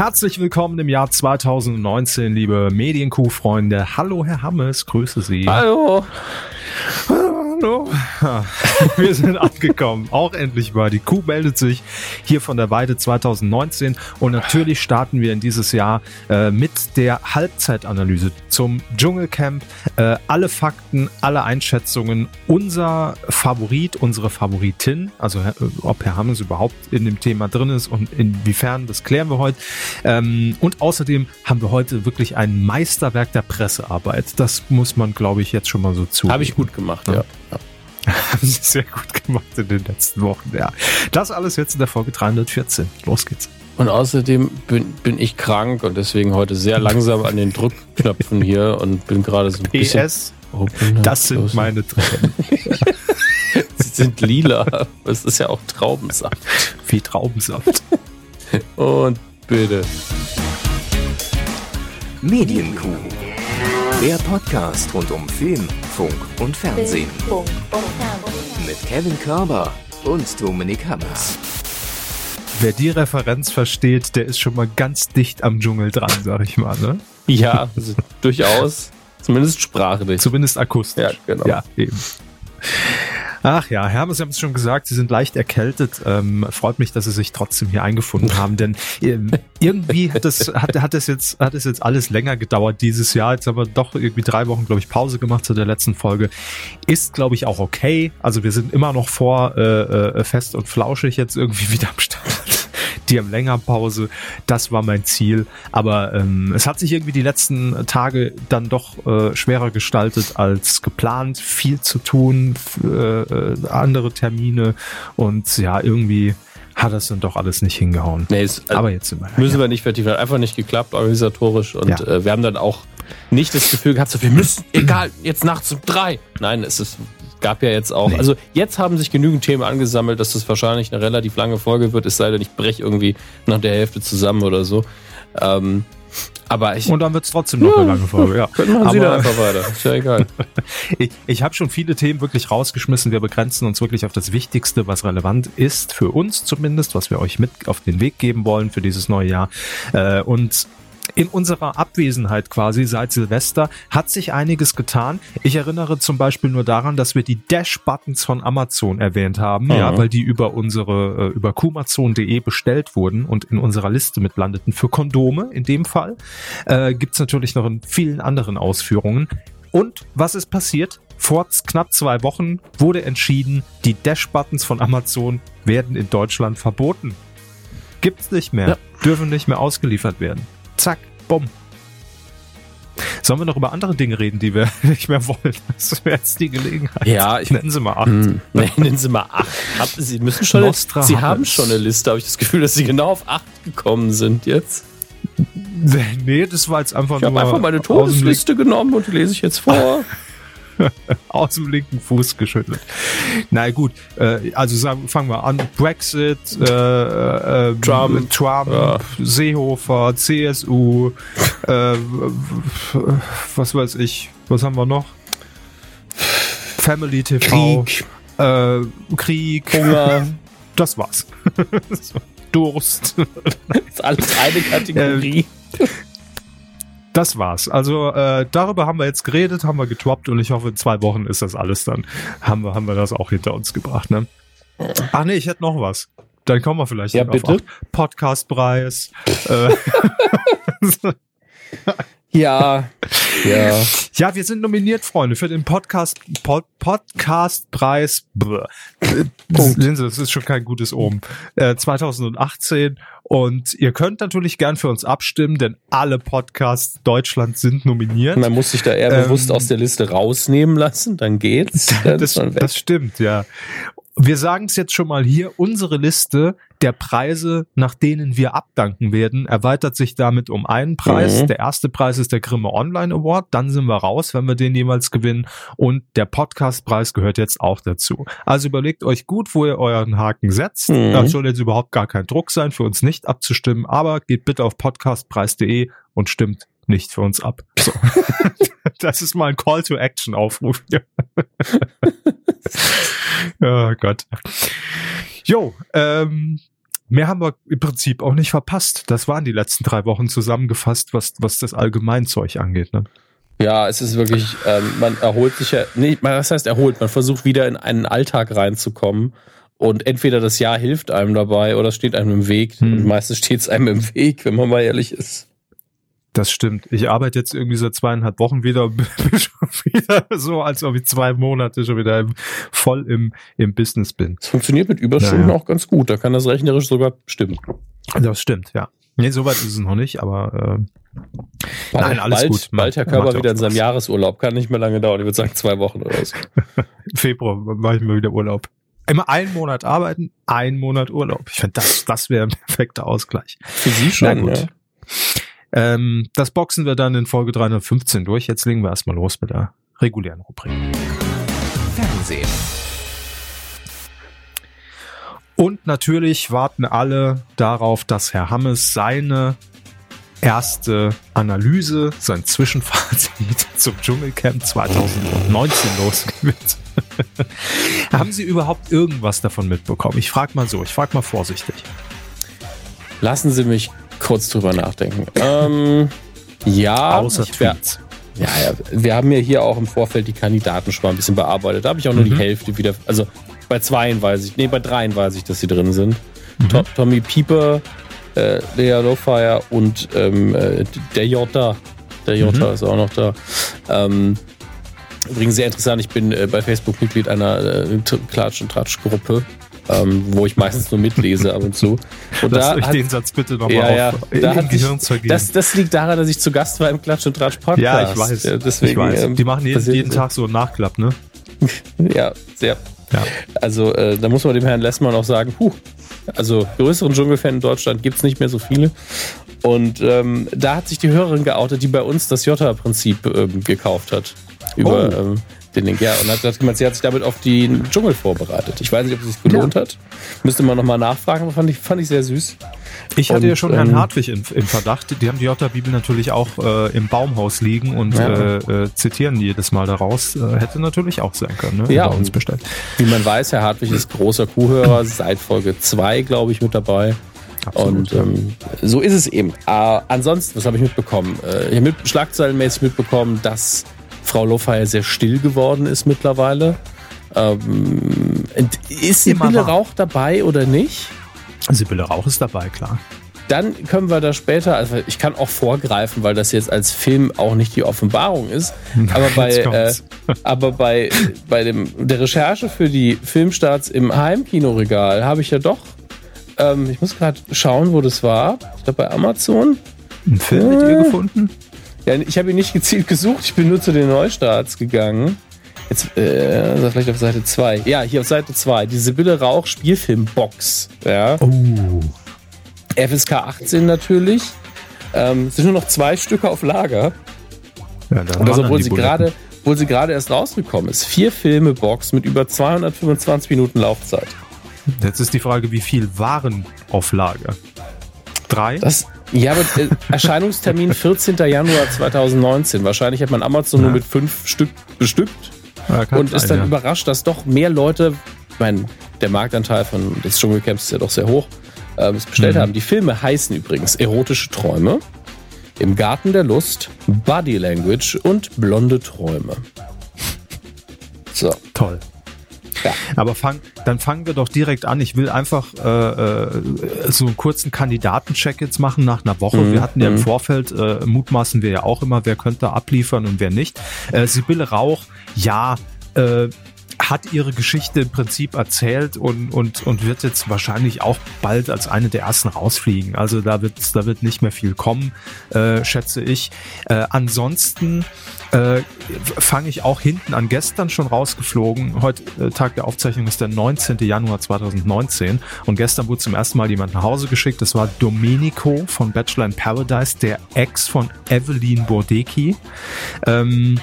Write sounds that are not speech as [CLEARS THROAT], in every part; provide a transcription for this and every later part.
Herzlich willkommen im Jahr 2019, liebe Medienkuh-Freunde. Hallo, Herr Hammes, grüße Sie. Hallo. Hallo. [LAUGHS] Wir sind angekommen. Auch endlich mal. Die Kuh meldet sich hier von der Weide 2019. Und natürlich starten wir in dieses Jahr äh, mit der Halbzeitanalyse zum Dschungelcamp. Äh, alle Fakten, alle Einschätzungen. Unser Favorit, unsere Favoritin, also äh, ob Herr Hammes überhaupt in dem Thema drin ist und inwiefern, das klären wir heute. Ähm, und außerdem haben wir heute wirklich ein Meisterwerk der Pressearbeit. Das muss man, glaube ich, jetzt schon mal so zu. Habe ich gut gemacht, ja. ja. Haben sie sehr gut gemacht in den letzten Wochen, ja. Das alles jetzt in der Folge 314. Los geht's. Und außerdem bin, bin ich krank und deswegen heute sehr langsam an den Drückknöpfen hier und bin gerade so ein bisschen. PS, oh, das sind los. meine Tränen. [LAUGHS] Sie sind lila. Es ist ja auch Traubensaft. Wie Traubensaft. Und bitte. Medienkuh. Der Podcast rund um Film, Funk und Fernsehen. Mit Kevin Körber und Dominik Hammers. Wer die Referenz versteht, der ist schon mal ganz dicht am Dschungel dran, sag ich mal. Ne? Ja, also durchaus. [LAUGHS] Zumindest sprachlich. Zumindest akustisch. Ja, genau. Ja, eben. Ach ja, Hermes, Sie haben es schon gesagt, Sie sind leicht erkältet. Ähm, freut mich, dass Sie sich trotzdem hier eingefunden haben, denn ähm, irgendwie hat es, hat, hat es jetzt, hat es jetzt alles länger gedauert dieses Jahr. Jetzt haben wir doch irgendwie drei Wochen, glaube ich, Pause gemacht zu der letzten Folge. Ist, glaube ich, auch okay. Also wir sind immer noch vor äh, äh, fest und flauschig jetzt irgendwie [LAUGHS] wieder am Start die haben länger Pause. Das war mein Ziel. Aber ähm, es hat sich irgendwie die letzten Tage dann doch äh, schwerer gestaltet als geplant. Viel zu tun, äh, äh, andere Termine und ja, irgendwie hat das dann doch alles nicht hingehauen. Nee, es, äh, aber jetzt wir. Müssen ja. wir nicht vertiefen. Hat einfach nicht geklappt organisatorisch und ja. äh, wir haben dann auch nicht das Gefühl gehabt, so wir müssen, egal, jetzt nachts um drei. Nein, es ist gab ja jetzt auch, nee. also jetzt haben sich genügend Themen angesammelt, dass das wahrscheinlich eine relativ lange Folge wird, es sei denn, ich breche irgendwie nach der Hälfte zusammen oder so. Ähm, aber ich, und dann wird es trotzdem noch ja, eine lange Folge. Ja. Können wir Sie dann einfach weiter. Ist ja egal. [LAUGHS] ich ich habe schon viele Themen wirklich rausgeschmissen. Wir begrenzen uns wirklich auf das Wichtigste, was relevant ist, für uns zumindest, was wir euch mit auf den Weg geben wollen für dieses neue Jahr. Äh, und in unserer Abwesenheit quasi seit Silvester hat sich einiges getan. Ich erinnere zum Beispiel nur daran, dass wir die Dash-Buttons von Amazon erwähnt haben, mhm. ja, weil die über unsere, äh, über kumazon.de bestellt wurden und in unserer Liste mit landeten für Kondome in dem Fall. Äh, Gibt natürlich noch in vielen anderen Ausführungen. Und was ist passiert? Vor knapp zwei Wochen wurde entschieden, die Dash-Buttons von Amazon werden in Deutschland verboten. Gibt's nicht mehr. Ja. Dürfen nicht mehr ausgeliefert werden. Zack, bumm. Sollen wir noch über andere Dinge reden, die wir [LAUGHS] nicht mehr wollen? Das wäre jetzt die Gelegenheit. Ja, ich nennen Sie mal acht. Hm, [LAUGHS] nennen Sie mal acht. Sie müssen schon. Nostra Sie haben schon eine Liste. Habe ich das Gefühl, dass Sie genau auf acht gekommen sind jetzt? Nee, das war jetzt einfach ich nur. Ich habe einfach meine Todesliste genommen und die lese ich jetzt vor. [LAUGHS] [LAUGHS] aus dem linken Fuß geschüttelt. Na gut, äh, also sagen, fangen wir an. Brexit, äh, äh, Trump, Trump ja. Seehofer, CSU, äh, was weiß ich, was haben wir noch? Family TV, Krieg, äh, Krieg Hunger. [LAUGHS] Das war's. [LAUGHS] Durst. Das ist alles eine Kategorie. Das war's. Also äh, darüber haben wir jetzt geredet, haben wir getroppt und ich hoffe, in zwei Wochen ist das alles dann. Haben wir, haben wir das auch hinter uns gebracht, ne? Ach nee, ich hätte noch was. Dann kommen wir vielleicht ja, bitte? Podcastpreis. äh, [LAUGHS] [LAUGHS] ja, ja. Ja, wir sind nominiert, Freunde, für den Podcast Pod, Podcastpreis. Punkt. Das ist schon kein gutes Omen. Äh, 2018 und ihr könnt natürlich gern für uns abstimmen, denn alle Podcasts Deutschland sind nominiert. Man muss sich da eher ähm, bewusst aus der Liste rausnehmen lassen, dann geht's. [LAUGHS] Dann das, das stimmt, ja wir sagen es jetzt schon mal hier, unsere Liste der Preise, nach denen wir abdanken werden, erweitert sich damit um einen Preis. Mhm. Der erste Preis ist der Grimme Online Award, dann sind wir raus, wenn wir den jeweils gewinnen und der Podcastpreis gehört jetzt auch dazu. Also überlegt euch gut, wo ihr euren Haken setzt. Mhm. Da soll jetzt überhaupt gar kein Druck sein, für uns nicht abzustimmen, aber geht bitte auf podcastpreis.de und stimmt nicht für uns ab. So. [LAUGHS] das ist mal ein Call to Action Aufruf. oh [LAUGHS] Gott. Jo, ähm, mehr haben wir im Prinzip auch nicht verpasst. Das waren die letzten drei Wochen zusammengefasst, was, was das Allgemeinzeug angeht. Ne? Ja, es ist wirklich, ähm, man erholt sich ja, nee, was heißt erholt? Man versucht wieder in einen Alltag reinzukommen. Und entweder das Jahr hilft einem dabei oder es steht einem im Weg. Hm. Und meistens steht es einem im Weg, wenn man mal ehrlich ist. Das stimmt. Ich arbeite jetzt irgendwie seit zweieinhalb Wochen wieder, [LAUGHS] wieder so, als ob ich zwei Monate schon wieder voll im, im Business bin. Es funktioniert mit Überstunden naja. auch ganz gut. Da kann das rechnerisch sogar stimmen. Das stimmt, ja. Nee, soweit ist es noch nicht, aber äh, bald, nein, alles bald, gut. Bald Herr Körper wieder in seinem Jahresurlaub. Kann nicht mehr lange dauern. Ich würde sagen zwei Wochen oder so. Im [LAUGHS] Februar mache ich mir wieder Urlaub. Immer einen Monat arbeiten, einen Monat Urlaub. Ich finde, das, das wäre ein perfekter Ausgleich. Für Sie schon, Na gut. Ja. Ähm, das boxen wir dann in Folge 315 durch. Jetzt legen wir erstmal los mit der regulären Rubrik. Fernsehen. Und natürlich warten alle darauf, dass Herr Hammes seine erste Analyse, sein Zwischenfazit [LAUGHS] zum Dschungelcamp 2019 losgeht. [LAUGHS] Haben Sie überhaupt irgendwas davon mitbekommen? Ich frage mal so, ich frage mal vorsichtig. Lassen Sie mich kurz drüber nachdenken. ähm, ja, Außer Tweets. Ja, ja, wir haben ja hier auch im Vorfeld die Kandidaten schon mal ein bisschen bearbeitet. Da habe ich auch nur mhm. die Hälfte wieder. Also bei zweien weiß ich, nee, bei dreien weiß ich, dass sie drin sind. Mhm. To Tommy Pieper, äh, Lea Lowfire und ähm, äh, der Jota. Der Jota mhm. ist auch noch da. Ähm, übrigens sehr interessant, ich bin äh, bei Facebook Mitglied einer äh, Klatsch- und Tratsch-Gruppe ähm, wo ich meistens nur mitlese ab und zu. Und [LAUGHS] Lass da euch hat, den Satz bitte nochmal ja, ja, auf da in Gehirn ich, das, das liegt daran, dass ich zu Gast war im Klatsch und Tratsch Podcast. Ja, ich weiß. Ja, deswegen, ich weiß. Ähm, Die machen jeden, jeden Tag so einen Nachklapp, ne? [LAUGHS] ja, sehr. Ja. Also äh, da muss man dem Herrn Lessmann auch sagen, puh, also größeren Dschungelfan in Deutschland gibt es nicht mehr so viele. Und ähm, da hat sich die Hörerin geoutet, die bei uns das Jota-Prinzip ähm, gekauft hat. Über, oh. ähm, den Link, ja. Und hat, hat gemeint, sie hat sich damit auf den Dschungel vorbereitet. Ich weiß nicht, ob es sich gelohnt ja. hat. Müsste man nochmal nachfragen, fand ich, fand ich sehr süß. Ich hatte und, ja schon Herrn ähm, Hartwig im, im, Verdacht. Die haben die Jota-Bibel natürlich auch äh, im Baumhaus liegen und ja. äh, äh, zitieren jedes Mal daraus. Äh, hätte natürlich auch sein können, ne? Ja, uns bestellt. Wie man weiß, Herr Hartwig ist großer Kuhhörer, seit Folge 2, glaube ich, mit dabei. Absolut, und ähm, so ist es eben. Äh, ansonsten, was habe ich mitbekommen? Äh, ich habe mit, schlagzeilenmäßig mitbekommen, dass Frau Lofeyer sehr still geworden ist mittlerweile. Ähm, ist Sibylle Rauch dabei oder nicht? Sibylle Rauch ist dabei, klar. Dann können wir da später, also ich kann auch vorgreifen, weil das jetzt als Film auch nicht die Offenbarung ist, aber bei, äh, [LAUGHS] aber bei, bei dem, der Recherche für die Filmstarts im Heimkinoregal habe ich ja doch, ähm, ich muss gerade schauen, wo das war. Ich glaube bei Amazon. Ein Film mit ihr gefunden? Ja, ich habe ihn nicht gezielt gesucht, ich bin nur zu den Neustarts gegangen. Jetzt, äh, also vielleicht auf Seite 2. Ja, hier auf Seite 2. Die Sibylle Rauch Spielfilmbox. Ja. Oh. FSK 18 natürlich. Ähm, es sind nur noch zwei Stücke auf Lager. Ja, Und das, obwohl sie gerade obwohl sie gerade erst rausgekommen ist. Vier Filme Box mit über 225 Minuten Laufzeit. Jetzt ist die Frage, wie viel waren auf Lager? Drei? Das, ja, aber äh, Erscheinungstermin 14. Januar 2019. Wahrscheinlich hat man Amazon ja. nur mit fünf Stück bestückt ja, und ist dann ja. überrascht, dass doch mehr Leute, ich meine, der Marktanteil von des Dschungelcamps ist ja doch sehr hoch, äh, es bestellt mhm. haben. Die Filme heißen übrigens Erotische Träume, Im Garten der Lust, Body Language und Blonde Träume. So. Toll. Ja. Aber fang, dann fangen wir doch direkt an. Ich will einfach äh, äh, so einen kurzen Kandidatencheck jetzt machen nach einer Woche. Mhm. Wir hatten ja im mhm. Vorfeld, äh, mutmaßen wir ja auch immer, wer könnte abliefern und wer nicht. Äh, Sibylle Rauch, ja, äh, hat ihre Geschichte im Prinzip erzählt und, und, und wird jetzt wahrscheinlich auch bald als eine der ersten rausfliegen. Also da wird, da wird nicht mehr viel kommen, äh, schätze ich. Äh, ansonsten äh, fange ich auch hinten an. Gestern schon rausgeflogen. Heute äh, Tag der Aufzeichnung ist der 19. Januar 2019 und gestern wurde zum ersten Mal jemand nach Hause geschickt. Das war Domenico von Bachelor in Paradise, der Ex von Evelyn Bordecki. Ähm,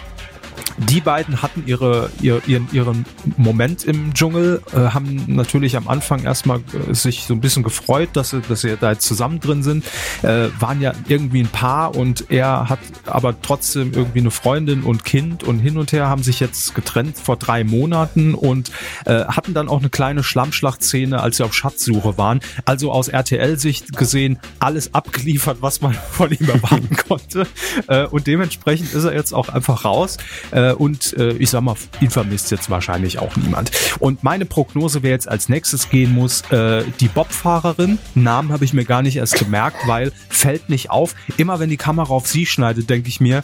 die beiden hatten ihre, ihr, ihren, ihren Moment im Dschungel, äh, haben natürlich am Anfang erstmal äh, sich so ein bisschen gefreut, dass sie, dass sie da jetzt zusammen drin sind, äh, waren ja irgendwie ein Paar und er hat aber trotzdem irgendwie eine Freundin und Kind und hin und her haben sich jetzt getrennt vor drei Monaten und äh, hatten dann auch eine kleine Schlammschlachtszene, als sie auf Schatzsuche waren. Also aus RTL-Sicht gesehen alles abgeliefert, was man [LAUGHS] von ihm erwarten konnte. Äh, und dementsprechend ist er jetzt auch einfach raus. Äh, und äh, ich sag mal, ihn vermisst jetzt wahrscheinlich auch niemand. Und meine Prognose, wer jetzt als nächstes gehen muss, äh, die Bobfahrerin. Namen habe ich mir gar nicht erst gemerkt, weil fällt nicht auf. Immer wenn die Kamera auf sie schneidet, denke ich mir,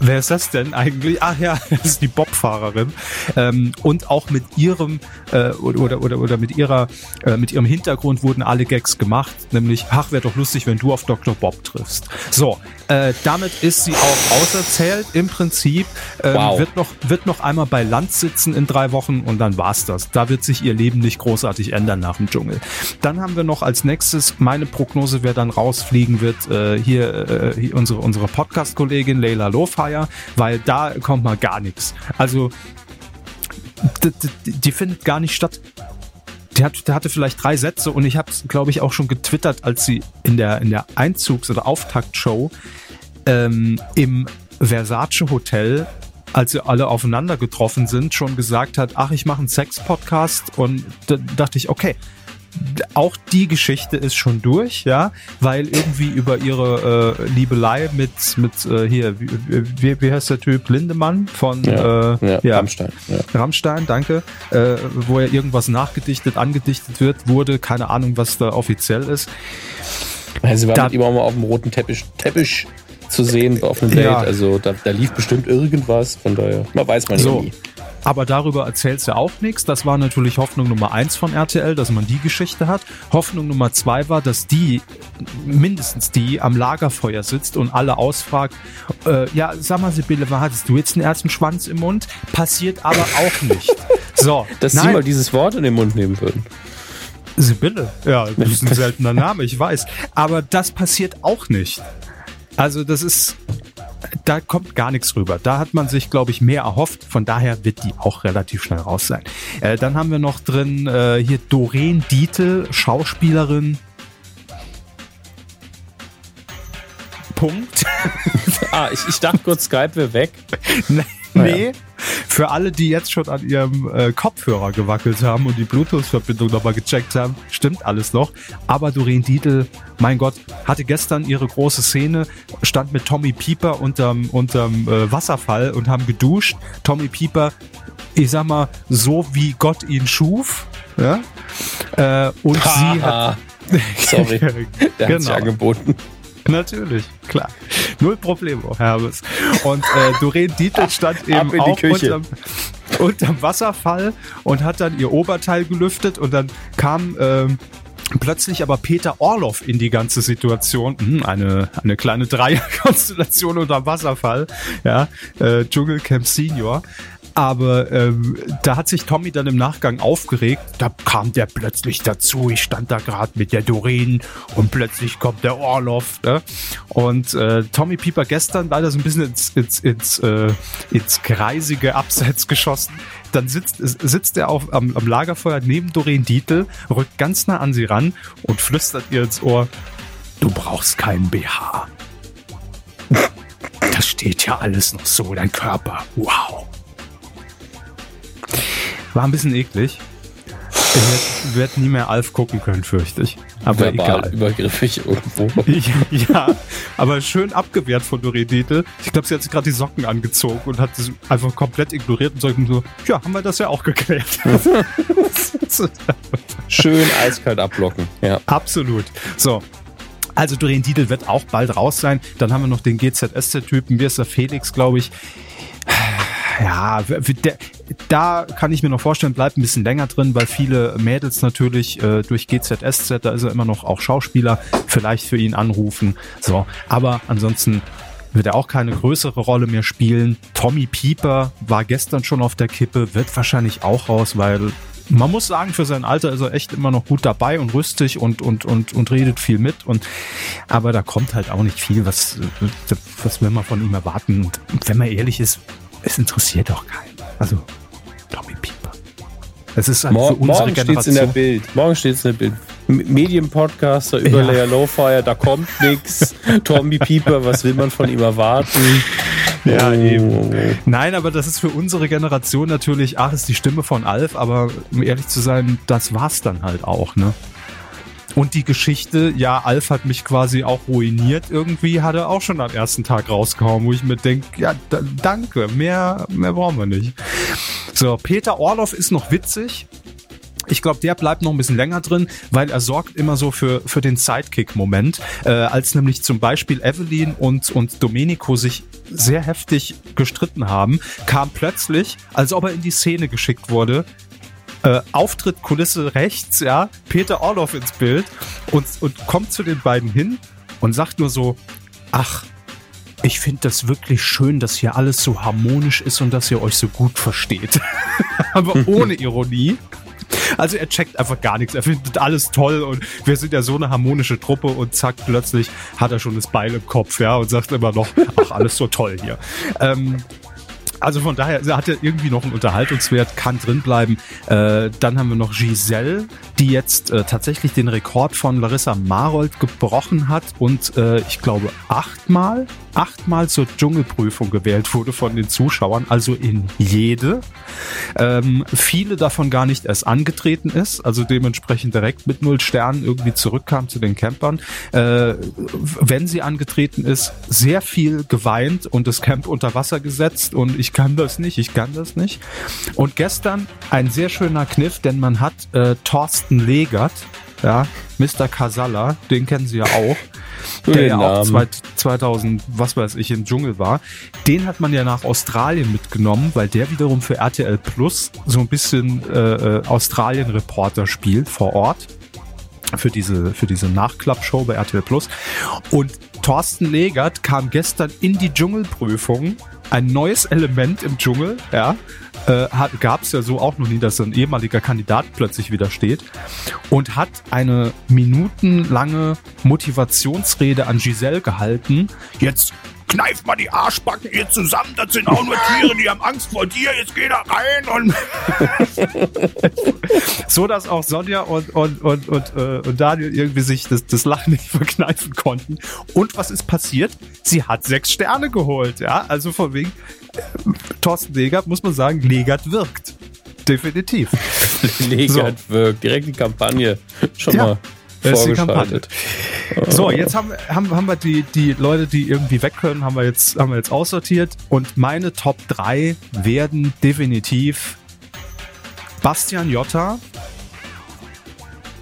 Wer ist das denn eigentlich? Ach ja, [LAUGHS] das ist die Bobfahrerin. Ähm, und auch mit ihrem äh, oder, oder, oder mit ihrer äh, mit ihrem Hintergrund wurden alle Gags gemacht, nämlich, ach, wäre doch lustig, wenn du auf Dr. Bob triffst. So, äh, damit ist sie auch auserzählt im Prinzip. Ähm, wow. wird, noch, wird noch einmal bei Land sitzen in drei Wochen und dann war's das. Da wird sich ihr Leben nicht großartig ändern nach dem Dschungel. Dann haben wir noch als nächstes meine Prognose, wer dann rausfliegen wird, äh, hier, äh, hier unsere, unsere Podcast-Kollegin Leila Lofheier, weil da kommt mal gar nichts. Also die findet gar nicht statt der, hat, hatte vielleicht drei Sätze und ich habe es, glaube ich, auch schon getwittert, als sie in der, in der Einzugs- oder Auftaktshow ähm, im Versace Hotel als sie alle aufeinander getroffen sind, schon gesagt hat, ach, ich mache einen Sex-Podcast und da dachte ich, okay, auch die Geschichte ist schon durch, ja, weil irgendwie über ihre äh, Liebelei mit mit äh, hier wie, wie, wie heißt der Typ Lindemann von ja, äh, ja, ja, Rammstein, ja. Rammstein, danke, äh, wo ja irgendwas nachgedichtet, angedichtet wird, wurde, keine Ahnung, was da offiziell ist. Sie war da, mit ihm auch mal auf dem roten Teppich, Teppich zu sehen auf einem Date, ja. also da, da lief bestimmt irgendwas, von daher, man weiß man so. nie. Aber darüber erzählst du auch nichts. Das war natürlich Hoffnung Nummer eins von RTL, dass man die Geschichte hat. Hoffnung Nummer zwei war, dass die, mindestens die, am Lagerfeuer sitzt und alle ausfragt, äh, ja, sag mal, Sibylle, hattest du jetzt einen ersten Schwanz im Mund? Passiert aber auch nicht. So. [LAUGHS] Dass nein. sie mal dieses Wort in den Mund nehmen würden. Sibylle, ja, [LAUGHS] das ist ein seltener Name, ich weiß. Aber das passiert auch nicht. Also das ist, da kommt gar nichts rüber. Da hat man sich, glaube ich, mehr erhofft. Von daher wird die auch relativ schnell raus sein. Äh, dann haben wir noch drin äh, hier Doreen Dietl, Schauspielerin. Punkt. [LAUGHS] ah, ich, ich dachte kurz, Skype wäre weg. [LAUGHS] nee. nee. Für alle, die jetzt schon an ihrem äh, Kopfhörer gewackelt haben und die Bluetooth-Verbindung nochmal gecheckt haben, stimmt alles noch. Aber Doreen Dietl, mein Gott, hatte gestern ihre große Szene, stand mit Tommy Pieper unterm, unterm äh, Wasserfall und haben geduscht. Tommy Pieper, ich sag mal, so wie Gott ihn schuf. Ja? Äh, und ha, sie hat. [LAUGHS] Sorry, der [LAUGHS] genau. hat angeboten. Natürlich, klar. Null Problemo, Hermes. Und äh, Doreen Dietl stand [LAUGHS] eben auch unterm, unterm Wasserfall und hat dann ihr Oberteil gelüftet und dann kam ähm, plötzlich aber Peter Orloff in die ganze Situation. Hm, eine, eine kleine Dreierkonstellation [LAUGHS] unterm Wasserfall. Ja, äh, Dschungelcamp Senior. Aber ähm, da hat sich Tommy dann im Nachgang aufgeregt. Da kam der plötzlich dazu. Ich stand da gerade mit der Doreen und plötzlich kommt der Orloff. Ne? Und äh, Tommy Pieper gestern leider so ein bisschen ins, ins, ins, äh, ins kreisige Abseits geschossen. Dann sitzt, sitzt er auf, am, am Lagerfeuer neben Doreen Dietl, rückt ganz nah an sie ran und flüstert ihr ins Ohr, du brauchst keinen BH. Das steht ja alles noch so, dein Körper. Wow. War ein bisschen eklig. Ich werde nie mehr Alf gucken können, fürchte ich. Aber Verbal egal. übergriffig irgendwo. [LAUGHS] ja, aber schön abgewehrt von Doreen Dietl. Ich glaube, sie hat sich gerade die Socken angezogen und hat es einfach komplett ignoriert und sagt so, ja, haben wir das ja auch geklärt. [LAUGHS] schön eiskalt abblocken, ja. Absolut. So, also Doreen Dietl wird auch bald raus sein. Dann haben wir noch den GZSZ-Typen. Wie ist der Felix, glaube ich ja, der, da kann ich mir noch vorstellen, bleibt ein bisschen länger drin, weil viele Mädels natürlich äh, durch GZSZ, da ist er immer noch auch Schauspieler, vielleicht für ihn anrufen. So, aber ansonsten wird er auch keine größere Rolle mehr spielen. Tommy Pieper war gestern schon auf der Kippe, wird wahrscheinlich auch raus, weil man muss sagen, für sein Alter ist er echt immer noch gut dabei und rüstig und, und, und, und redet viel mit. Und, aber da kommt halt auch nicht viel, was, was will man von ihm erwarten. Und wenn man ehrlich ist, es interessiert doch keinen. Also, Tommy Pieper. Es ist halt Mor für unsere morgen Generation. Steht's in der Bild. Morgen steht es in der Bild. Medienpodcaster, Überlayer ja. Lowfire, da kommt nichts. [LAUGHS] Tommy Pieper, was will man von ihm erwarten? Ja, oh. eben. Nein, aber das ist für unsere Generation natürlich, ach, ist die Stimme von Alf, aber um ehrlich zu sein, das war's dann halt auch, ne? Und die Geschichte, ja, Alf hat mich quasi auch ruiniert, irgendwie hat er auch schon am ersten Tag rausgehauen, wo ich mir denke, ja, danke, mehr, mehr brauchen wir nicht. So, Peter Orloff ist noch witzig. Ich glaube, der bleibt noch ein bisschen länger drin, weil er sorgt immer so für, für den Sidekick-Moment. Äh, als nämlich zum Beispiel Evelyn und, und Domenico sich sehr heftig gestritten haben, kam plötzlich, als ob er in die Szene geschickt wurde, äh, Auftritt Kulisse rechts, ja, Peter Orloff ins Bild und, und kommt zu den beiden hin und sagt nur so, ach, ich finde das wirklich schön, dass hier alles so harmonisch ist und dass ihr euch so gut versteht. [LAUGHS] Aber ohne Ironie. Also er checkt einfach gar nichts. Er findet alles toll und wir sind ja so eine harmonische Truppe und zack, plötzlich hat er schon das Beil im Kopf, ja, und sagt immer noch, ach, alles so toll hier. Ähm, also von daher hat er irgendwie noch einen Unterhaltungswert, kann drinbleiben. Äh, dann haben wir noch Giselle, die jetzt äh, tatsächlich den Rekord von Larissa Marold gebrochen hat und äh, ich glaube achtmal, achtmal zur Dschungelprüfung gewählt wurde von den Zuschauern, also in jede. Ähm, viele davon gar nicht erst angetreten ist, also dementsprechend direkt mit null Sternen irgendwie zurückkam zu den Campern. Äh, wenn sie angetreten ist, sehr viel geweint und das Camp unter Wasser gesetzt und ich kann das nicht, ich kann das nicht. Und gestern ein sehr schöner Kniff, denn man hat äh, Thorsten Legert, ja, Mr. Casalla, den kennen Sie ja auch, der ja auch 2000, was weiß ich, im Dschungel war. Den hat man ja nach Australien mitgenommen, weil der wiederum für RTL Plus so ein bisschen äh, äh, Australien-Reporter spielt vor Ort für diese, für diese Nachklappshow bei RTL Plus. Und Thorsten Legert kam gestern in die Dschungelprüfung. Ein neues Element im Dschungel, ja. Äh, Gab es ja so auch noch nie, dass ein ehemaliger Kandidat plötzlich wieder steht. Und hat eine minutenlange Motivationsrede an Giselle gehalten. Jetzt kneift mal die Arschbacken hier zusammen, das sind auch nur Tiere, die haben Angst vor dir, jetzt geh da rein und [LAUGHS] so, dass auch Sonja und, und, und, und, äh, und Daniel irgendwie sich das, das Lachen nicht verkneifen konnten. Und was ist passiert? Sie hat sechs Sterne geholt, ja, also von wegen äh, Thorsten Legert muss man sagen, Legert wirkt. Definitiv. [LAUGHS] Legert so. wirkt. Direkt die Kampagne schon ja. mal vorgeschaltet. So, jetzt haben, haben, haben wir die, die Leute, die irgendwie weg können, haben wir jetzt, haben wir jetzt aussortiert. Und meine Top 3 werden definitiv Bastian Jotta,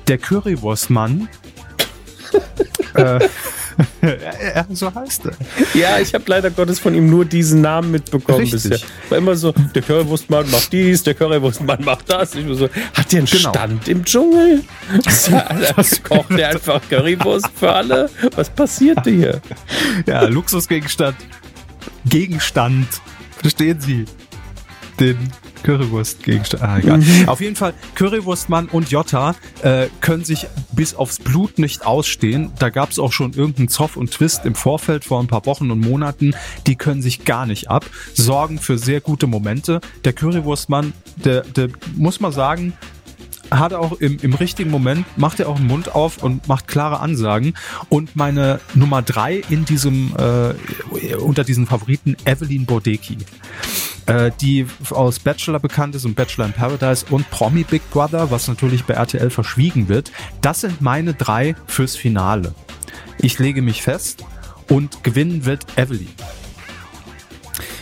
der Currywurstmann, [LAUGHS] äh, ja, so heißt er. Ja, ich habe leider Gottes von ihm nur diesen Namen mitbekommen Richtig. bisher. War immer so, der Currywurstmann macht dies, der Currywurstmann macht das. Ich so, hat der einen genau. Stand im Dschungel? [LAUGHS] Das kocht der einfach Currywurst für alle? Was passiert hier? Ja, Luxusgegenstand. Gegenstand. Verstehen Sie? Den Currywurst-Gegenstand. Ah, egal. Mhm. Auf jeden Fall, Currywurstmann und Jota äh, können sich bis aufs Blut nicht ausstehen. Da gab es auch schon irgendeinen Zoff und Twist im Vorfeld vor ein paar Wochen und Monaten. Die können sich gar nicht ab, sorgen für sehr gute Momente. Der Currywurstmann, der, der muss man sagen, hat auch im, im richtigen Moment, macht er auch den Mund auf und macht klare Ansagen. Und meine Nummer drei in diesem, äh, unter diesen Favoriten, Evelyn Bodecki äh, die aus Bachelor bekannt ist und Bachelor in Paradise und Promi Big Brother, was natürlich bei RTL verschwiegen wird. Das sind meine drei fürs Finale. Ich lege mich fest und gewinnen wird Evelyn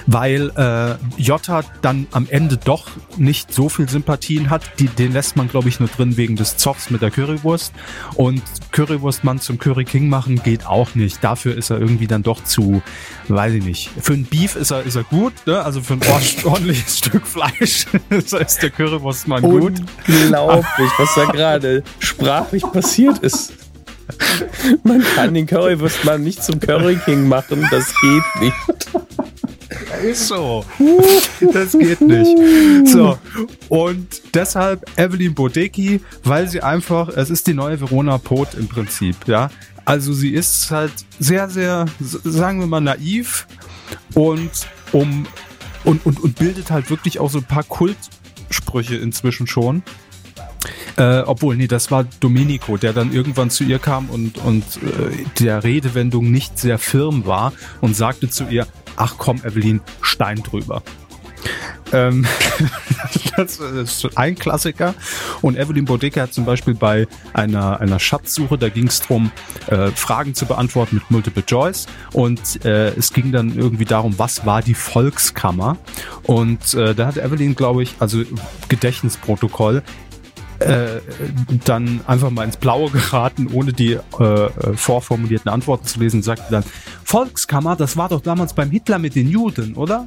weil äh, Jota dann am Ende doch nicht so viel Sympathien hat. Die, den lässt man, glaube ich, nur drin wegen des Zoffs mit der Currywurst. Und Currywurstmann zum Curry King machen geht auch nicht. Dafür ist er irgendwie dann doch zu, weiß ich nicht. Für ein Beef ist er, ist er gut, ne? also für ein [LAUGHS] ordentliches Stück Fleisch [LAUGHS] ist der Currywurstmann gut. Unglaublich, was da gerade sprachlich passiert ist. [LAUGHS] Man kann den Currywurstmann nicht zum Curry King machen, das geht nicht. So. [LAUGHS] Das geht nicht. So. Und deshalb Evelyn Bodecki, weil sie einfach, es ist die neue Verona Pot im Prinzip, ja. Also sie ist halt sehr, sehr, sagen wir mal, naiv und um und, und, und bildet halt wirklich auch so ein paar Kultsprüche inzwischen schon. Äh, obwohl, nee, das war Domenico, der dann irgendwann zu ihr kam und, und äh, der Redewendung nicht sehr firm war und sagte zu ihr, ach komm, Evelyn, Stein drüber. Ähm, [LAUGHS] das ist ein Klassiker. Und Evelyn Bodecke hat zum Beispiel bei einer, einer Schatzsuche, da ging es darum, äh, Fragen zu beantworten mit Multiple Choice. Und äh, es ging dann irgendwie darum, was war die Volkskammer? Und äh, da hat Evelyn, glaube ich, also Gedächtnisprotokoll, äh, dann einfach mal ins Blaue geraten, ohne die äh, äh, vorformulierten Antworten zu lesen, sagte dann, Volkskammer, das war doch damals beim Hitler mit den Juden, oder?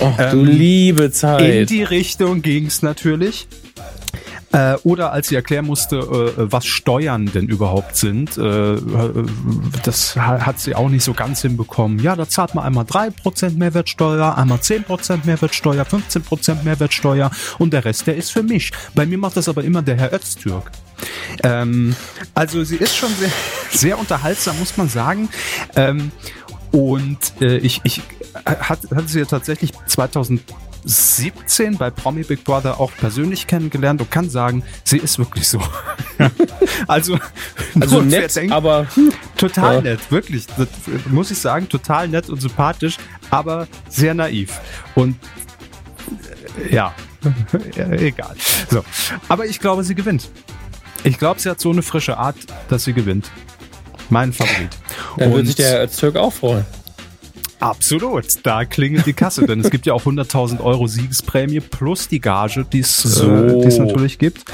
Ach, ähm, du liebe Zeit. In die Richtung ging's natürlich. Äh, oder als sie erklären musste, äh, was Steuern denn überhaupt sind, äh, das hat sie auch nicht so ganz hinbekommen. Ja, da zahlt man einmal drei Prozent Mehrwertsteuer, einmal zehn Prozent Mehrwertsteuer, 15% Mehrwertsteuer und der Rest, der ist für mich. Bei mir macht das aber immer der Herr Öztürk. Ähm, also sie ist schon sehr, [LAUGHS] sehr unterhaltsam, muss man sagen. Ähm, und äh, ich, ich hat, hatte sie ja tatsächlich 2000 17 bei Promi Big Brother auch persönlich kennengelernt und kann sagen, sie ist wirklich so. [LAUGHS] also, also nett, denkt, aber total ja. nett, wirklich. Das, muss ich sagen, total nett und sympathisch, aber sehr naiv. Und äh, [LAUGHS] ja, egal. So, aber ich glaube, sie gewinnt. Ich glaube, sie hat so eine frische Art, dass sie gewinnt. Mein Favorit. Dann würde sich der Zirk auch freuen. Absolut, da klingelt die Kasse, denn es gibt ja auch 100.000 Euro Siegesprämie plus die Gage, die es so. äh, natürlich gibt.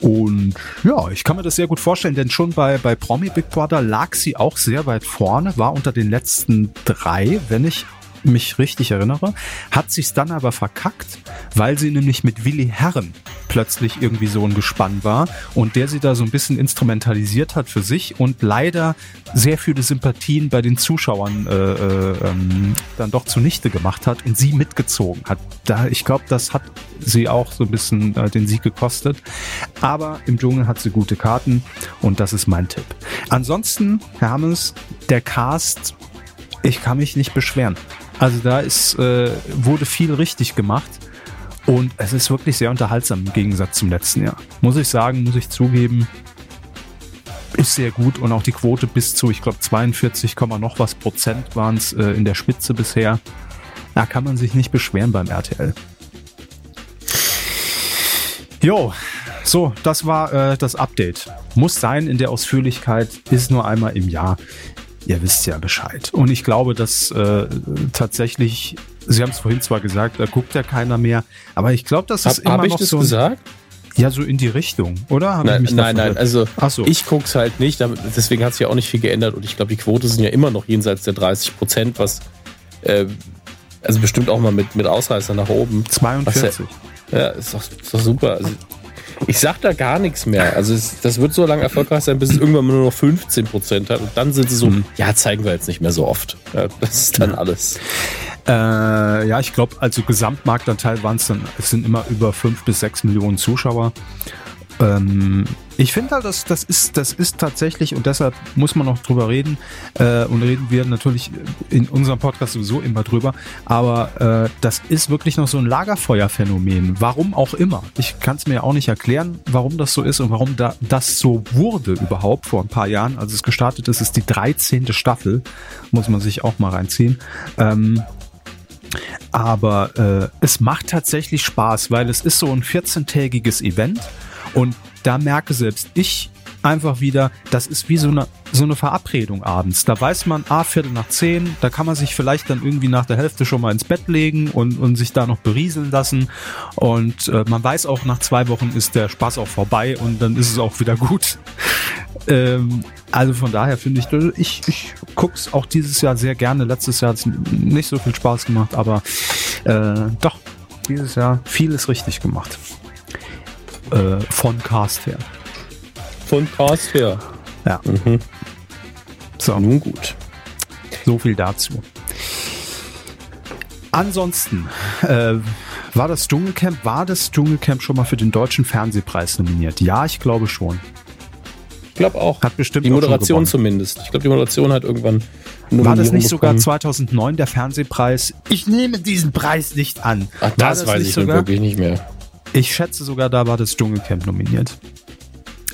Und ja, ich kann mir das sehr gut vorstellen, denn schon bei, bei Promi Big Brother lag sie auch sehr weit vorne, war unter den letzten drei, wenn ich mich richtig erinnere, hat sich's dann aber verkackt, weil sie nämlich mit Willi Herren plötzlich irgendwie so ein Gespann war und der sie da so ein bisschen instrumentalisiert hat für sich und leider sehr viele Sympathien bei den Zuschauern äh, äh, ähm, dann doch zunichte gemacht hat und sie mitgezogen hat. Da, ich glaube, das hat sie auch so ein bisschen äh, den Sieg gekostet. Aber im Dschungel hat sie gute Karten und das ist mein Tipp. Ansonsten, Herr Hammes, der Cast, ich kann mich nicht beschweren. Also da ist, äh, wurde viel richtig gemacht. Und es ist wirklich sehr unterhaltsam im Gegensatz zum letzten Jahr. Muss ich sagen, muss ich zugeben, ist sehr gut und auch die Quote bis zu, ich glaube, 42, noch was Prozent waren es äh, in der Spitze bisher. Da kann man sich nicht beschweren beim RTL. Jo, so, das war äh, das Update. Muss sein in der Ausführlichkeit, ist nur einmal im Jahr ihr wisst ja Bescheid. Und ich glaube, dass äh, tatsächlich, Sie haben es vorhin zwar gesagt, da guckt ja keiner mehr, aber ich glaube, das ist Hab, immer hab ich noch das so. gesagt? Ja, so in die Richtung, oder? nein, nein, nein, also so. ich guck's halt nicht, deswegen hat sich ja auch nicht viel geändert und ich glaube, die Quote sind ja immer noch jenseits der 30 Prozent, was äh, also bestimmt auch mal mit, mit Ausreißer nach oben. 42. Ja, ja, ist doch, ist doch super. Also ich sag da gar nichts mehr. Also es, das wird so lange erfolgreich sein, bis es irgendwann nur noch 15 Prozent hat. Und dann sind sie so, mhm. ja, zeigen wir jetzt nicht mehr so oft. Ja, das ist dann alles. Äh, ja, ich glaube, also Gesamtmarktanteil waren es dann, es sind immer über fünf bis sechs Millionen Zuschauer. Ähm, ich finde halt, das, das, ist, das ist tatsächlich, und deshalb muss man noch drüber reden, äh, und reden wir natürlich in unserem Podcast sowieso immer drüber, aber äh, das ist wirklich noch so ein Lagerfeuerphänomen. Warum auch immer. Ich kann es mir auch nicht erklären, warum das so ist und warum da, das so wurde überhaupt vor ein paar Jahren. als es gestartet ist, ist die 13. Staffel, muss man sich auch mal reinziehen. Ähm, aber äh, es macht tatsächlich Spaß, weil es ist so ein 14-tägiges Event und da merke selbst ich einfach wieder, das ist wie so eine, so eine Verabredung abends. Da weiß man, ah, Viertel nach zehn, da kann man sich vielleicht dann irgendwie nach der Hälfte schon mal ins Bett legen und, und sich da noch berieseln lassen. Und äh, man weiß auch, nach zwei Wochen ist der Spaß auch vorbei und dann ist es auch wieder gut. [LAUGHS] Ähm, also von daher finde ich, ich, ich guck's auch dieses Jahr sehr gerne. Letztes Jahr hat es nicht so viel Spaß gemacht, aber äh, doch, dieses Jahr vieles richtig gemacht äh, von Cast her. Von Cast her. Ja. Mhm. So. Nun gut. So viel dazu. Ansonsten, äh, war das Dschungelcamp, war das Dschungelcamp schon mal für den Deutschen Fernsehpreis nominiert? Ja, ich glaube schon. glaube auch. Hat bestimmt die Moderation zumindest. Ich glaube, die Moderation hat irgendwann. War das nicht sogar 2009 der Fernsehpreis? Ich nehme diesen Preis nicht an. Ach, das, das weiß ich sogar? wirklich nicht mehr. Ich schätze sogar, da war das Dschungelcamp nominiert.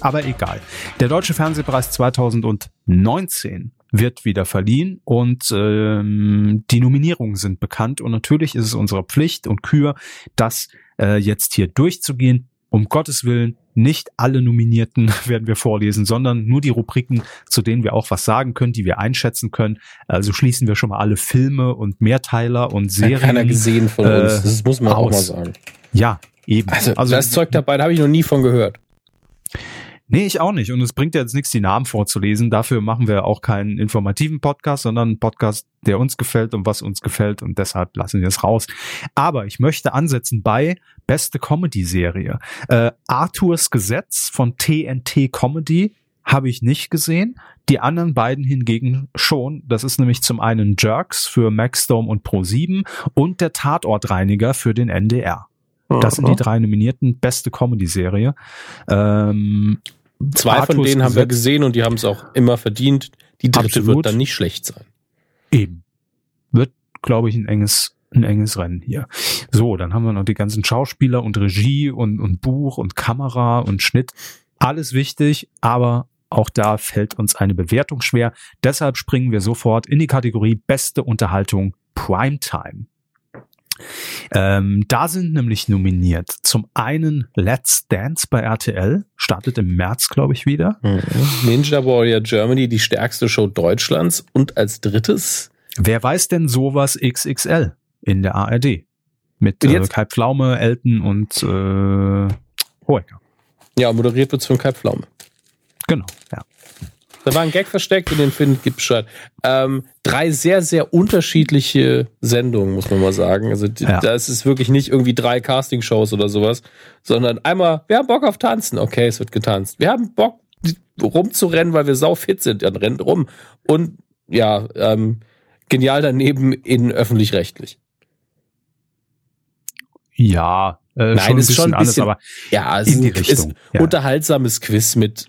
Aber egal. Der Deutsche Fernsehpreis 2019 wird wieder verliehen und ähm, die Nominierungen sind bekannt und natürlich ist es unsere Pflicht und Kür, das äh, jetzt hier durchzugehen. Um Gottes Willen, nicht alle Nominierten [LAUGHS] werden wir vorlesen, sondern nur die Rubriken, zu denen wir auch was sagen können, die wir einschätzen können. Also schließen wir schon mal alle Filme und Mehrteiler und Serien. Hat keiner gesehen von uns, äh, das muss man aus. auch mal sagen. Ja, eben. Also, also das Zeug dabei, da habe ich noch nie von gehört. Nee, ich auch nicht. Und es bringt ja jetzt nichts, die Namen vorzulesen. Dafür machen wir auch keinen informativen Podcast, sondern einen Podcast, der uns gefällt und was uns gefällt. Und deshalb lassen wir es raus. Aber ich möchte ansetzen bei beste Comedy-Serie. Äh, Arthurs Gesetz von TNT Comedy habe ich nicht gesehen. Die anderen beiden hingegen schon. Das ist nämlich zum einen Jerks für Maxdome und Pro7 und der Tatortreiniger für den NDR. Das sind die drei Nominierten, beste Comedy-Serie. Ähm, Zwei Arthurs von denen haben wir gesehen und die haben es auch immer verdient. Die dritte Absolut. wird dann nicht schlecht sein. Eben. Wird, glaube ich, ein enges, ein enges Rennen hier. So, dann haben wir noch die ganzen Schauspieler und Regie und, und Buch und Kamera und Schnitt. Alles wichtig, aber auch da fällt uns eine Bewertung schwer. Deshalb springen wir sofort in die Kategorie beste Unterhaltung Primetime. Ähm, da sind nämlich nominiert zum einen Let's Dance bei RTL, startet im März, glaube ich, wieder. Mhm. Ninja Warrior Germany, die stärkste Show Deutschlands. Und als drittes? Wer weiß denn sowas XXL in der ARD? Mit äh, Kai Pflaume, Elton und äh, Hoeker. Ja, moderiert wird's von Kai Pflaume. Genau, ja. Da war ein Gag versteckt und den findet, gibt Bescheid. Ähm, drei sehr, sehr unterschiedliche Sendungen, muss man mal sagen. Also ja. da ist es wirklich nicht irgendwie drei Castingshows oder sowas, sondern einmal, wir haben Bock auf Tanzen, okay, es wird getanzt. Wir haben Bock rumzurennen, weil wir sau fit sind, dann rennt rum. Und ja, ähm, genial daneben in öffentlich-rechtlich. Ja, äh, Nein, schon ist schon ein bisschen, anders, aber ja, es in die ist, Richtung. Ist ja. unterhaltsames Quiz mit,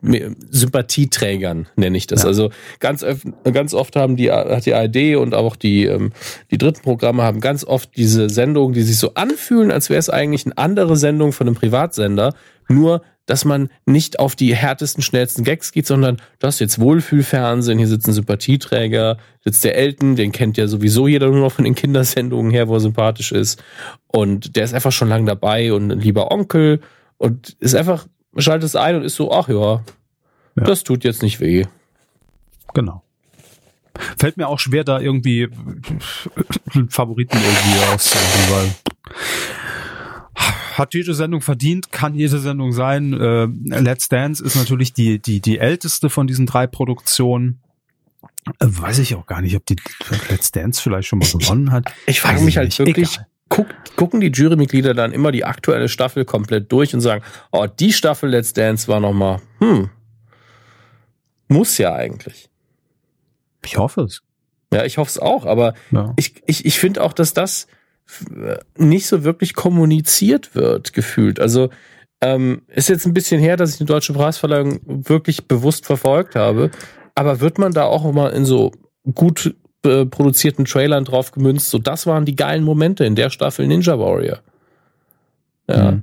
mit Sympathieträgern nenne ich das. Ja. Also ganz ganz oft haben die hat die ARD und auch die ähm, die dritten Programme haben ganz oft diese Sendungen, die sich so anfühlen, als wäre es eigentlich eine andere Sendung von einem Privatsender, nur dass man nicht auf die härtesten, schnellsten Gags geht, sondern das ist jetzt Wohlfühlfernsehen, hier sitzen Sympathieträger, sitzt der Elton, den kennt ja sowieso jeder nur noch von den Kindersendungen her, wo er sympathisch ist. Und der ist einfach schon lange dabei und ein lieber Onkel und ist einfach, schaltet es ein und ist so, ach ja, ja. das tut jetzt nicht weh. Genau. Fällt mir auch schwer, da irgendwie Favoriten irgendwie auszusuchen, weil hat jede Sendung verdient, kann jede Sendung sein. Äh, Let's Dance ist natürlich die, die, die älteste von diesen drei Produktionen. Äh, weiß ich auch gar nicht, ob die Let's Dance vielleicht schon mal gewonnen hat. Ich, ich frage mich halt wirklich, guck, gucken die Jurymitglieder dann immer die aktuelle Staffel komplett durch und sagen, oh, die Staffel Let's Dance war nochmal, hm, muss ja eigentlich. Ich hoffe es. Ja, ich hoffe es auch, aber ja. ich, ich, ich finde auch, dass das nicht so wirklich kommuniziert wird, gefühlt. Also ähm, ist jetzt ein bisschen her, dass ich die deutsche Preisverleihung wirklich bewusst verfolgt habe. Aber wird man da auch mal in so gut äh, produzierten Trailern drauf gemünzt, so das waren die geilen Momente in der Staffel Ninja Warrior. Ja. Mhm.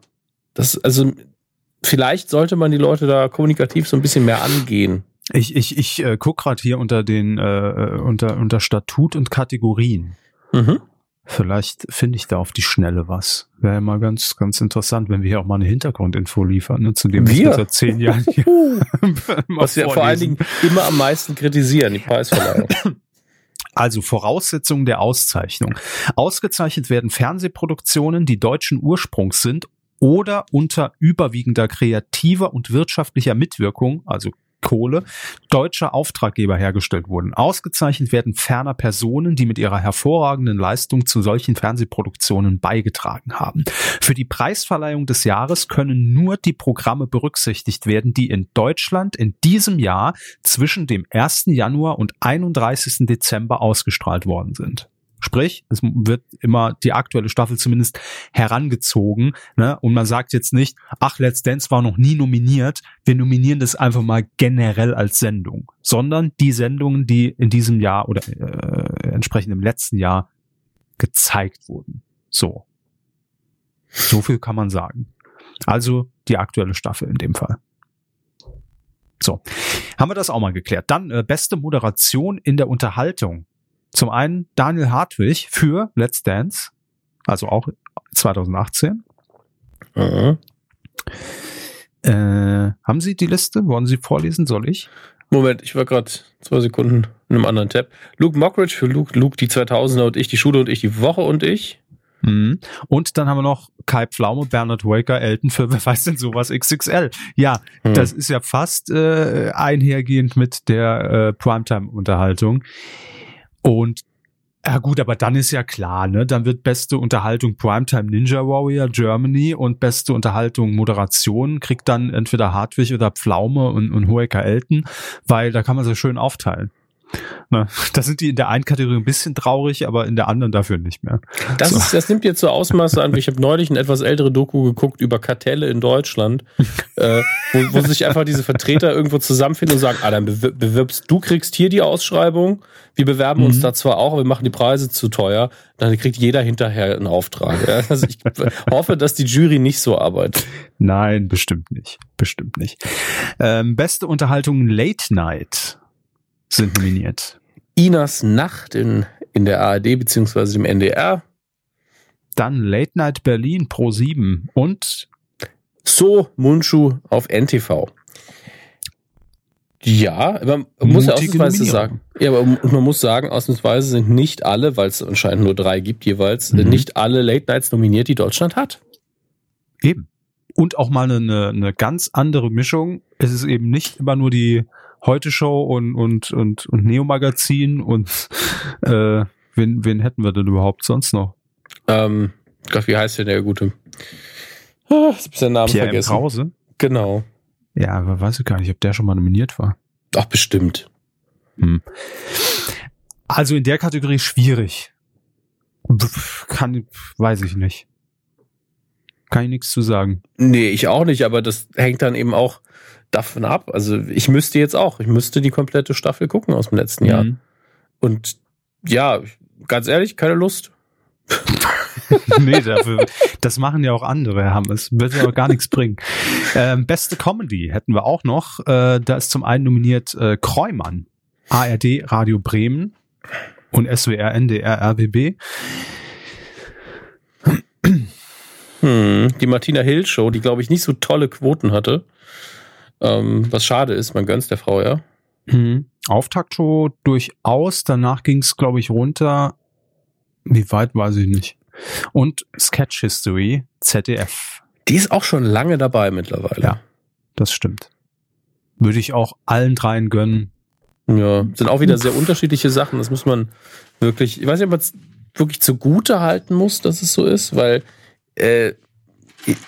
Das, also, vielleicht sollte man die Leute da kommunikativ so ein bisschen mehr angehen. Ich, ich, ich äh, guck gerade hier unter den, äh, äh, unter, unter Statut und Kategorien. Mhm. Vielleicht finde ich da auf die Schnelle was. Wäre ja mal ganz, ganz interessant, wenn wir hier auch mal eine Hintergrundinfo liefern, ne, zu dem wir seit zehn Jahren hier [LAUGHS] Was wir vor allen Dingen immer am meisten kritisieren, die Preisverleihung. [COUGHS] Also Voraussetzungen der Auszeichnung. Ausgezeichnet werden Fernsehproduktionen, die deutschen Ursprungs sind oder unter überwiegender kreativer und wirtschaftlicher Mitwirkung, also Kohle deutscher Auftraggeber hergestellt wurden. Ausgezeichnet werden ferner Personen, die mit ihrer hervorragenden Leistung zu solchen Fernsehproduktionen beigetragen haben. Für die Preisverleihung des Jahres können nur die Programme berücksichtigt werden, die in Deutschland in diesem Jahr zwischen dem 1. Januar und 31. Dezember ausgestrahlt worden sind. Sprich, es wird immer die aktuelle Staffel zumindest herangezogen. Ne? Und man sagt jetzt nicht, ach, Let's Dance war noch nie nominiert. Wir nominieren das einfach mal generell als Sendung. Sondern die Sendungen, die in diesem Jahr oder äh, entsprechend im letzten Jahr gezeigt wurden. So. So viel kann man sagen. Also die aktuelle Staffel in dem Fall. So, haben wir das auch mal geklärt. Dann äh, beste Moderation in der Unterhaltung. Zum einen Daniel Hartwig für Let's Dance, also auch 2018. Mhm. Äh, haben Sie die Liste? Wollen Sie vorlesen? Soll ich? Moment, ich war gerade zwei Sekunden in einem anderen Tab. Luke Mockridge für Luke, Luke die 2000er und ich die Schule und ich die Woche und ich. Mhm. Und dann haben wir noch Kai Pflaume, Bernhard Waker, Elton für [LAUGHS] wer weiß denn sowas XXL. Ja, mhm. das ist ja fast äh, einhergehend mit der äh, Primetime-Unterhaltung. Und ja gut, aber dann ist ja klar, ne? Dann wird beste Unterhaltung Primetime Ninja Warrior Germany und beste Unterhaltung Moderation kriegt dann entweder Hartwig oder Pflaume und, und Hoeker Elton, weil da kann man sich schön aufteilen. Ne? Da sind die in der einen Kategorie ein bisschen traurig, aber in der anderen dafür nicht mehr. Das, so. ist, das nimmt jetzt so Ausmaße an. Ich habe neulich ein etwas ältere Doku geguckt über Kartelle in Deutschland, [LAUGHS] äh, wo, wo sich einfach diese Vertreter irgendwo zusammenfinden und sagen, ah, dann bewirbst du, kriegst hier die Ausschreibung, wir bewerben mhm. uns da zwar auch, aber wir machen die Preise zu teuer, dann kriegt jeder hinterher einen Auftrag. Ja? Also ich [LAUGHS] hoffe, dass die Jury nicht so arbeitet. Nein, bestimmt nicht. Bestimmt nicht. Ähm, beste Unterhaltung Late Night sind nominiert. Inas Nacht in, in der ARD beziehungsweise dem NDR. Dann Late Night Berlin Pro 7 und So Mundschuh auf NTV. Ja, man muss ja ausnahmsweise sagen, ja, aber man muss sagen, ausnahmsweise sind nicht alle, weil es anscheinend nur drei gibt jeweils, mhm. nicht alle Late Nights nominiert, die Deutschland hat. Eben. Und auch mal eine, eine ganz andere Mischung. Es ist eben nicht immer nur die Heute Show und und und und Neo Magazin und [LAUGHS] äh, wen wen hätten wir denn überhaupt sonst noch? Ähm, Gott, wie heißt denn der gute? Ah, ich hab seinen Namen Pierre vergessen. Krause? Genau. Ja, aber weiß ich gar nicht, ob der schon mal nominiert war. Ach, bestimmt. Hm. Also in der Kategorie schwierig. Kann, weiß ich nicht. Kann ich nichts zu sagen. Nee, ich auch nicht, aber das hängt dann eben auch davon ab. Also ich müsste jetzt auch, ich müsste die komplette Staffel gucken aus dem letzten mhm. Jahr. Und ja, ganz ehrlich, keine Lust. [LAUGHS] nee, dafür, das machen ja auch andere, haben es. Wird ja auch gar nichts bringen. [LAUGHS] Ähm, beste Comedy hätten wir auch noch. Äh, da ist zum einen nominiert äh, Kreumann, ARD Radio Bremen und SWR NDR RBB. Hm, die Martina Hill Show, die glaube ich nicht so tolle Quoten hatte. Ähm, was schade ist, man gönnt der Frau, ja. Mhm. Auftaktshow durchaus, danach ging es, glaube ich, runter. Wie weit, weiß ich nicht. Und Sketch History, ZDF. Die ist auch schon lange dabei mittlerweile. Ja, das stimmt. Würde ich auch allen dreien gönnen. Ja, sind auch wieder sehr unterschiedliche Sachen. Das muss man wirklich, ich weiß nicht, ob man es wirklich zugute halten muss, dass es so ist, weil äh,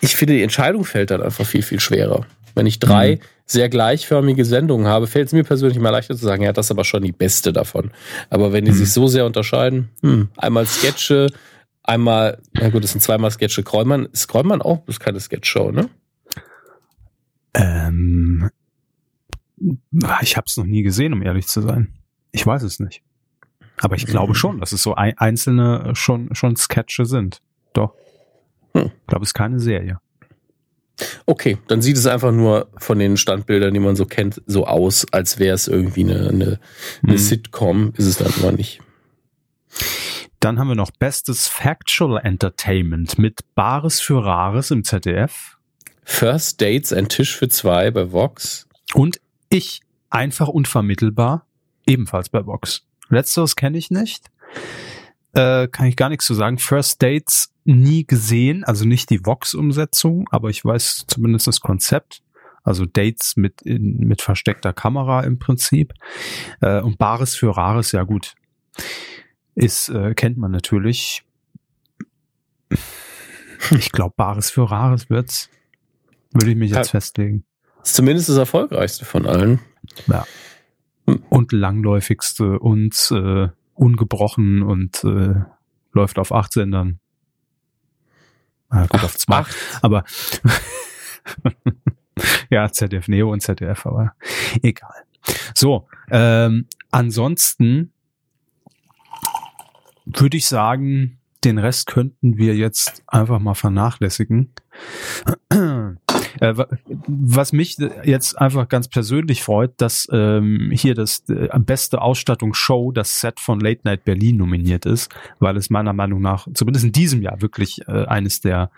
ich finde, die Entscheidung fällt dann einfach viel, viel schwerer. Wenn ich drei mhm. sehr gleichförmige Sendungen habe, fällt es mir persönlich mal leichter zu sagen, ja, das ist aber schon die beste davon. Aber wenn die mhm. sich so sehr unterscheiden, hm, einmal Sketche, einmal, na gut, das sind zweimal Sketche. Kräumann, ist Kräumann auch, das ist keine Sketchshow, ne? Ähm, ich habe es noch nie gesehen, um ehrlich zu sein. Ich weiß es nicht. Aber ich glaube mhm. schon, dass es so ein, einzelne schon, schon Sketche sind. Doch. Hm. Ich glaube, es ist keine Serie. Okay, dann sieht es einfach nur von den Standbildern, die man so kennt, so aus, als wäre es irgendwie eine, eine, eine hm. Sitcom. Ist es dann aber nicht. Dann haben wir noch Bestes Factual Entertainment mit Bares für Rares im ZDF. First Dates, ein Tisch für zwei bei Vox. Und ich, einfach unvermittelbar, ebenfalls bei Vox. Letzteres kenne ich nicht. Äh, kann ich gar nichts zu sagen. First Dates nie gesehen, also nicht die Vox-Umsetzung, aber ich weiß zumindest das Konzept. Also Dates mit, in, mit versteckter Kamera im Prinzip. Äh, und Bares für Rares, ja gut. Ist, äh, kennt man natürlich. Ich glaube, Bares für Rares wird's. Würde ich mich jetzt ja, festlegen. Ist zumindest das erfolgreichste von allen. Ja. Und langläufigste und äh, ungebrochen und äh, läuft auf acht Sendern. Ah, gut, auf zwei. Acht. Aber [LAUGHS] ja, ZDF Neo und ZDF, aber egal. So, ähm, ansonsten würde ich sagen, den Rest könnten wir jetzt einfach mal vernachlässigen. Äh, was mich jetzt einfach ganz persönlich freut, dass ähm, hier das äh, beste Ausstattungsshow, das Set von Late Night Berlin nominiert ist, weil es meiner Meinung nach zumindest in diesem Jahr wirklich äh, eines der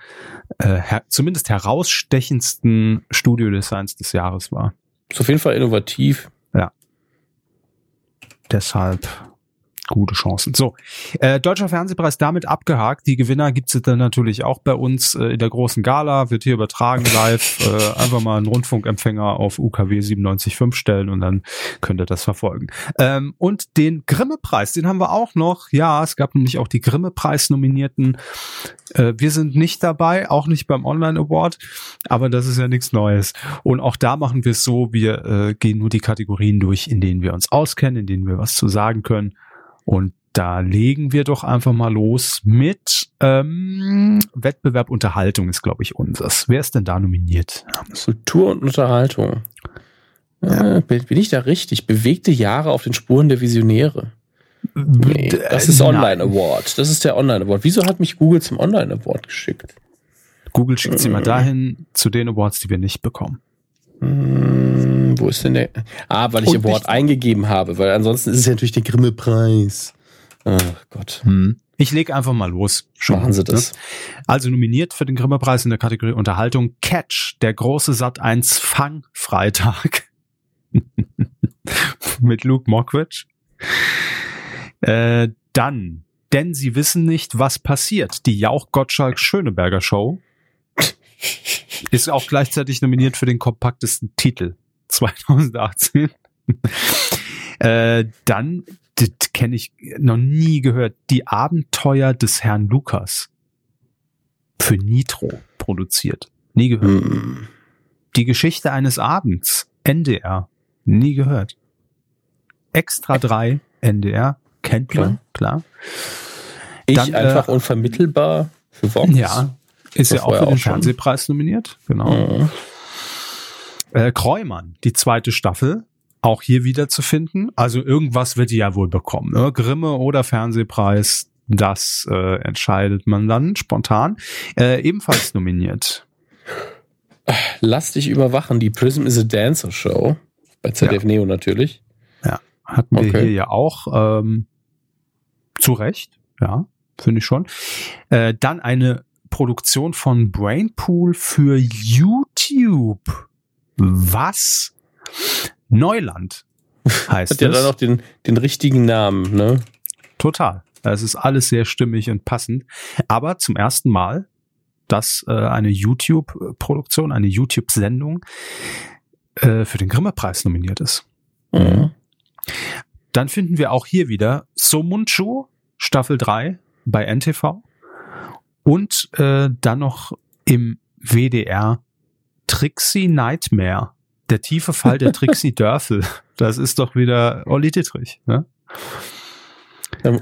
äh, her zumindest herausstechendsten Studiodesigns des Jahres war. Ist auf jeden Fall innovativ. Ja. Deshalb gute Chancen. So, äh, Deutscher Fernsehpreis damit abgehakt. Die Gewinner gibt's dann natürlich auch bei uns äh, in der großen Gala, wird hier übertragen live. [LAUGHS] Äh, einfach mal einen Rundfunkempfänger auf UKW 97.5 stellen und dann könnt ihr das verfolgen. Ähm, und den Grimme-Preis, den haben wir auch noch. Ja, es gab nämlich auch die Grimme-Preis-Nominierten. Äh, wir sind nicht dabei, auch nicht beim Online Award, aber das ist ja nichts Neues. Und auch da machen wir es so, wir äh, gehen nur die Kategorien durch, in denen wir uns auskennen, in denen wir was zu sagen können. Und da legen wir doch einfach mal los mit ähm, Wettbewerb Unterhaltung ist, glaube ich, unseres. Wer ist denn da nominiert? Kultur und Unterhaltung. Ja. Äh, bin ich da richtig? Bewegte Jahre auf den Spuren der Visionäre. Nee, das ist Online Award. Das ist der Online Award. Wieso hat mich Google zum Online Award geschickt? Google schickt sie mal dahin zu den Awards, die wir nicht bekommen. Hm, wo ist denn der? Ah, weil ich Und Award eingegeben habe, weil ansonsten ist es ja natürlich der Grimme-Preis. Ach Gott. Hm. Ich lege einfach mal los. Schon, Machen Sie das. Ne? Also nominiert für den Grimme-Preis in der Kategorie Unterhaltung Catch, der große Sat 1 Fang-Freitag. [LAUGHS] Mit Luke Mockridge. Äh, dann, denn sie wissen nicht, was passiert. Die Jauch Gottschalk Schöneberger Show. Ist auch gleichzeitig nominiert für den kompaktesten Titel 2018. [LAUGHS] äh, dann, das kenne ich noch nie gehört, die Abenteuer des Herrn Lukas für Nitro produziert. Nie gehört. Mm. Die Geschichte eines Abends, NDR, nie gehört. Extra 3, NDR, kennt man, klar. Ich Dann, einfach äh, unvermittelbar für Vox. Ja, ist ja auch für den Fernsehpreis nominiert, genau. Mhm. Äh, Kreumann, die zweite Staffel, auch hier wieder zu finden. Also irgendwas wird die ja wohl bekommen. Ne? Grimme oder Fernsehpreis, das äh, entscheidet man dann spontan. Äh, ebenfalls nominiert. Lass dich überwachen, die Prism is a Dancer Show. Bei ZDF ja. Neo natürlich. Ja, hatten wir hier ja auch. Ähm, zu Recht, ja, finde ich schon. Äh, dann eine Produktion von Brainpool für YouTube. Was? Neuland heißt Hat ja dann auch den, den richtigen Namen, ne? Total. Es ist alles sehr stimmig und passend. Aber zum ersten Mal, dass äh, eine YouTube-Produktion, eine YouTube-Sendung äh, für den Grimme-Preis nominiert ist. Mhm. Dann finden wir auch hier wieder Somunchu, Staffel 3 bei NTV. Und äh, dann noch im WDR Trixie Nightmare. Der tiefe Fall der [LAUGHS] Trixie Dörfel. Das ist doch wieder Olli Dittrich. Ne?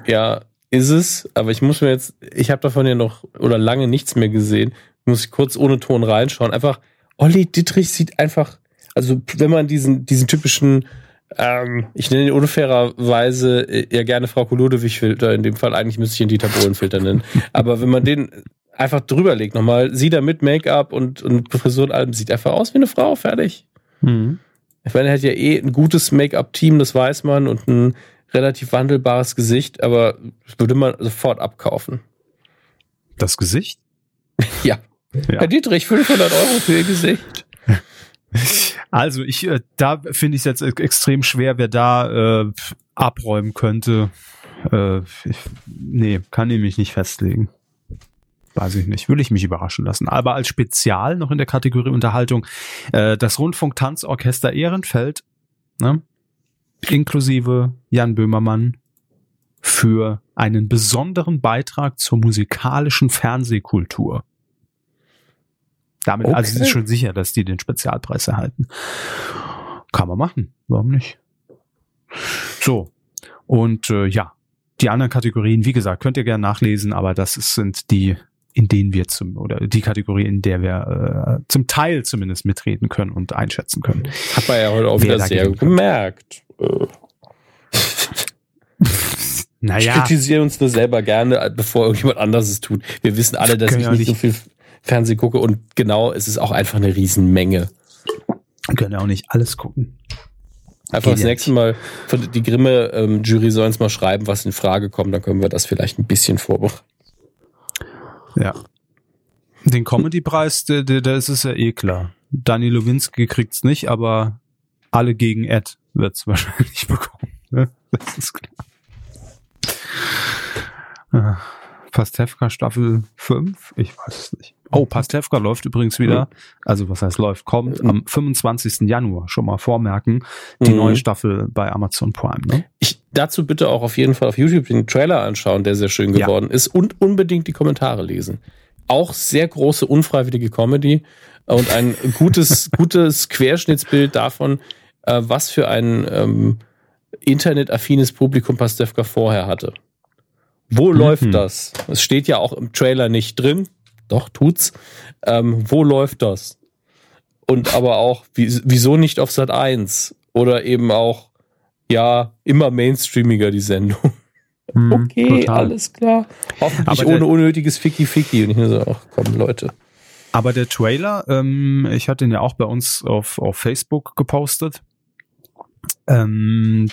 Ja, ist es. Aber ich muss mir jetzt, ich habe davon ja noch oder lange nichts mehr gesehen. Muss ich kurz ohne Ton reinschauen. Einfach, Olli Dittrich sieht einfach, also wenn man diesen, diesen typischen ähm, ich nenne ihn unfairerweise äh, ja gerne Frau Kolodewig-Filter. In dem Fall eigentlich müsste ich ihn Dieter Bohlen-Filter nennen. Aber wenn man den einfach drüber legt nochmal, sie da mit Make-up und, und Frisur und allem, sieht einfach aus wie eine Frau, fertig. Mhm. Ich meine, er hat ja eh ein gutes Make-up-Team, das weiß man, und ein relativ wandelbares Gesicht, aber das würde man sofort abkaufen. Das Gesicht? [LAUGHS] ja. ja. Herr Dietrich, 500 Euro für Ihr Gesicht. [LAUGHS] Also ich, äh, da finde ich es jetzt extrem schwer, wer da äh, abräumen könnte. Äh, ich, nee, kann ich mich nicht festlegen. Weiß ich nicht, will ich mich überraschen lassen. Aber als Spezial noch in der Kategorie Unterhaltung äh, das Rundfunk-Tanzorchester Ehrenfeld, ne? inklusive Jan Böhmermann, für einen besonderen Beitrag zur musikalischen Fernsehkultur. Damit, okay. also ist schon sicher, dass die den Spezialpreis erhalten. Kann man machen. Warum nicht? So. Und äh, ja, die anderen Kategorien, wie gesagt, könnt ihr gerne nachlesen, aber das sind die, in denen wir zum, oder die Kategorie, in der wir äh, zum Teil zumindest mitreden können und einschätzen können. Hat man ja heute auch wieder sehr gemerkt. [LAUGHS] Äh. naja. Ich kritisiere uns nur selber gerne, bevor irgendjemand anderes es tut. Wir wissen alle, dass ich nicht so viel Fernsehen gucke und genau, es ist auch einfach eine Riesenmenge. Können ja auch nicht alles gucken. Einfach das nächste Mal, die Grimme-Jury ähm, soll uns mal schreiben, was in Frage kommt, dann können wir das vielleicht ein bisschen vorbereiten. Ja. Den Comedy-Preis, da ist es ja eh klar. Dani Lowinski kriegt's nicht, aber alle gegen Ed wird's [LAUGHS] wahrscheinlich bekommen. Ne? Das ist klar. Ah, Pastewka Staffel 5? Ich weiß es nicht. Oh, Pastewka läuft übrigens wieder, also was heißt läuft, kommt am 25. Januar, schon mal vormerken, die mhm. neue Staffel bei Amazon Prime. Ne? Ich dazu bitte auch auf jeden Fall auf YouTube den Trailer anschauen, der sehr schön geworden ja. ist und unbedingt die Kommentare lesen. Auch sehr große unfreiwillige Comedy und ein [LAUGHS] gutes, gutes Querschnittsbild davon, äh, was für ein ähm, internetaffines Publikum Pastewka vorher hatte. Wo mhm. läuft das? Es steht ja auch im Trailer nicht drin, doch, tut's. Ähm, wo läuft das? Und aber auch, wie, wieso nicht auf Sat 1? Oder eben auch, ja, immer mainstreamiger die Sendung. Mhm, okay, total. alles klar. Hoffentlich aber ohne unnötiges Ficky-Ficky. Und ich nur so, ach komm, Leute. Aber der Trailer, ähm, ich hatte ihn ja auch bei uns auf, auf Facebook gepostet. Ähm,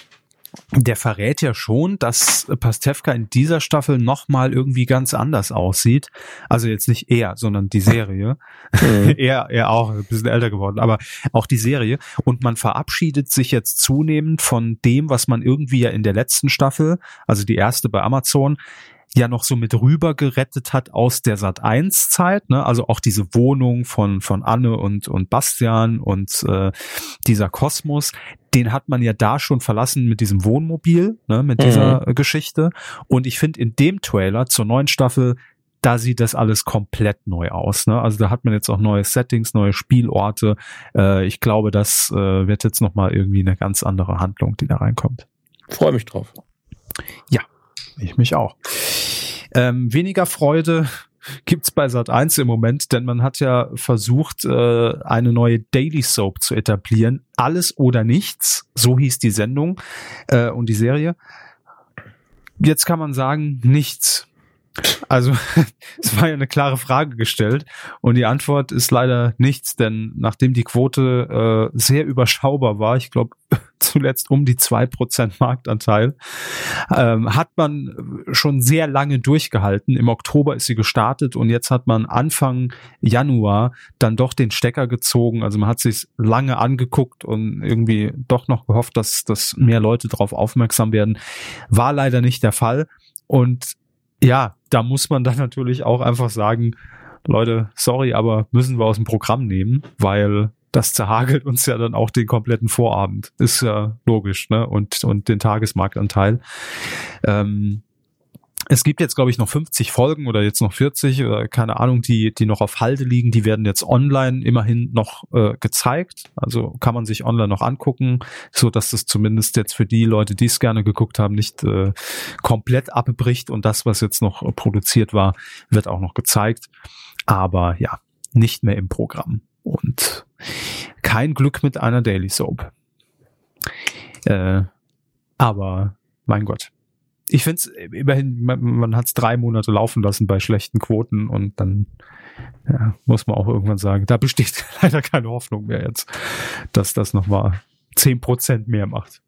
der verrät ja schon, dass Pastewka in dieser Staffel nochmal irgendwie ganz anders aussieht. Also jetzt nicht er, sondern die Serie. Mhm. [LAUGHS] er, er auch, ein bisschen älter geworden, aber auch die Serie. Und man verabschiedet sich jetzt zunehmend von dem, was man irgendwie ja in der letzten Staffel, also die erste bei Amazon, ja noch so mit rüber gerettet hat aus der Sat 1 Zeit, ne? Also auch diese Wohnung von von Anne und und Bastian und äh, dieser Kosmos, den hat man ja da schon verlassen mit diesem Wohnmobil, ne, mit dieser mhm. Geschichte und ich finde in dem Trailer zur neuen Staffel da sieht das alles komplett neu aus. Ne? Also da hat man jetzt auch neue Settings, neue Spielorte. Äh, ich glaube, das äh, wird jetzt nochmal irgendwie eine ganz andere Handlung, die da reinkommt. Freue mich drauf. Ja, ich mich auch. Ähm, weniger Freude gibt's bei Sat 1 im Moment, denn man hat ja versucht, äh, eine neue Daily Soap zu etablieren. Alles oder nichts, so hieß die Sendung äh, und die Serie. Jetzt kann man sagen, nichts. Also [LAUGHS] es war ja eine klare Frage gestellt und die Antwort ist leider nichts, denn nachdem die Quote äh, sehr überschaubar war, ich glaube [LAUGHS] zuletzt um die zwei Prozent Marktanteil, ähm, hat man schon sehr lange durchgehalten. Im Oktober ist sie gestartet und jetzt hat man Anfang Januar dann doch den Stecker gezogen. Also man hat sich lange angeguckt und irgendwie doch noch gehofft, dass, dass mehr Leute darauf aufmerksam werden. War leider nicht der Fall. Und ja, da muss man dann natürlich auch einfach sagen, Leute, sorry, aber müssen wir aus dem Programm nehmen, weil das zerhagelt uns ja dann auch den kompletten Vorabend. Ist ja logisch, ne? Und, und den Tagesmarktanteil. Ähm, es gibt jetzt, glaube ich, noch 50 Folgen oder jetzt noch 40 oder keine Ahnung, die, die noch auf Halde liegen. Die werden jetzt online immerhin noch äh, gezeigt. Also kann man sich online noch angucken, so dass das zumindest jetzt für die Leute, die es gerne geguckt haben, nicht äh, komplett abbricht. Und das, was jetzt noch produziert war, wird auch noch gezeigt. Aber ja, nicht mehr im Programm. Und kein Glück mit einer Daily Soap. Äh, aber mein Gott, ich finde es immerhin, man, man hat es drei Monate laufen lassen bei schlechten Quoten und dann ja, muss man auch irgendwann sagen, da besteht [LAUGHS] leider keine Hoffnung mehr jetzt, dass das nochmal zehn Prozent mehr macht.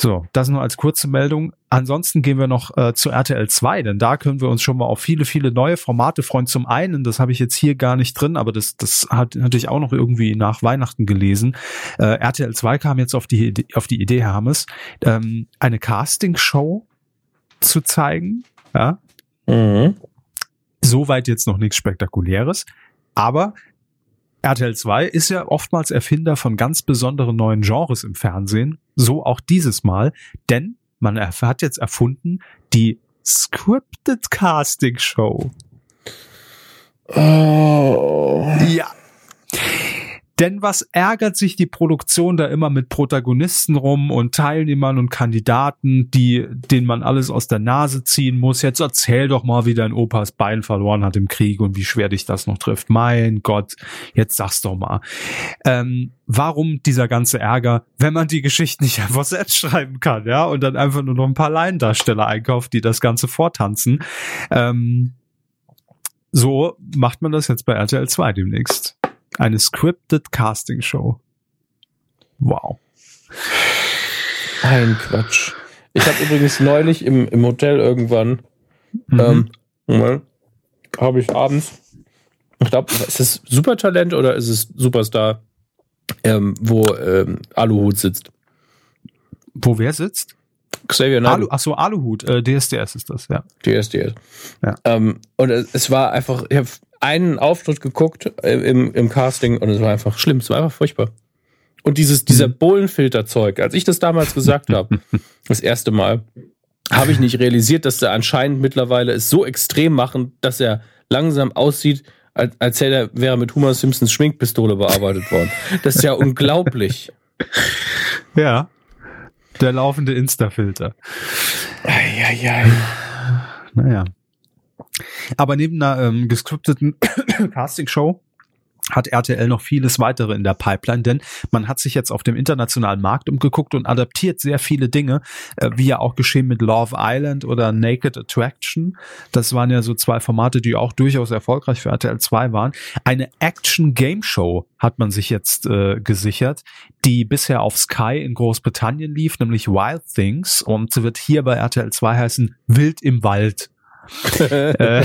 So, das nur als kurze Meldung. Ansonsten gehen wir noch äh, zu RTL 2, denn da können wir uns schon mal auf viele, viele neue Formate freuen. Zum einen, das habe ich jetzt hier gar nicht drin, aber das, das hat natürlich auch noch irgendwie nach Weihnachten gelesen. Äh, RTL 2 kam jetzt auf die, auf die Idee, Herr Hammes, ähm, eine Castingshow zu zeigen. Ja. Mhm. Soweit jetzt noch nichts Spektakuläres. Aber RTL 2 ist ja oftmals Erfinder von ganz besonderen neuen Genres im Fernsehen. So auch dieses Mal, denn man hat jetzt erfunden die Scripted Casting Show. Oh. Ja. Denn was ärgert sich die Produktion da immer mit Protagonisten rum und Teilnehmern und Kandidaten, die, denen man alles aus der Nase ziehen muss? Jetzt erzähl doch mal, wie dein Opas Bein verloren hat im Krieg und wie schwer dich das noch trifft. Mein Gott, jetzt sag's doch mal. Ähm, warum dieser ganze Ärger, wenn man die Geschichte nicht einfach selbst schreiben kann, ja, und dann einfach nur noch ein paar Laiendarsteller einkauft, die das Ganze vortanzen? Ähm, so macht man das jetzt bei RTL 2 demnächst. Eine scripted Casting Show. Wow. Ein Quatsch. Ich habe übrigens neulich im, im Hotel irgendwann, mhm. ähm, habe ich abends, ich glaube, ist es Supertalent oder ist es Superstar, ähm, wo ähm, Aluhut sitzt? Wo wer sitzt? Xavier Alu, achso, Aluhut, äh, DSDS ist das, ja. DSDS. Ja. Ähm, und es war einfach, ich habe einen Auftritt geguckt äh, im, im Casting und es war einfach schlimm, es war einfach furchtbar. Und dieses, dieser mhm. Bohlenfilterzeug, als ich das damals gesagt habe, [LAUGHS] das erste Mal, habe ich nicht realisiert, dass der anscheinend mittlerweile es so extrem machen, dass er langsam aussieht, als, als hätte er wäre mit Homer Simpsons Schminkpistole bearbeitet worden. Das ist ja unglaublich. [LAUGHS] Ja. Der laufende Insta-Filter. Eieiei. Naja. Aber neben einer ähm, gescripteten [COUGHS] Castingshow hat RTL noch vieles weitere in der Pipeline, denn man hat sich jetzt auf dem internationalen Markt umgeguckt und adaptiert sehr viele Dinge, äh, wie ja auch geschehen mit Love Island oder Naked Attraction. Das waren ja so zwei Formate, die auch durchaus erfolgreich für RTL 2 waren. Eine Action Game Show hat man sich jetzt äh, gesichert, die bisher auf Sky in Großbritannien lief, nämlich Wild Things und wird hier bei RTL 2 heißen Wild im Wald. Äh,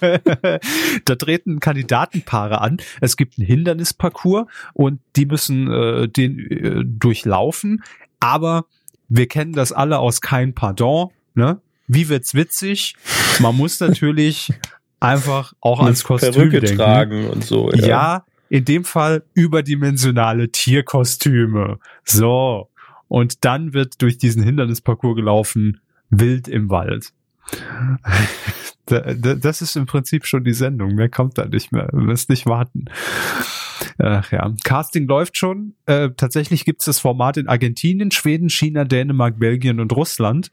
[LAUGHS] da treten Kandidatenpaare an. Es gibt einen Hindernisparcours und die müssen äh, den äh, durchlaufen. Aber wir kennen das alle aus kein Pardon. Ne? Wie wird's witzig? Man muss natürlich einfach auch ans Kostüm Perücke denken. tragen und so. Ja. ja, in dem Fall überdimensionale Tierkostüme. So. Und dann wird durch diesen Hindernisparcours gelaufen, wild im Wald. [LAUGHS] Das ist im Prinzip schon die Sendung. Mehr kommt da nicht mehr. Wir müssen nicht warten. Ach ja, Casting läuft schon. Äh, tatsächlich gibt es das Format in Argentinien, Schweden, China, Dänemark, Belgien und Russland.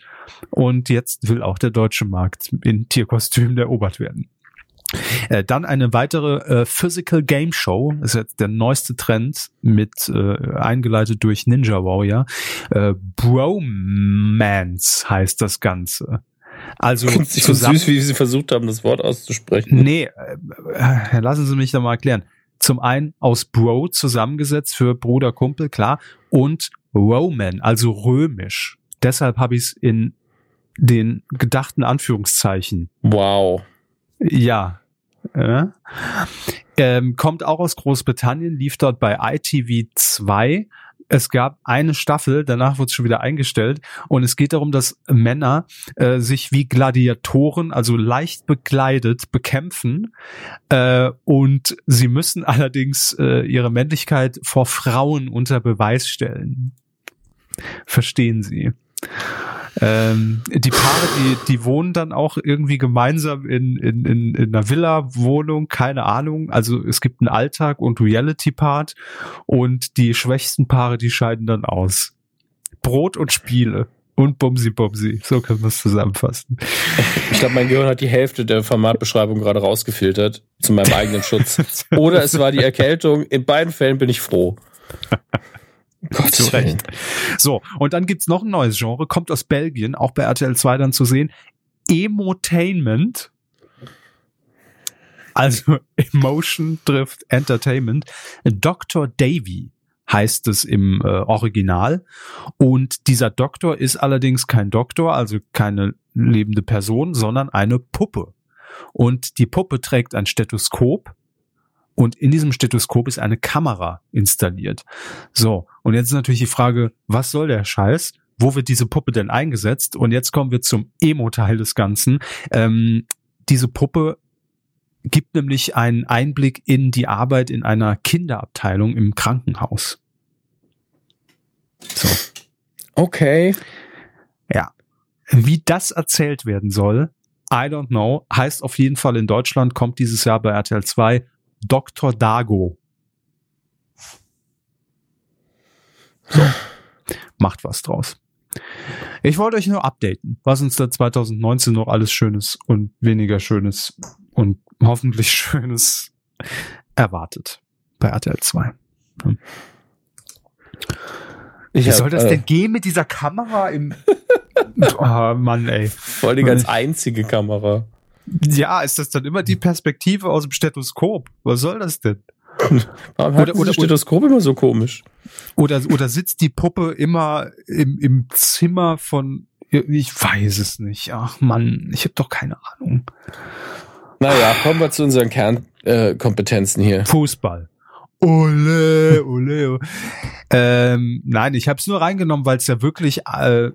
Und jetzt will auch der deutsche Markt in Tierkostümen erobert werden. Äh, dann eine weitere äh, Physical Game Show, ist jetzt der neueste Trend mit äh, eingeleitet durch Ninja Warrior. Äh, Bromance heißt das Ganze. Also ich zusammen, süß, wie Sie versucht haben, das Wort auszusprechen. Nee, äh, lassen Sie mich da mal erklären. Zum einen aus Bro zusammengesetzt für Bruder, Kumpel, klar, und Roman, also römisch. Deshalb habe ich es in den gedachten Anführungszeichen. Wow. Ja. Äh, ähm, kommt auch aus Großbritannien, lief dort bei ITV 2 es gab eine Staffel, danach wurde es schon wieder eingestellt und es geht darum, dass Männer äh, sich wie Gladiatoren, also leicht bekleidet, bekämpfen äh, und sie müssen [LAUGHS] allerdings äh, ihre Männlichkeit vor Frauen unter Beweis stellen. Verstehen Sie? Ähm, die Paare, die, die wohnen dann auch irgendwie gemeinsam in, in, in, in einer Villa-Wohnung, keine Ahnung. Also es gibt einen Alltag und Reality-Part und die schwächsten Paare, die scheiden dann aus. Brot und Spiele. Und Bumsi Bumsi. So können wir es zusammenfassen. Ich glaube, mein Gehirn hat die Hälfte der Formatbeschreibung gerade rausgefiltert, zu meinem eigenen Schutz. [LAUGHS] Oder es war die Erkältung. In beiden Fällen bin ich froh. Gott zu Recht. So, und dann gibt's noch ein neues Genre, kommt aus Belgien, auch bei RTL 2 dann zu sehen. Emotainment. Also [LAUGHS] Emotion trifft Entertainment. Dr. Davy heißt es im äh, Original. Und dieser Doktor ist allerdings kein Doktor, also keine lebende Person, sondern eine Puppe. Und die Puppe trägt ein Stethoskop und in diesem Stethoskop ist eine Kamera installiert. So, und jetzt ist natürlich die Frage, was soll der Scheiß? Wo wird diese Puppe denn eingesetzt? Und jetzt kommen wir zum Emo-Teil des Ganzen. Ähm, diese Puppe gibt nämlich einen Einblick in die Arbeit in einer Kinderabteilung im Krankenhaus. So. Okay. Ja. Wie das erzählt werden soll, I don't know. Heißt auf jeden Fall in Deutschland kommt dieses Jahr bei RTL 2 Dr. Dago. So. Macht was draus. Ich wollte euch nur updaten, was uns da 2019 noch alles Schönes und weniger Schönes und hoffentlich Schönes erwartet bei RTL 2. Wie soll das äh, denn gehen mit dieser Kamera im. [LAUGHS] oh Mann, ey. Voll die ganz einzige Kamera. Ja, ist das dann immer die Perspektive aus dem Stethoskop? Was soll das denn? Warum hat oder, oder, Stethoskop immer so komisch? Oder, oder sitzt die Puppe immer im, im Zimmer von, ich weiß es nicht. Ach Mann, ich habe doch keine Ahnung. Naja, kommen wir zu unseren Kernkompetenzen äh, hier. Fußball. Ole, ole. ähm, nein, ich habe es nur reingenommen, weil es ja wirklich äh,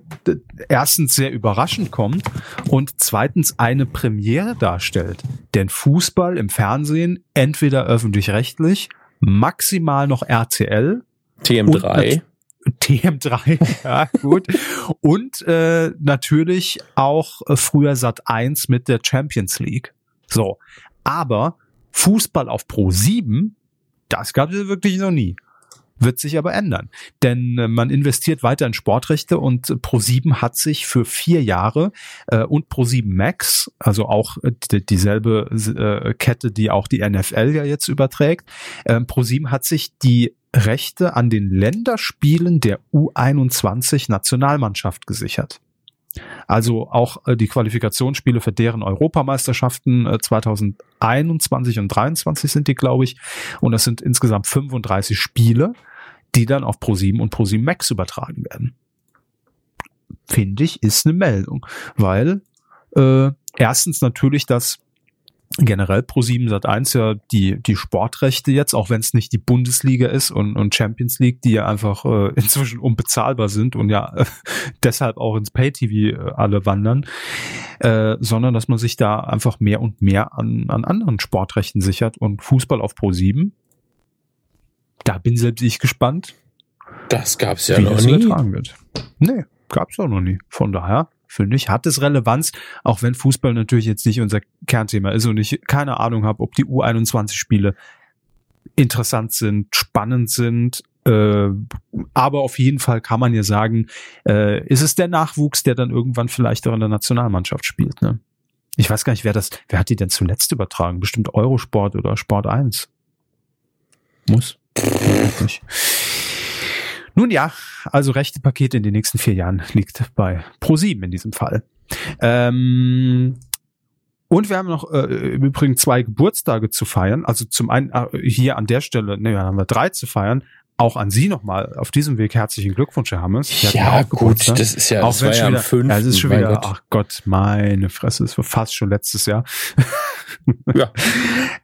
erstens sehr überraschend kommt und zweitens eine Premiere darstellt. Denn Fußball im Fernsehen, entweder öffentlich-rechtlich, maximal noch RTL. TM3. TM3, ja, gut. Und äh, natürlich auch früher Sat 1 mit der Champions League. So. Aber Fußball auf Pro 7 das gab es wirklich noch nie. Wird sich aber ändern. Denn äh, man investiert weiter in Sportrechte und Pro7 hat sich für vier Jahre äh, und Pro7 Max, also auch äh, dieselbe äh, Kette, die auch die NFL ja jetzt überträgt, äh, Pro7 hat sich die Rechte an den Länderspielen der U21 Nationalmannschaft gesichert. Also auch äh, die Qualifikationsspiele für deren Europameisterschaften äh, 2021 und 23 sind die, glaube ich. Und das sind insgesamt 35 Spiele, die dann auf Pro7 und Pro7 Max übertragen werden. Finde ich, ist eine Meldung, weil äh, erstens natürlich das generell Pro7 Sat1 ja die, die Sportrechte jetzt, auch wenn es nicht die Bundesliga ist und, und Champions League, die ja einfach äh, [LAUGHS] inzwischen unbezahlbar sind und ja äh, [LAUGHS] deshalb auch ins Pay-TV äh, alle wandern, äh, sondern dass man sich da einfach mehr und mehr an, an anderen Sportrechten sichert und Fußball auf Pro7. Da bin selbst ich gespannt. Das gab's ja noch nie. Übertragen wird. Nee, gab's auch noch nie. Von daher finde ich, hat es Relevanz, auch wenn Fußball natürlich jetzt nicht unser Kernthema ist und ich keine Ahnung habe, ob die U21-Spiele interessant sind, spannend sind. Äh, aber auf jeden Fall kann man ja sagen, äh, ist es der Nachwuchs, der dann irgendwann vielleicht auch in der Nationalmannschaft spielt. Ne? Ich weiß gar nicht, wer das, wer hat die denn zuletzt übertragen? Bestimmt Eurosport oder Sport 1. Muss. Nicht. Nun ja, also rechte Paket in den nächsten vier Jahren liegt bei Pro7 in diesem Fall. Ähm, und wir haben noch äh, im Übrigen zwei Geburtstage zu feiern. Also zum einen äh, hier an der Stelle, ne, haben wir drei zu feiern. Auch an Sie nochmal auf diesem Weg herzlichen Glückwunsch, Herr Hammes. Ja, gut, das ist ja, auch das war ja am 5. Ja, es ist schon wieder, Gott. ach Gott, meine Fresse, es war fast schon letztes Jahr. [LAUGHS] Ja.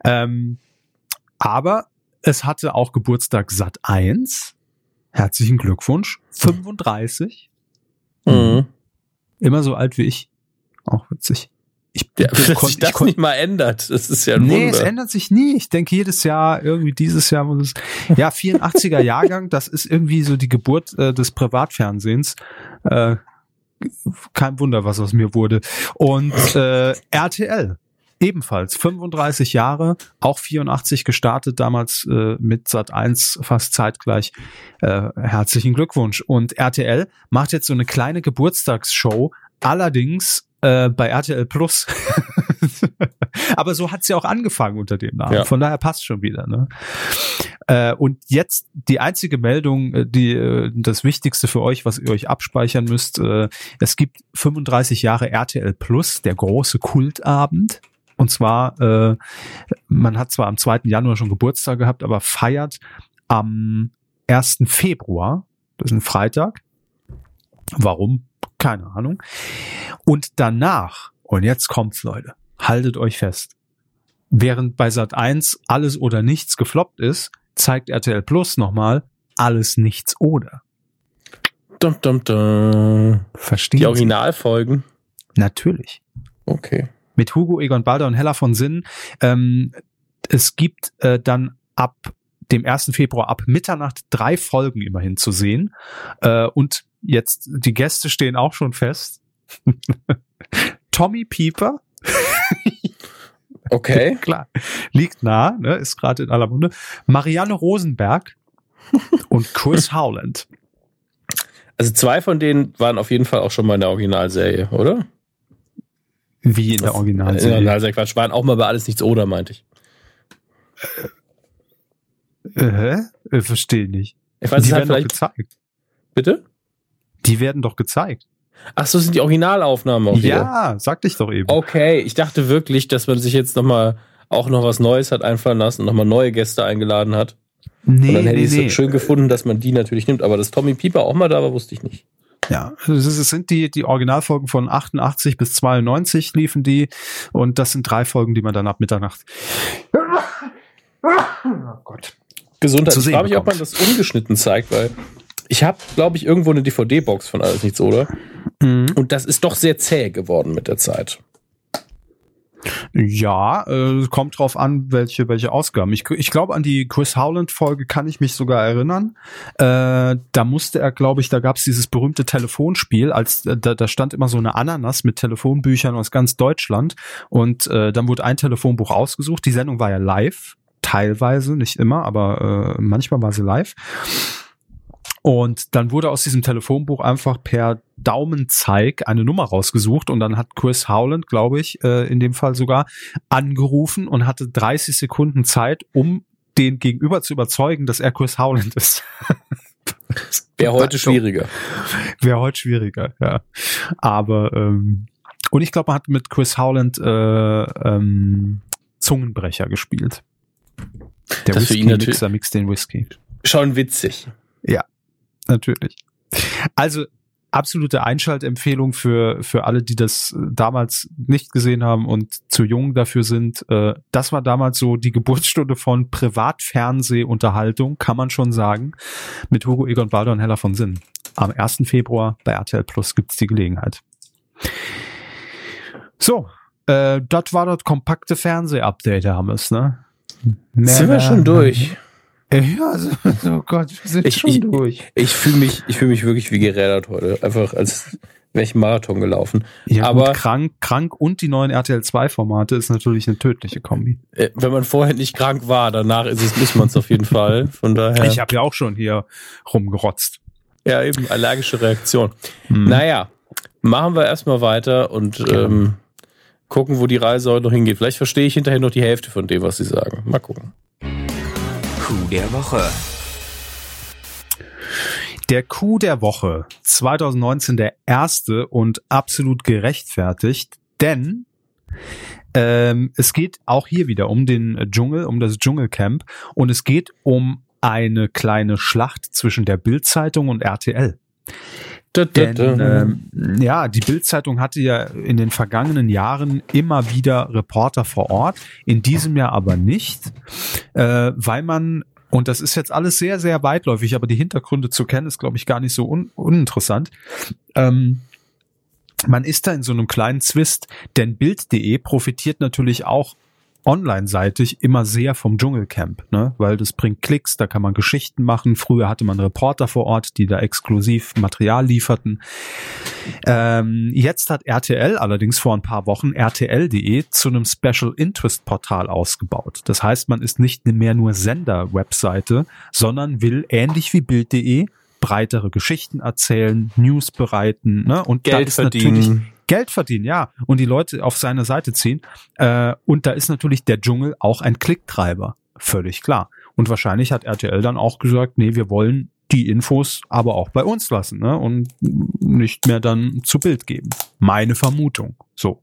ähm, aber es hatte auch Geburtstag Sat 1 Herzlichen Glückwunsch. 35. Mhm. Immer so alt wie ich. Auch witzig. Ich, ja, [LAUGHS] dass sich das nicht mal ändert, das ist ja ein Nee, Wunder. es ändert sich nie. Ich denke jedes Jahr, irgendwie dieses Jahr muss es, ja, 84er Jahrgang, das ist irgendwie so die Geburt äh, des Privatfernsehens. Äh, kein Wunder, was aus mir wurde. Und äh, RTL, ebenfalls 35 Jahre, auch 84 gestartet, damals äh, mit Sat 1 fast zeitgleich. Äh, herzlichen Glückwunsch. Und RTL macht jetzt so eine kleine Geburtstagsshow, allerdings äh, bei RTL Plus. [LAUGHS] Aber so hat sie auch angefangen unter dem Namen. Ja. Von daher passt schon wieder. Ne? Äh, und jetzt die einzige Meldung, äh, die äh, das Wichtigste für euch, was ihr euch abspeichern müsst. Äh, es gibt 35 Jahre RTL Plus, der große Kultabend. Und zwar, äh, man hat zwar am 2. Januar schon Geburtstag gehabt, aber feiert am 1. Februar, das ist ein Freitag. Warum? Keine Ahnung. Und danach, und jetzt kommt's, Leute, haltet euch fest. Während bei Sat 1 alles oder nichts gefloppt ist, zeigt RTL Plus nochmal alles nichts oder. Dum, dum, dum. Verstehen Die Originalfolgen? Natürlich. Okay mit Hugo Egon Balder und Hella von Sinn. Ähm, es gibt äh, dann ab dem 1. Februar ab Mitternacht drei Folgen immerhin zu sehen. Äh, und jetzt, die Gäste stehen auch schon fest. [LAUGHS] Tommy Pieper. [LAUGHS] okay. Klar. Liegt nah, ne, ist gerade in aller Munde. Marianne Rosenberg [LAUGHS] und Chris Howland. Also zwei von denen waren auf jeden Fall auch schon mal in der Originalserie, oder? Wie in der Originalserie? In der Originalserie, Quatsch, waren auch mal bei Alles Nichts Oder, meinte ich. Äh, hä? Ich verstehe nicht. Ich weiß, die werden doch gezeigt. Bitte? Die werden doch gezeigt. Ach so, sind die Originalaufnahmen auch Ja, hier. sagte ich doch eben. Okay, ich dachte wirklich, dass man sich jetzt noch mal auch noch was Neues hat einfallen lassen und nochmal neue Gäste eingeladen hat. Nee, und dann hätte nee, ich es nee. schön gefunden, dass man die natürlich nimmt. Aber dass Tommy Pieper auch mal da war, wusste ich nicht. Ja, es sind die, die Originalfolgen von 88 bis 92 liefen die. Und das sind drei Folgen, die man dann ab Mitternacht. Oh Gott. Gesundheit. Ich frage mich, ob man das ungeschnitten zeigt, weil ich habe, glaube ich, irgendwo eine DVD-Box von Alles Nichts, oder? Mhm. Und das ist doch sehr zäh geworden mit der Zeit. Ja, äh, kommt drauf an, welche welche Ausgaben. Ich, ich glaube, an die Chris Howland Folge kann ich mich sogar erinnern. Äh, da musste er, glaube ich, da gab es dieses berühmte Telefonspiel, als äh, da, da stand immer so eine Ananas mit Telefonbüchern aus ganz Deutschland und äh, dann wurde ein Telefonbuch ausgesucht. Die Sendung war ja live, teilweise, nicht immer, aber äh, manchmal war sie live. Und dann wurde aus diesem Telefonbuch einfach per Daumenzeig eine Nummer rausgesucht und dann hat Chris Howland, glaube ich, äh, in dem Fall sogar angerufen und hatte 30 Sekunden Zeit, um den Gegenüber zu überzeugen, dass er Chris Howland ist. [LAUGHS] Wäre heute schwieriger. Wäre heute schwieriger, ja. Aber ähm, und ich glaube, man hat mit Chris Howland äh, ähm, Zungenbrecher gespielt. Der das Whisky Mixer mixt den Whisky. Schon witzig. Ja, natürlich. Also absolute Einschaltempfehlung für, für alle, die das damals nicht gesehen haben und zu jung dafür sind. Äh, das war damals so die Geburtsstunde von Privatfernsehunterhaltung, kann man schon sagen, mit Hugo Egon Balder und Hella von Sinn. Am 1. Februar bei RTL Plus gibt's die Gelegenheit. So, äh, das war das kompakte Fernseh-Update, Hammes, ne? Mehr Sind wir schon durch? Ja, also, [LAUGHS] oh Gott, wir sind ich, schon ich, durch. Ich fühle mich, ich fühle mich wirklich wie gerädert heute. Einfach als wäre ich Marathon gelaufen. Ja, aber gut, krank, krank und die neuen RTL 2 Formate ist natürlich eine tödliche Kombi. Äh, wenn man vorher nicht krank war, danach ist es, muss man es auf jeden Fall. Von daher. Ich habe ja auch schon hier rumgerotzt. Ja, eben, allergische Reaktion. Hm. Naja, machen wir erstmal weiter und ähm, gucken, wo die Reise heute noch hingeht. Vielleicht verstehe ich hinterher noch die Hälfte von dem, was sie sagen. Mal gucken. Coup der Woche. Der Coup der Woche 2019 der erste und absolut gerechtfertigt, denn ähm, es geht auch hier wieder um den Dschungel, um das Dschungelcamp und es geht um eine kleine Schlacht zwischen der Bildzeitung und RTL. Denn, ähm, ja, die Bildzeitung hatte ja in den vergangenen Jahren immer wieder Reporter vor Ort, in diesem Jahr aber nicht, äh, weil man und das ist jetzt alles sehr, sehr weitläufig, aber die Hintergründe zu kennen ist, glaube ich, gar nicht so un uninteressant. Ähm, man ist da in so einem kleinen Zwist, denn Bild.de profitiert natürlich auch online-seitig immer sehr vom Dschungelcamp, ne? weil das bringt Klicks, da kann man Geschichten machen. Früher hatte man Reporter vor Ort, die da exklusiv Material lieferten. Ähm, jetzt hat RTL allerdings vor ein paar Wochen RTL.de zu einem Special Interest Portal ausgebaut. Das heißt, man ist nicht mehr nur Sender-Webseite, sondern will ähnlich wie Bild.de breitere Geschichten erzählen, News bereiten ne? und Geld verdienen. Geld verdienen, ja, und die Leute auf seine Seite ziehen. Äh, und da ist natürlich der Dschungel auch ein Klicktreiber, völlig klar. Und wahrscheinlich hat RTL dann auch gesagt, nee, wir wollen die Infos aber auch bei uns lassen ne? und nicht mehr dann zu Bild geben. Meine Vermutung. So.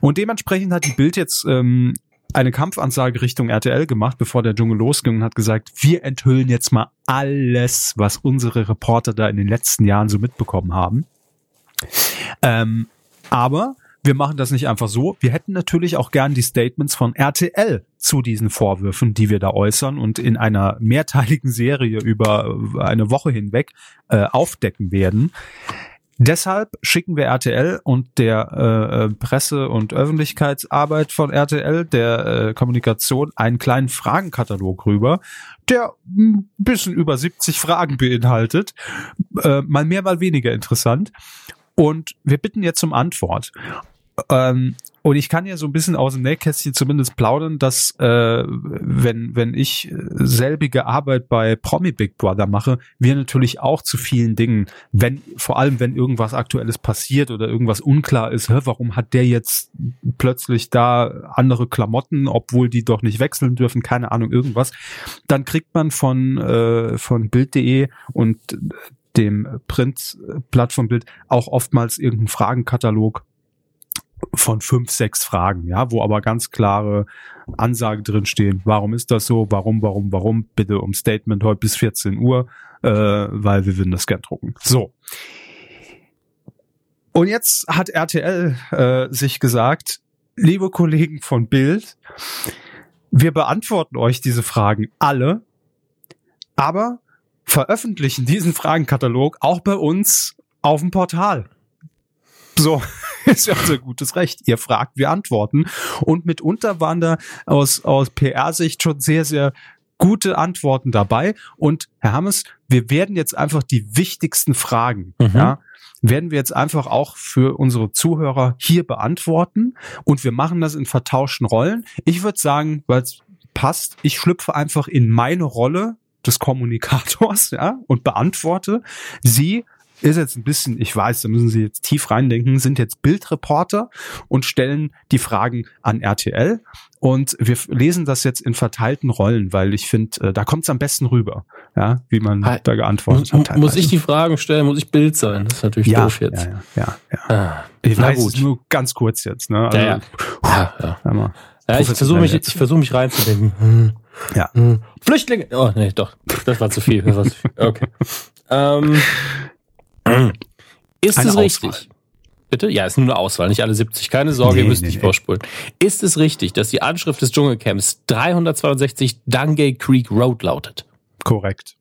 Und dementsprechend hat die Bild jetzt ähm, eine Kampfansage Richtung RTL gemacht, bevor der Dschungel losging und hat gesagt, wir enthüllen jetzt mal alles, was unsere Reporter da in den letzten Jahren so mitbekommen haben. Ähm, aber wir machen das nicht einfach so. Wir hätten natürlich auch gern die Statements von RTL zu diesen Vorwürfen, die wir da äußern und in einer mehrteiligen Serie über eine Woche hinweg äh, aufdecken werden. Deshalb schicken wir RTL und der äh, äh, Presse- und Öffentlichkeitsarbeit von RTL, der äh, Kommunikation, einen kleinen Fragenkatalog rüber, der ein bisschen über 70 Fragen beinhaltet. Äh, mal mehr, mal weniger interessant. Und wir bitten jetzt um Antwort. Ähm, und ich kann ja so ein bisschen aus dem Nähkästchen zumindest plaudern, dass äh, wenn, wenn ich selbige Arbeit bei Promi Big Brother mache, wir natürlich auch zu vielen Dingen, wenn, vor allem wenn irgendwas Aktuelles passiert oder irgendwas unklar ist, hä, warum hat der jetzt plötzlich da andere Klamotten, obwohl die doch nicht wechseln dürfen, keine Ahnung, irgendwas, dann kriegt man von, äh, von Bild.de und dem Printblatt von Bild auch oftmals irgendeinen Fragenkatalog von fünf, sechs Fragen, ja, wo aber ganz klare Ansagen drinstehen. Warum ist das so? Warum, warum, warum? Bitte um Statement heute bis 14 Uhr, äh, weil wir würden das gern drucken. So. Und jetzt hat RTL äh, sich gesagt, liebe Kollegen von Bild, wir beantworten euch diese Fragen alle, aber veröffentlichen diesen Fragenkatalog auch bei uns auf dem Portal. So, [LAUGHS] ist ja unser gutes Recht. Ihr fragt, wir antworten. Und mitunter waren da aus, aus PR-Sicht schon sehr, sehr gute Antworten dabei. Und Herr Hammes, wir werden jetzt einfach die wichtigsten Fragen, mhm. ja, werden wir jetzt einfach auch für unsere Zuhörer hier beantworten. Und wir machen das in vertauschten Rollen. Ich würde sagen, weil es passt, ich schlüpfe einfach in meine Rolle des Kommunikators, [LAUGHS] ja, und beantworte. Sie ist jetzt ein bisschen, ich weiß, da müssen Sie jetzt tief reindenken, sind jetzt Bildreporter und stellen die Fragen an RTL. Und wir lesen das jetzt in verteilten Rollen, weil ich finde, äh, da kommt es am besten rüber, ja, wie man ha, da geantwortet muss, hat. Muss ich die Fragen stellen? Muss ich Bild sein? Das ist natürlich ja, doof jetzt. Ja, ja, ja. Ah, ich weiß gut. nur ganz kurz jetzt. Ne? Also, ja, ja. Ja, ja. ja ich versuche mich, ich versuche mich reinzudenken. [LAUGHS] Ja. Hm. Flüchtlinge. Oh nee, doch, das war zu viel. Okay. ähm, [CLEARS THROAT] ist eine es richtig? Auswahl. Bitte? Ja, ist nur eine Auswahl, nicht alle 70. Keine Sorge, nee, ihr müsst nee, nicht nee. vorspulen. Ist es richtig, dass die Anschrift des Dschungelcamps 362 Dungay Creek Road lautet? Korrekt.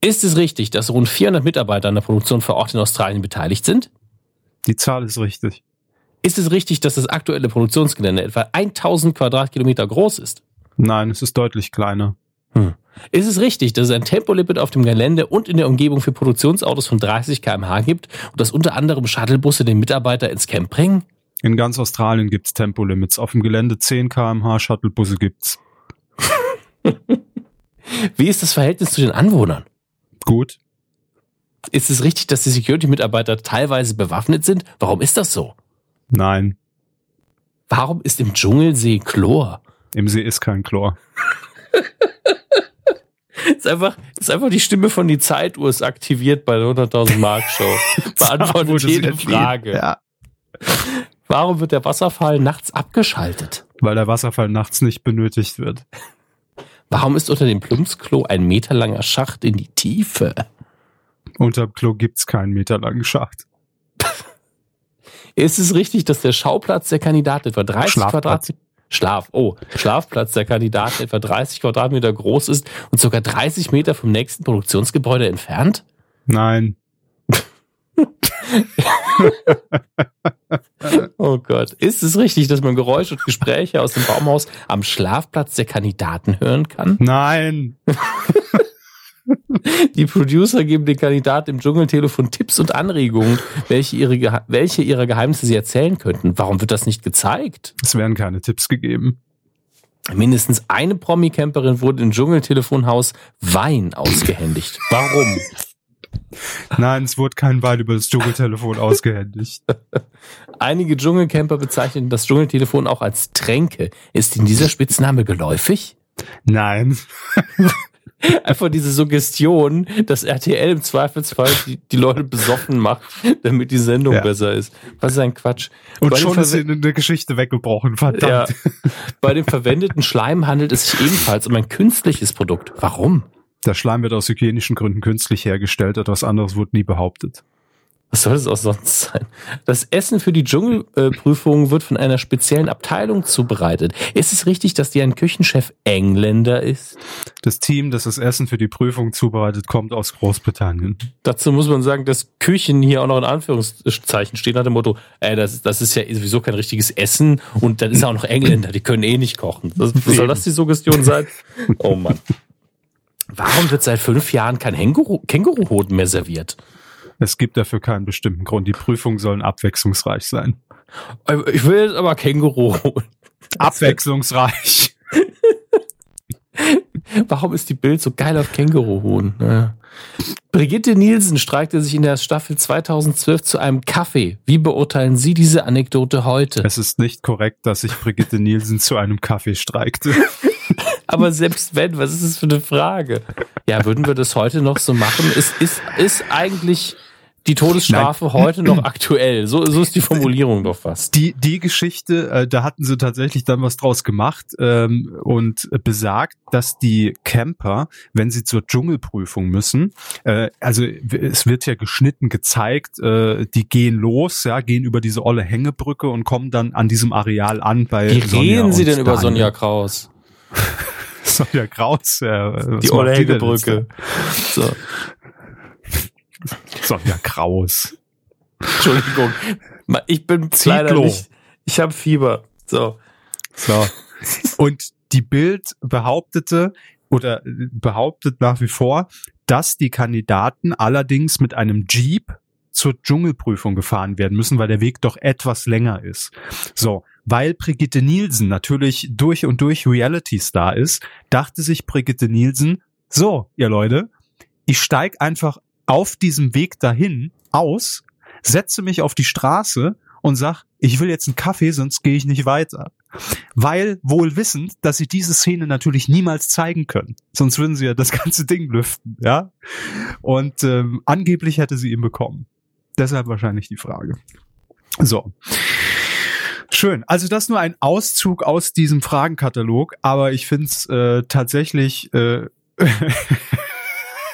Ist es richtig, dass rund 400 Mitarbeiter an der Produktion vor Ort in Australien beteiligt sind? Die Zahl ist richtig. Ist es richtig, dass das aktuelle Produktionsgelände etwa 1000 Quadratkilometer groß ist? Nein, es ist deutlich kleiner. Hm. Ist es richtig, dass es ein Tempolimit auf dem Gelände und in der Umgebung für Produktionsautos von 30 km/h gibt und dass unter anderem Shuttlebusse den Mitarbeiter ins Camp bringen? In ganz Australien gibt's Tempolimits. Auf dem Gelände 10 km/h Shuttlebusse gibt's. [LAUGHS] Wie ist das Verhältnis zu den Anwohnern? Gut. Ist es richtig, dass die Security-Mitarbeiter teilweise bewaffnet sind? Warum ist das so? Nein. Warum ist im Dschungelsee Chlor? Im See ist kein Chlor. [LAUGHS] ist einfach, ist einfach die Stimme von die Zeituhr ist aktiviert bei der 100.000 Mark Show. [LAUGHS] Beantwortet jede Frage. Ja. Warum wird der Wasserfall nachts abgeschaltet? Weil der Wasserfall nachts nicht benötigt wird. Warum ist unter dem Plumpsklo ein meterlanger Schacht in die Tiefe? Unter dem Klo gibt's keinen meterlangen Schacht. [LAUGHS] ist es richtig, dass der Schauplatz der Kandidat etwa 30 Quadratmeter Schlaf, oh, Schlafplatz der Kandidaten etwa 30 Quadratmeter groß ist und sogar 30 Meter vom nächsten Produktionsgebäude entfernt? Nein. [LAUGHS] oh Gott. Ist es richtig, dass man Geräusche und Gespräche aus dem Baumhaus am Schlafplatz der Kandidaten hören kann? Nein. [LAUGHS] [LAUGHS] Die Producer geben den Kandidaten im Dschungeltelefon Tipps und Anregungen, welche, ihre, welche ihrer Geheimnisse sie erzählen könnten. Warum wird das nicht gezeigt? Es werden keine Tipps gegeben. Mindestens eine Promi-Camperin wurde im Dschungeltelefonhaus Wein ausgehändigt. Warum? Nein, es wurde kein Wein über das Dschungeltelefon ausgehändigt. [LAUGHS] Einige Dschungelcamper bezeichnen das Dschungeltelefon auch als Tränke. Ist Ihnen dieser Spitzname geläufig? Nein. [LAUGHS] Einfach diese Suggestion, dass RTL im Zweifelsfall die, die Leute besoffen macht, damit die Sendung ja. besser ist. Was ist ein Quatsch. Und bei schon ist sie in der Geschichte weggebrochen, verdammt. Ja. Bei dem verwendeten Schleim handelt es sich ebenfalls um ein künstliches Produkt. Warum? Der Schleim wird aus hygienischen Gründen künstlich hergestellt, etwas anderes wurde nie behauptet. Was soll das auch sonst sein? Das Essen für die Dschungelprüfung wird von einer speziellen Abteilung zubereitet. Ist es richtig, dass die ein Küchenchef Engländer ist? Das Team, das das Essen für die Prüfung zubereitet, kommt aus Großbritannien. Dazu muss man sagen, dass Küchen hier auch noch in Anführungszeichen stehen nach dem Motto, ey, das, das ist ja sowieso kein richtiges Essen und dann ist auch noch Engländer, die können eh nicht kochen. Das, soll das die Suggestion sein? Oh Mann. Warum wird seit fünf Jahren kein Känguru-Hoden mehr serviert? Es gibt dafür keinen bestimmten Grund. Die Prüfungen sollen abwechslungsreich sein. Ich will jetzt aber Känguru. Abwechslungsreich. [LAUGHS] Warum ist die Bild so geil auf Känguruhuhn? Ja. Brigitte Nielsen streikte sich in der Staffel 2012 zu einem Kaffee. Wie beurteilen Sie diese Anekdote heute? Es ist nicht korrekt, dass sich Brigitte Nielsen zu einem Kaffee streikte. [LAUGHS] Aber selbst wenn, was ist das für eine Frage? Ja, würden wir das heute noch so machen? Ist, ist, ist eigentlich die Todesstrafe Nein. heute noch [CLEARS THROAT] aktuell. So, so ist die Formulierung doch fast. Die, die Geschichte, äh, da hatten sie tatsächlich dann was draus gemacht ähm, und besagt, dass die Camper, wenn sie zur Dschungelprüfung müssen, äh, also es wird ja geschnitten gezeigt, äh, die gehen los, ja, gehen über diese olle Hängebrücke und kommen dann an diesem Areal an bei Wie Sonja reden sie denn über Sonja Kraus? [LAUGHS] Sonja Kraus, ja. Die olle Hängebrücke. So. [LAUGHS] Sonja Kraus. Entschuldigung. Ich bin Zyklo. leider nicht. Ich habe Fieber. So. So. Und die Bild behauptete oder behauptet nach wie vor, dass die Kandidaten allerdings mit einem Jeep zur Dschungelprüfung gefahren werden müssen, weil der Weg doch etwas länger ist. So, weil Brigitte Nielsen natürlich durch und durch Reality-Star ist, dachte sich Brigitte Nielsen, so, ihr Leute, ich steig einfach auf diesem Weg dahin aus, setze mich auf die Straße und sag, ich will jetzt einen Kaffee, sonst gehe ich nicht weiter. Weil wohl wissend, dass sie diese Szene natürlich niemals zeigen können. Sonst würden sie ja das ganze Ding lüften, ja. Und ähm, angeblich hätte sie ihn bekommen. Deshalb wahrscheinlich die Frage. So. Schön. Also das nur ein Auszug aus diesem Fragenkatalog, aber ich finde es äh, tatsächlich äh, [LAUGHS]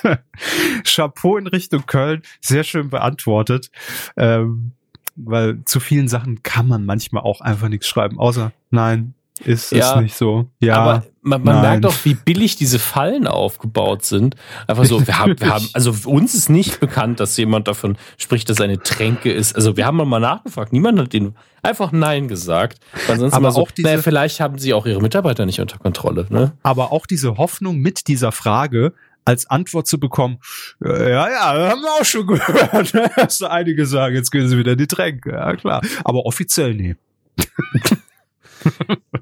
[LAUGHS] Chapeau in Richtung Köln, sehr schön beantwortet. Ähm, weil zu vielen Sachen kann man manchmal auch einfach nichts schreiben, außer nein, ist ja, es nicht so. Ja, aber man, man merkt doch, wie billig diese Fallen aufgebaut sind. Einfach so, wir haben, wir haben, [LAUGHS] also uns ist nicht bekannt, dass jemand davon spricht, dass eine Tränke ist. Also wir haben mal nachgefragt, niemand hat den einfach Nein gesagt. Ansonsten aber so, auch diese, naja, vielleicht haben sie auch ihre Mitarbeiter nicht unter Kontrolle. Ne? Aber auch diese Hoffnung mit dieser Frage, als Antwort zu bekommen, äh, ja, ja, haben wir auch schon gehört. [LAUGHS] Hast du einige sagen, jetzt gehen sie wieder in die Tränke. Ja, klar. Aber offiziell nee. [LAUGHS]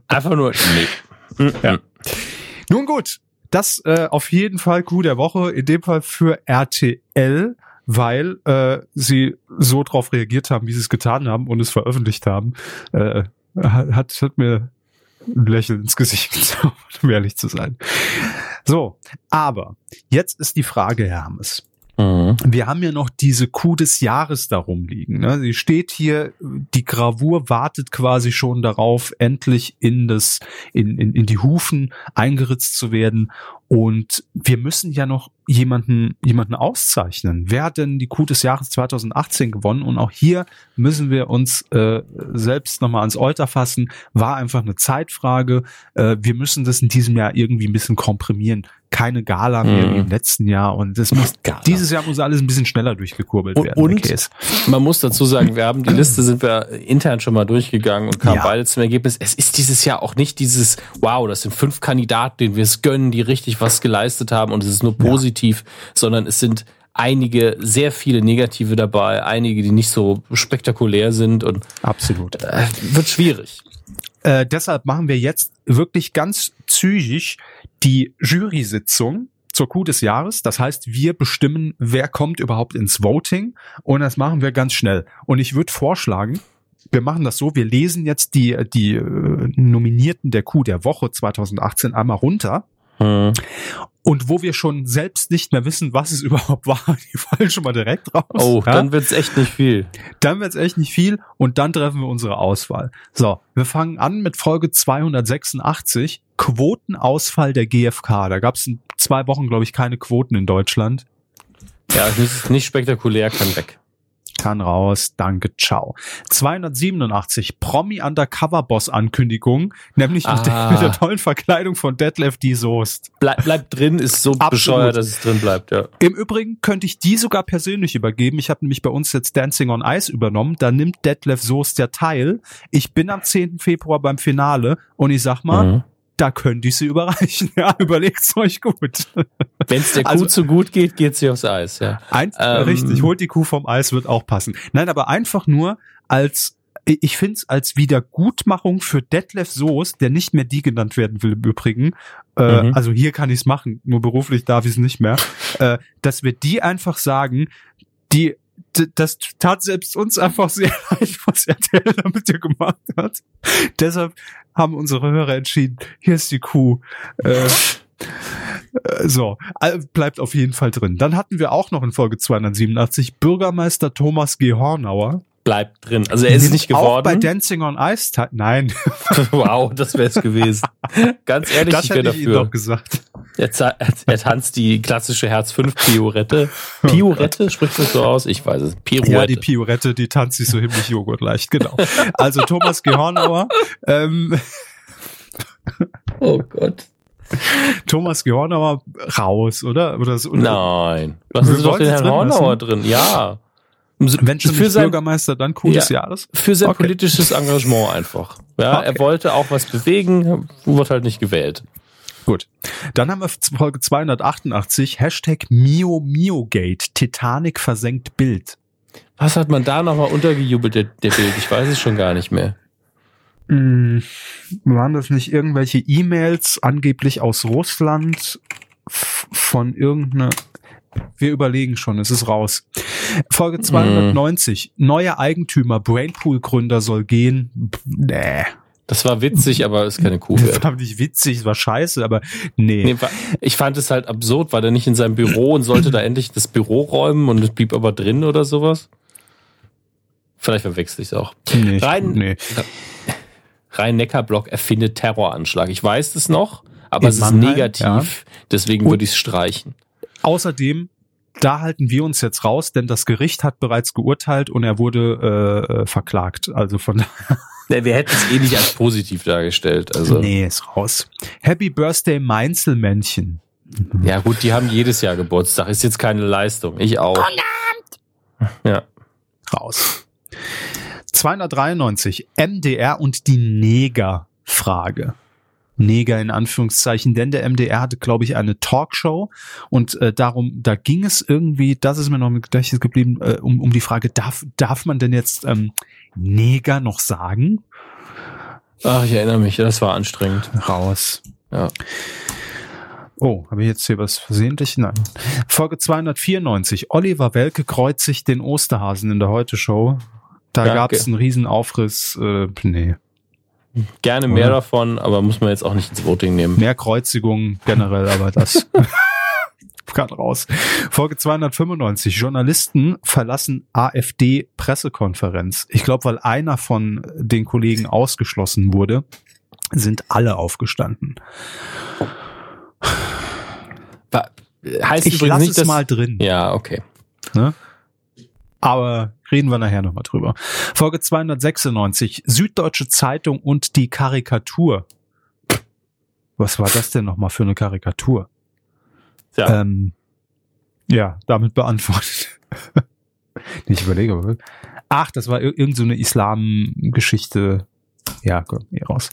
Einfach nur nee. Ja. Nun gut, das äh, auf jeden Fall Coup der Woche, in dem Fall für RTL, weil äh, sie so drauf reagiert haben, wie sie es getan haben und es veröffentlicht haben. Äh, hat, hat mir ein Lächeln ins Gesicht gezaubert, um ehrlich zu sein. So, aber jetzt ist die Frage, Hermes. Mhm. Wir haben ja noch diese Kuh des Jahres darum liegen. Ne? Sie steht hier, die Gravur wartet quasi schon darauf, endlich in das, in, in, in die Hufen eingeritzt zu werden. Und wir müssen ja noch jemanden, jemanden auszeichnen. Wer hat denn die Kuh des Jahres 2018 gewonnen? Und auch hier müssen wir uns äh, selbst nochmal ans Euter fassen. War einfach eine Zeitfrage. Äh, wir müssen das in diesem Jahr irgendwie ein bisschen komprimieren keine Gala mehr mhm. wie im letzten Jahr und das muss Gala. dieses Jahr muss alles ein bisschen schneller durchgekurbelt und, werden. Und man muss dazu sagen, wir haben die [CLEARS THROAT] Liste sind wir intern schon mal durchgegangen und kamen ja. beide zum Ergebnis. Es ist dieses Jahr auch nicht dieses Wow, das sind fünf Kandidaten, denen wir es gönnen, die richtig was geleistet haben und es ist nur positiv, ja. sondern es sind einige, sehr viele negative dabei, einige, die nicht so spektakulär sind und absolut äh, wird schwierig. Äh, deshalb machen wir jetzt wirklich ganz zügig die Jury-Sitzung zur Coup des Jahres. Das heißt, wir bestimmen, wer kommt überhaupt ins Voting und das machen wir ganz schnell. Und ich würde vorschlagen, wir machen das so, wir lesen jetzt die, die äh, Nominierten der Coup der Woche 2018 einmal runter. Mhm. Und wo wir schon selbst nicht mehr wissen, was es [LAUGHS] überhaupt war, die fallen schon mal direkt raus. Oh, ja? dann wird's echt nicht viel. Dann wird's echt nicht viel und dann treffen wir unsere Auswahl. So, wir fangen an mit Folge 286, Quotenausfall der GfK. Da gab's in zwei Wochen, glaube ich, keine Quoten in Deutschland. Ja, das ist nicht spektakulär, kann weg kann raus, danke, ciao. 287 Promi Undercover Boss Ankündigung, nämlich ah. mit, der, mit, der, tollen Verkleidung von Detlef die Soest. Bleib, bleibt drin, ist so Absolut. bescheuert, dass es drin bleibt, ja. Im Übrigen könnte ich die sogar persönlich übergeben. Ich habe nämlich bei uns jetzt Dancing on Ice übernommen. Da nimmt Detlef Soest der Teil. Ich bin am 10. Februar beim Finale und ich sag mal, mhm da könnte ich sie überreichen. [LAUGHS] Ja, überlegt's euch gut. Wenn es der Kuh also, zu gut geht, geht sie aufs Eis, ja. Ein, ähm, richtig, holt die Kuh vom Eis, wird auch passen. Nein, aber einfach nur als ich finde es als Wiedergutmachung für Detlef Soos, der nicht mehr die genannt werden will im Übrigen, äh, mhm. also hier kann ich es machen, nur beruflich darf ich es nicht mehr, äh, dass wir die einfach sagen, die das tat selbst uns einfach sehr [LAUGHS] leid, was RTL damit hier gemacht hat. Deshalb haben unsere Hörer entschieden, hier ist die Kuh. Äh, äh so, bleibt auf jeden Fall drin. Dann hatten wir auch noch in Folge 287 Bürgermeister Thomas G. Hornauer bleibt drin. Also er ist nicht geworden. Auch bei Dancing on Ice, nein. [LAUGHS] wow, das wäre es gewesen. [LAUGHS] Ganz ehrlich, das ich wäre dafür. Ich doch gesagt. Er, er, tanzt die klassische Herz 5 Piorette. Piorette, spricht das so aus? Ich weiß es. Pirouette. Ja, die Piorette, die tanzt sich so himmlisch Joghurt leicht, genau. Also Thomas Gehornauer. Ähm, oh Gott. Thomas Gehornauer raus, oder? oder so, Nein. Lassen Sie doch den Herrn Hornauer drin. Ja. Wenn schon für sein, Bürgermeister, dann Coup ja, des Jahres? Für sein okay. politisches Engagement einfach. Ja, okay. er wollte auch was bewegen, wurde halt nicht gewählt. Gut. Dann haben wir Folge 288, Hashtag Mio Miogate, Titanic versenkt Bild. Was hat man da nochmal untergejubelt, der, der Bild? Ich weiß es schon gar nicht mehr. Hm, waren das nicht irgendwelche E-Mails angeblich aus Russland von irgendeiner wir überlegen schon, es ist raus. Folge 290. Mm. Neuer Eigentümer, Brainpool-Gründer soll gehen. Nee. Das war witzig, aber ist keine Kuh. Das war nicht witzig, es war scheiße, aber nee. nee. Ich fand es halt absurd, war der nicht in seinem Büro und sollte da endlich das Büro räumen und es blieb aber drin oder sowas? Vielleicht verwechsel ich es auch. Nee, Rein, nee. Rhein Neckar-Block erfindet Terroranschlag. Ich weiß es noch, aber in es Mannheim, ist negativ, ja. deswegen würde ich es streichen. Außerdem, da halten wir uns jetzt raus, denn das Gericht hat bereits geurteilt und er wurde äh, äh verklagt. Also von [LAUGHS] daher. Ja, wir hätten es eh nicht als positiv dargestellt. Also. Nee, ist raus. Happy Birthday Meinzelmännchen. Ja gut, die haben jedes Jahr Geburtstag. Ist jetzt keine Leistung. Ich auch. Ja. Raus. 293. MDR und die Neger-Frage. Neger in Anführungszeichen, denn der MDR hatte, glaube ich, eine Talkshow und äh, darum, da ging es irgendwie, das ist mir noch im Gedächtnis geblieben, äh, um, um die Frage, darf, darf man denn jetzt ähm, Neger noch sagen? Ach, ich erinnere mich, das war anstrengend. Raus. Ja. Oh, habe ich jetzt hier was versehentlich? Nein. Folge 294. Oliver Welke kreuzigt den Osterhasen in der Heute-Show. Da gab es einen riesen Aufriss. Äh, nee. Gerne mehr Oder? davon, aber muss man jetzt auch nicht ins Voting nehmen. Mehr Kreuzigungen generell, aber das [LAUGHS] kann raus. Folge 295. Journalisten verlassen AfD-Pressekonferenz. Ich glaube, weil einer von den Kollegen ausgeschlossen wurde, sind alle aufgestanden. Heißt ich lasse es mal drin. Ja, okay. Ne? Aber reden wir nachher nochmal drüber. Folge 296, Süddeutsche Zeitung und die Karikatur. Was war das denn nochmal für eine Karikatur? Ja. Ähm, ja, damit beantwortet. [LAUGHS] ich überlege. Ach, das war irgendeine so eine Islam-Geschichte. Ja, komm, hier raus.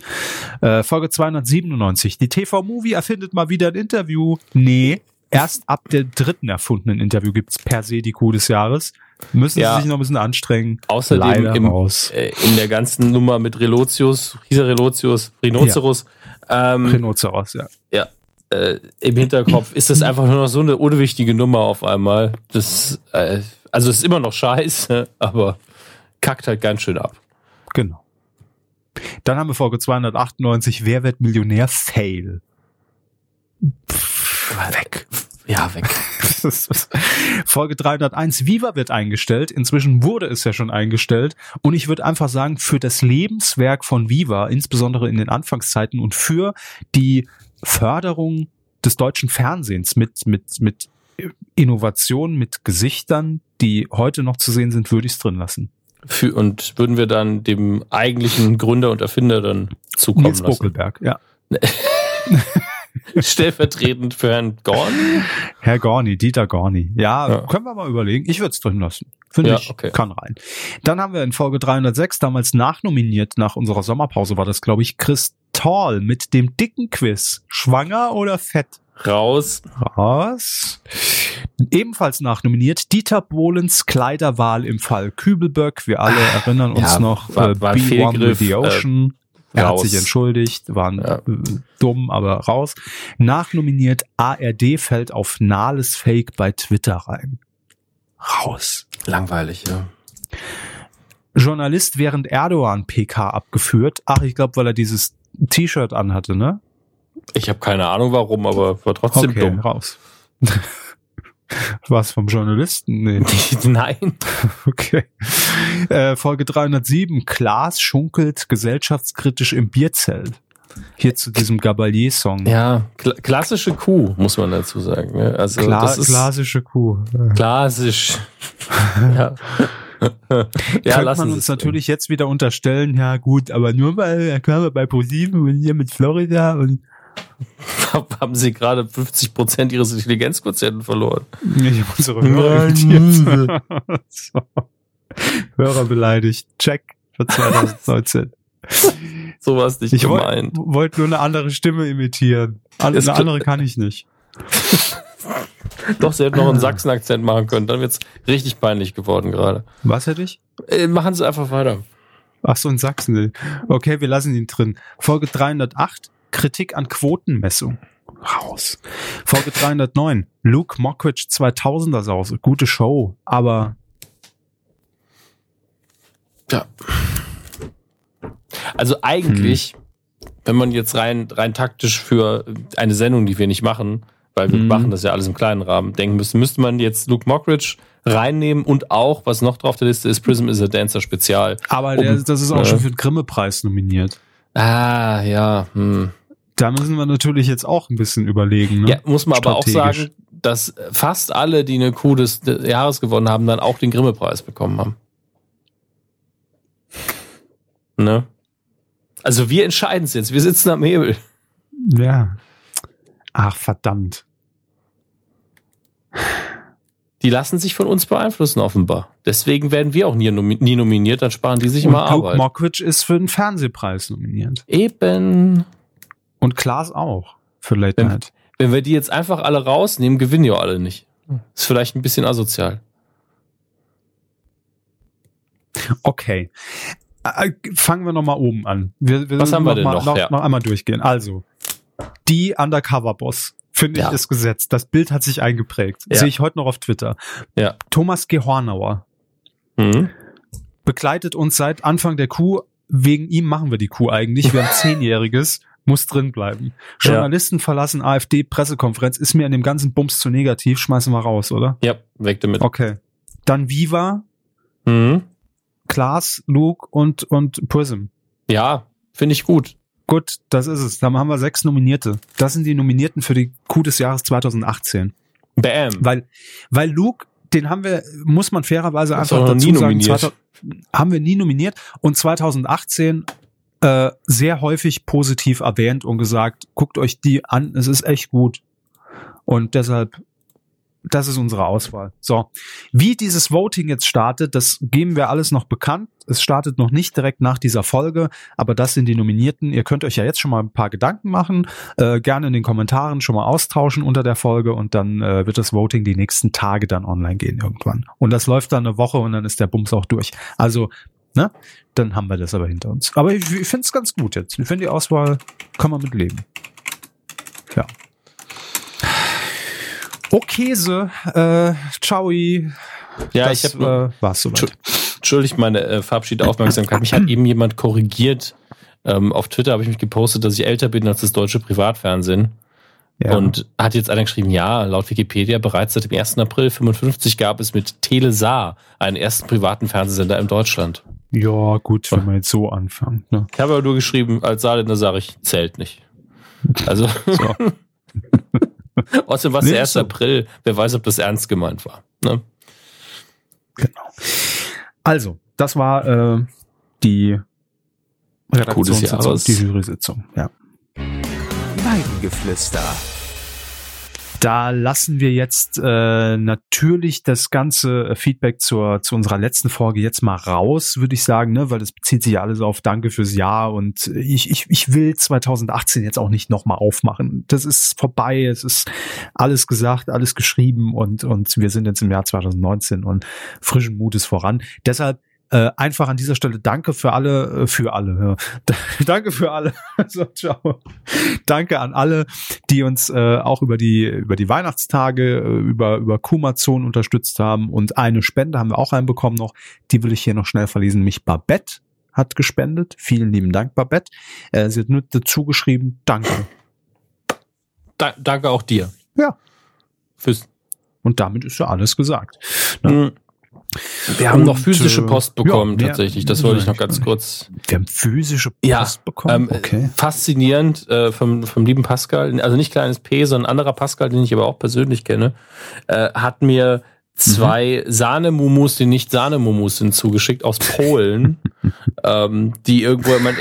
Äh, Folge 297. Die TV-Movie erfindet mal wieder ein Interview. Nee, erst ab der dritten erfundenen Interview gibt's per se die Kuh des Jahres. Müssen ja. sie sich noch ein bisschen anstrengen. Außerdem im, äh, in der ganzen Nummer mit Relotius, hieß er Relotius, Rhinoceros. Ja. Ähm, Rhinoceros, ja. Ja, äh, im Hinterkopf ist das einfach nur noch so eine unwichtige Nummer auf einmal. Das, äh, also es ist immer noch scheiße, [LAUGHS] aber kackt halt ganz schön ab. Genau. Dann haben wir Folge 298, Wer wird Millionär? Fail. Pff, weg. Ja, weg. [LAUGHS] Folge 301, Viva wird eingestellt. Inzwischen wurde es ja schon eingestellt. Und ich würde einfach sagen, für das Lebenswerk von Viva, insbesondere in den Anfangszeiten und für die Förderung des deutschen Fernsehens mit, mit, mit Innovationen, mit Gesichtern, die heute noch zu sehen sind, würde ich es drin lassen. Für, und würden wir dann dem eigentlichen Gründer und Erfinder dann zukommen Nils lassen? Buckelberg, ja. [LAUGHS] Stellvertretend für Herrn Gorni? Herr Gorni, Dieter Gorni. Ja, ja. können wir mal überlegen. Ich würde es drin lassen. Finde ja, ich, okay. kann rein. Dann haben wir in Folge 306 damals nachnominiert, nach unserer Sommerpause war das, glaube ich, Chris Tall mit dem dicken Quiz. Schwanger oder fett? Raus. Raus. Ebenfalls nachnominiert Dieter Bohlens Kleiderwahl im Fall Kübelböck. Wir alle erinnern uns Ja, noch war- äh, war Fehlgriff, the Ocean. er hat sich entschuldigt, waren Ja. äh, dumm, aber raus. Nachnominiert ARD fällt auf Nahles Fake bei Twitter rein. Raus. Langweilig, ja. Journalist während Erdogan PK abgeführt. Ach, ich glaube, weil er dieses T-Shirt anhatte, ne? Ich habe keine Ahnung warum, aber war trotzdem okay, dumm. raus. [LAUGHS] Was vom Journalisten? Nee. [LAUGHS] Nein. [LAUGHS] Okay. Äh, Folge 307. Klaas schunkelt gesellschaftskritisch im Bierzelt. Hier zu diesem Gabalier-Song. Ja, kla klassische Kuh, muss man dazu sagen. ne? Also Kla das ist klassische Kuh. klassisch. ja. Ja, Könnte lassen man uns natürlich jetzt wieder unterstellen, ja gut, aber nur weil er kam bei ProSieben und hier mit Florida und [LAUGHS] Haben Sie gerade 50 Prozent Ihres Intelligenzquotienten verloren? ich habe unsere Hörer irritiert. so. [LAUGHS] Hörer beleidigt. Check für 2019. [LAUGHS] So war es nicht Ich wollte gemeint. wollt nur eine andere Stimme imitieren. Eine andere kann ich nicht. Doch, Sie hätten noch einen Sachsen-Akzent machen können. Dann wird's richtig peinlich geworden gerade. Was hätte ich? Äh, machen Sie einfach weiter. Ach so, in Sachsen. Okay, wir lassen ihn drin. Folge 308, Kritik an Quotenmessung. Raus. Folge 309, Luke Mockridge 2000er Sause. Gute Show, aber Ja. Also eigentlich, wenn man jetzt rein, rein taktisch für eine Sendung, die wir nicht machen, weil wir Mhm. machen das ja alles im kleinen Rahmen, denken müsste, müsste man jetzt Luke Mockridge reinnehmen und auch, was noch drauf der Liste ist, Prism is a Dancer Spezial. aber Um- der, das ist auch äh, schon für den Grimme-Preis nominiert. Ah, ja. Hm. Da müssen wir natürlich jetzt auch ein bisschen überlegen. Ne? Ja, muss man aber auch sagen, dass fast alle, die eine Kuh des des Jahres gewonnen haben, dann auch den Grimme-Preis bekommen haben. Ne? Also wir entscheiden es jetzt. Wir sitzen am Hebel. ja. Ach, verdammt. Die lassen sich von uns beeinflussen, offenbar. Deswegen werden wir auch nie, nomi nie nominiert, dann sparen die sich immer Und Luke Arbeit. Mockridge ist für den Fernsehpreis nominiert. Eben. Und Klaas auch für Late Wenn- Night. Wenn wir die jetzt einfach alle rausnehmen, gewinnen ja alle nicht. Ist vielleicht ein bisschen asozial. Okay. Äh, Fangen wir nochmal oben an. Wir, wir Was haben wir denn mal, noch? Noch, Ja. noch einmal durchgehen. Also, die Undercover-Boss, finde ich, Ja. ist gesetzt. Das Bild hat sich eingeprägt. Ja. Sehe ich heute noch auf Twitter. Ja. Thomas G. Hornauer Mhm. begleitet uns seit Anfang der Kuh. Wegen ihm machen wir die Kuh eigentlich. Wir haben [LAUGHS] Zehnjähriges, muss drin bleiben. Ja. Journalisten verlassen AfD-Pressekonferenz. Ist mir in dem ganzen Bums zu negativ. Schmeißen wir raus, oder? Ja, weg damit. Okay. Dann Viva, Mhm. Klaas, Luke und, und Prism. Ja, finde ich gut. Gut, das ist es. Dann haben wir sechs Nominierte. Das sind die Nominierten für die Kuh des Jahres 2018. Bam. Weil, weil Luke, den haben wir, muss man fairerweise einfach dazu nie sagen, nominiert. 2000 haben wir nie nominiert und 2018 äh, sehr häufig positiv erwähnt und gesagt, guckt euch die an, es ist echt gut. Und deshalb, das ist unsere Auswahl. So, wie dieses Voting jetzt startet, das geben wir alles noch bekannt. Es startet noch nicht direkt nach dieser Folge, aber das sind die Nominierten. Ihr könnt euch ja jetzt schon mal ein paar Gedanken machen, äh, gerne in den Kommentaren schon mal austauschen unter der Folge und dann äh, wird das Voting die nächsten Tage dann online gehen irgendwann. Und das läuft dann eine Woche und dann ist der Bums auch durch. Also, ne, dann haben wir das aber hinter uns. Aber ich, ich finde es ganz gut jetzt. Ich finde die Auswahl kann man mit leben. Ja. Okay, so, äh, ciao. ja, das, ich habe äh, war's soweit. Entschuldigt meine äh, verabschiedete Aufmerksamkeit. Mich hat [CLEARS THROAT] eben jemand korrigiert. Ähm, auf Twitter habe ich mich gepostet, dass ich älter bin als das deutsche Privatfernsehen. Ja. Und hat jetzt einer geschrieben, ja, laut Wikipedia bereits seit dem 1. April 55 gab es mit Telesar einen ersten privaten Fernsehsender in Deutschland. ja, gut, wenn man jetzt so anfängt. Ne? Ich habe aber nur geschrieben, als Saarländer sage ich, zählt nicht. Also, So. [LAUGHS] außerdem war es Nee, der ist 1. so. April. Wer weiß, ob das ernst gemeint war. Ne? Genau. Also, das war äh, die Redaktionssitzung, Jahres. die Jury-Sitzung. Ja. Weidengeflüster. Da lassen wir jetzt äh, natürlich das ganze Feedback zur, zu unserer letzten Folge jetzt mal raus, würde ich sagen, ne? weil das bezieht sich alles auf Danke fürs Jahr und ich, ich, ich will 2018 jetzt auch nicht nochmal aufmachen. Das ist vorbei, es ist alles gesagt, alles geschrieben und, und wir sind jetzt im Jahr 2019 und frischen Mutes voran. Deshalb äh, einfach an dieser Stelle danke für alle, äh, für alle. Ja. [LAUGHS] danke für alle. [LAUGHS] so, ciao. Danke an alle, die uns äh, auch über die über die Weihnachtstage äh, über über Kumazon unterstützt haben und eine Spende haben wir auch reinbekommen noch. Die will ich hier noch schnell verlesen. Mich Babette hat gespendet. Vielen lieben Dank, Babette. Äh, sie hat nur dazu geschrieben, danke. Da, danke auch dir. Ja. Fürs und damit ist ja alles gesagt. Ne? Wir haben und, noch physische äh, Post bekommen, ja, tatsächlich. Das wollte ich noch ganz kurz. Wir haben physische Post ja, bekommen. Ähm, okay. Faszinierend äh, vom, vom lieben Pascal, also nicht kleines P, sondern anderer Pascal, den ich aber auch persönlich kenne, äh, hat mir zwei mhm. Sahnemumus, die nicht Sahnemumus sind, zugeschickt aus Polen, [LAUGHS] ähm, die irgendwo, man,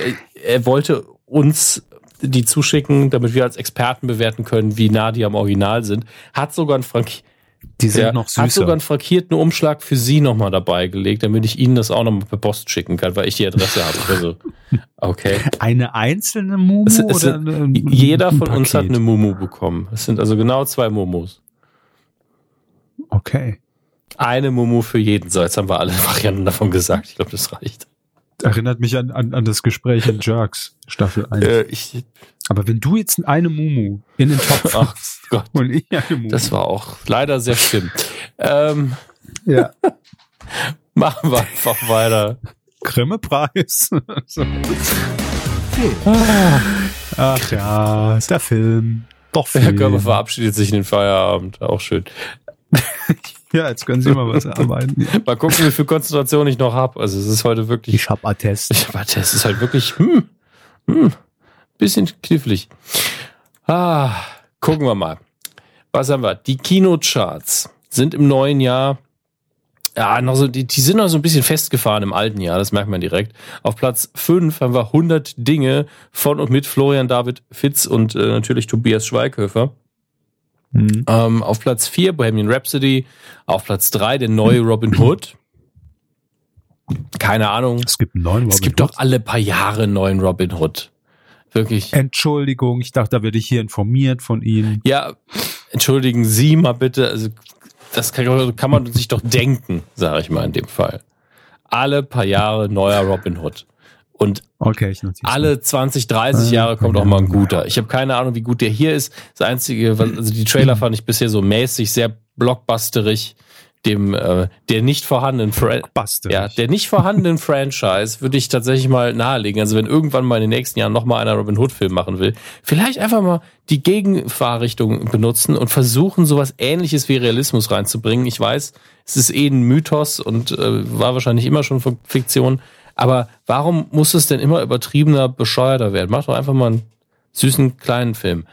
er wollte uns die zuschicken, damit wir als Experten bewerten können, wie nah die am Original sind. Hat sogar ein Frank die sind der noch süßer. Hat sogar einen frankierten Umschlag für Sie nochmal dabei gelegt, damit ich Ihnen das auch nochmal per Post schicken kann, weil ich die Adresse habe. Also, [LAUGHS] okay. Eine einzelne Mumu es, es oder eine, Jeder von uns hat eine Mumu bekommen. Es sind also genau zwei Mumus. Okay. Eine Mumu für jeden. So, jetzt haben wir alle Varianten davon gesagt. Ich glaube, das reicht. Erinnert mich an, an, an das Gespräch in Jerks, Staffel 1. Äh, ich, Aber wenn du jetzt eine Mumu in den Topf [LAUGHS] Ach Gott. und ich eine Mumu. Das war auch leider sehr schlimm. ähm, ja. [LAUGHS] Machen wir einfach weiter. Grimme-Preis. [LAUGHS] so. ah, ach ja, ist der Film. Doch Film. Herr Körper verabschiedet sich in den Feierabend. Auch schön. Ja, jetzt können Sie mal was arbeiten. mal gucken, wie viel Konzentration ich noch habe. Also es ist heute wirklich. Ich hab Attest. Ich hab Attest. Es ist halt wirklich hm, hm, bisschen knifflig. Ah, gucken wir mal. Was haben wir? Die Kinocharts sind im neuen Jahr. Ja, noch so, die, die sind noch so ein bisschen festgefahren im alten Jahr, das merkt man direkt. Auf Platz 5 haben wir 100 Dinge von und mit Florian David Fitz und äh, natürlich Tobias Schweighöfer. Mhm. Ähm, auf Platz 4 Bohemian Rhapsody, auf Platz 3 der neue Robin Hood. Keine Ahnung. Es gibt einen neuen Robin Es gibt Hood. doch alle paar Jahre einen neuen Robin Hood. Wirklich. Entschuldigung, ich dachte, da werde ich hier informiert von Ihnen. Ja, entschuldigen Sie mal bitte. Also, das kann, kann man sich doch denken, sage ich mal in dem Fall. Alle paar Jahre neuer Robin Hood. Und okay, alle 20, 30 Jahre kommt auch mal ein guter. Ich habe keine Ahnung, wie gut der hier ist. Das Einzige, also die Trailer fand ich bisher so mäßig, sehr blockbusterig. Dem äh, der nicht vorhandenen Fra ja, der nicht vorhandenen [LAUGHS] Franchise würde ich tatsächlich mal nahelegen. Also wenn irgendwann mal in den nächsten Jahren noch mal einer Robin Hood Film machen will, vielleicht einfach mal die Gegenfahrrichtung benutzen und versuchen sowas Ähnliches wie Realismus reinzubringen. Ich weiß, es ist eh ein Mythos und äh, war wahrscheinlich immer schon Fiktion. Aber warum muss es denn immer übertriebener, bescheuerter werden? Mach doch einfach mal einen süßen kleinen Film.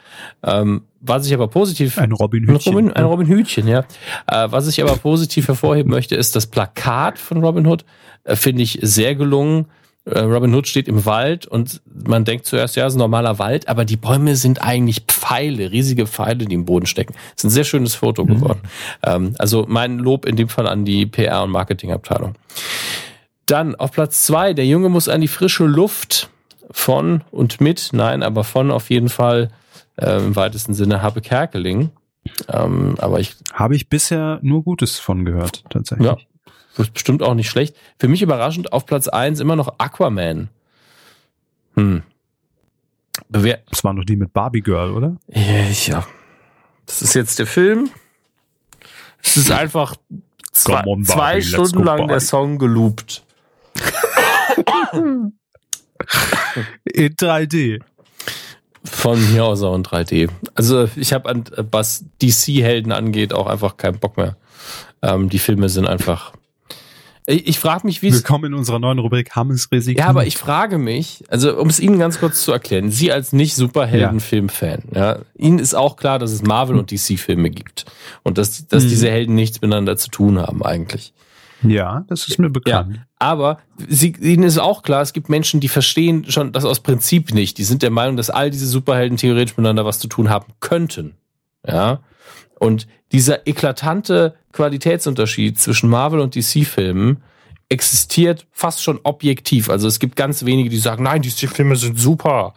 Ähm, was ich aber positiv. Ein Robin Hütchen. Robin, ein Robin Hütchen, ja. Äh, was ich aber positiv hervorheben möchte, ist das Plakat von Robin Hood. Äh, Finde ich sehr gelungen. Äh, Robin Hood steht im Wald und man denkt zuerst, ja, es ist ein normaler Wald, aber die Bäume sind eigentlich Pfeile, riesige Pfeile, die im Boden stecken. Das ist ein sehr schönes Foto mhm. geworden. Ähm, also mein Lob in dem Fall an die PR- und Marketingabteilung. Dann auf Platz zwei, der Junge muss an die frische Luft von und mit, nein, aber von auf jeden Fall äh, im weitesten Sinne Habe Kerkeling. Ähm, aber ich habe ich bisher nur Gutes von gehört, tatsächlich. Ja, ist bestimmt auch nicht schlecht. Für mich überraschend auf Platz eins immer noch Aquaman. Hm. Bewer das war noch die mit Barbie Girl, oder? Ja. Das ist jetzt der Film. Es ist einfach zwei, on, zwei Stunden lang der Song geloopt. [COUGHS] [COUGHS] [COUGHS] In 3D. Von mir aus auch in 3D. Also ich habe an was DC-Helden angeht auch einfach keinen Bock mehr. Ähm, die Filme sind einfach. Ich, ich frage mich, wie Willkommen in unserer neuen Rubrik Hammes Risiken. Ja, aber ich frage mich, also um es Ihnen ganz kurz zu erklären, Sie als nicht Superhelden-Film-Fan, ja, Ihnen ist auch klar, dass es Marvel- und DC-Filme gibt und dass, dass hm. diese Helden nichts miteinander zu tun haben eigentlich. Ja, das ist mir bekannt. Ja, aber sie, ihnen ist auch klar, es gibt Menschen, die verstehen schon das aus Prinzip nicht. Die sind der Meinung, dass all diese Superhelden theoretisch miteinander was zu tun haben könnten. Ja. Und dieser eklatante Qualitätsunterschied zwischen Marvel und DC-Filmen existiert fast schon objektiv. Also es gibt ganz wenige, die sagen, nein, diese Filme sind super.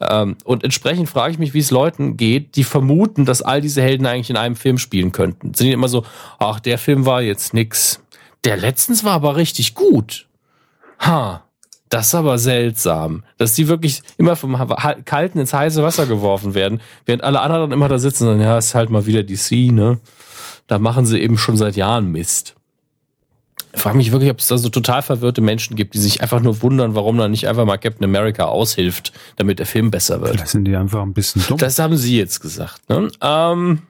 Ähm, und entsprechend frage ich mich, wie es Leuten geht, die vermuten, dass all diese Helden eigentlich in einem Film spielen könnten. Sind die immer so, ach, der Film war jetzt nix. Der letztens war aber richtig gut. Ha, das ist aber seltsam, dass die wirklich immer vom kalten ins heiße Wasser geworfen werden, während alle anderen immer da sitzen und sagen, ja, ist halt mal wieder DC, ne? Da machen sie eben schon seit Jahren Mist. Ich frage mich wirklich, ob es da so total verwirrte Menschen gibt, die sich einfach nur wundern, warum dann nicht einfach mal Captain America aushilft, damit der Film besser wird. Das sind die einfach ein bisschen dumm. Das haben sie jetzt gesagt. Ne? Ähm,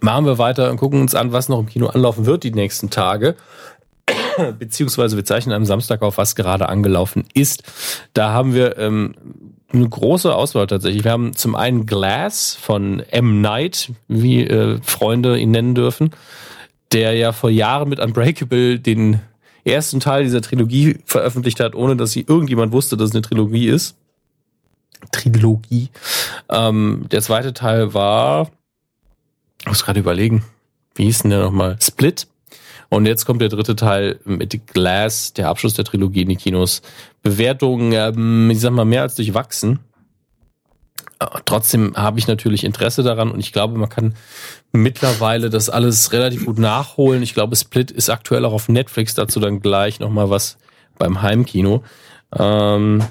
machen wir weiter und gucken uns an, was noch im Kino anlaufen wird die nächsten Tage. Beziehungsweise wir zeichnen am Samstag auf, was gerade angelaufen ist. Da haben wir ähm, eine große Auswahl tatsächlich. Wir haben zum einen Glass von M. Night, wie äh, Freunde ihn nennen dürfen der ja vor Jahren mit Unbreakable den ersten Teil dieser Trilogie veröffentlicht hat, ohne dass sie irgendjemand wusste, dass es eine Trilogie ist. Trilogie. Ähm, der zweite Teil war, ich muss gerade überlegen, wie hieß denn der nochmal? Split. Und jetzt kommt der dritte Teil mit Glass, der Abschluss der Trilogie in die Kinos. Bewertungen, ähm, ich sag mal, mehr als durchwachsen. Trotzdem habe ich natürlich Interesse daran und ich glaube, man kann mittlerweile das alles relativ gut nachholen. Ich glaube, Split ist aktuell auch auf Netflix, dazu dann gleich nochmal was beim Heimkino. Ähm,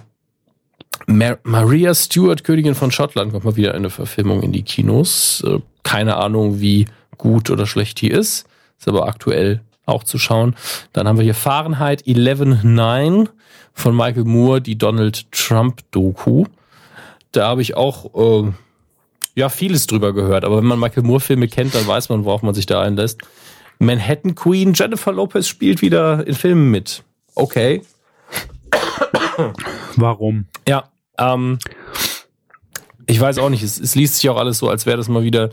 Mar Maria Stewart, Königin von Schottland, kommt mal wieder eine Verfilmung in die Kinos. Äh, keine Ahnung, wie gut oder schlecht die ist. Ist aber aktuell auch zu schauen. Dann haben wir hier Fahrenheit 11.9 von Michael Moore, die Donald Trump Doku. Da habe ich auch äh, ja vieles drüber gehört. Aber wenn man Michael Moore Filme kennt, dann weiß man, worauf man sich da einlässt. Manhattan Queen Jennifer Lopez spielt wieder in Filmen mit. Okay. Warum? Ja. Ähm, ich weiß auch nicht. Es, es liest sich auch alles so, als wäre das mal wieder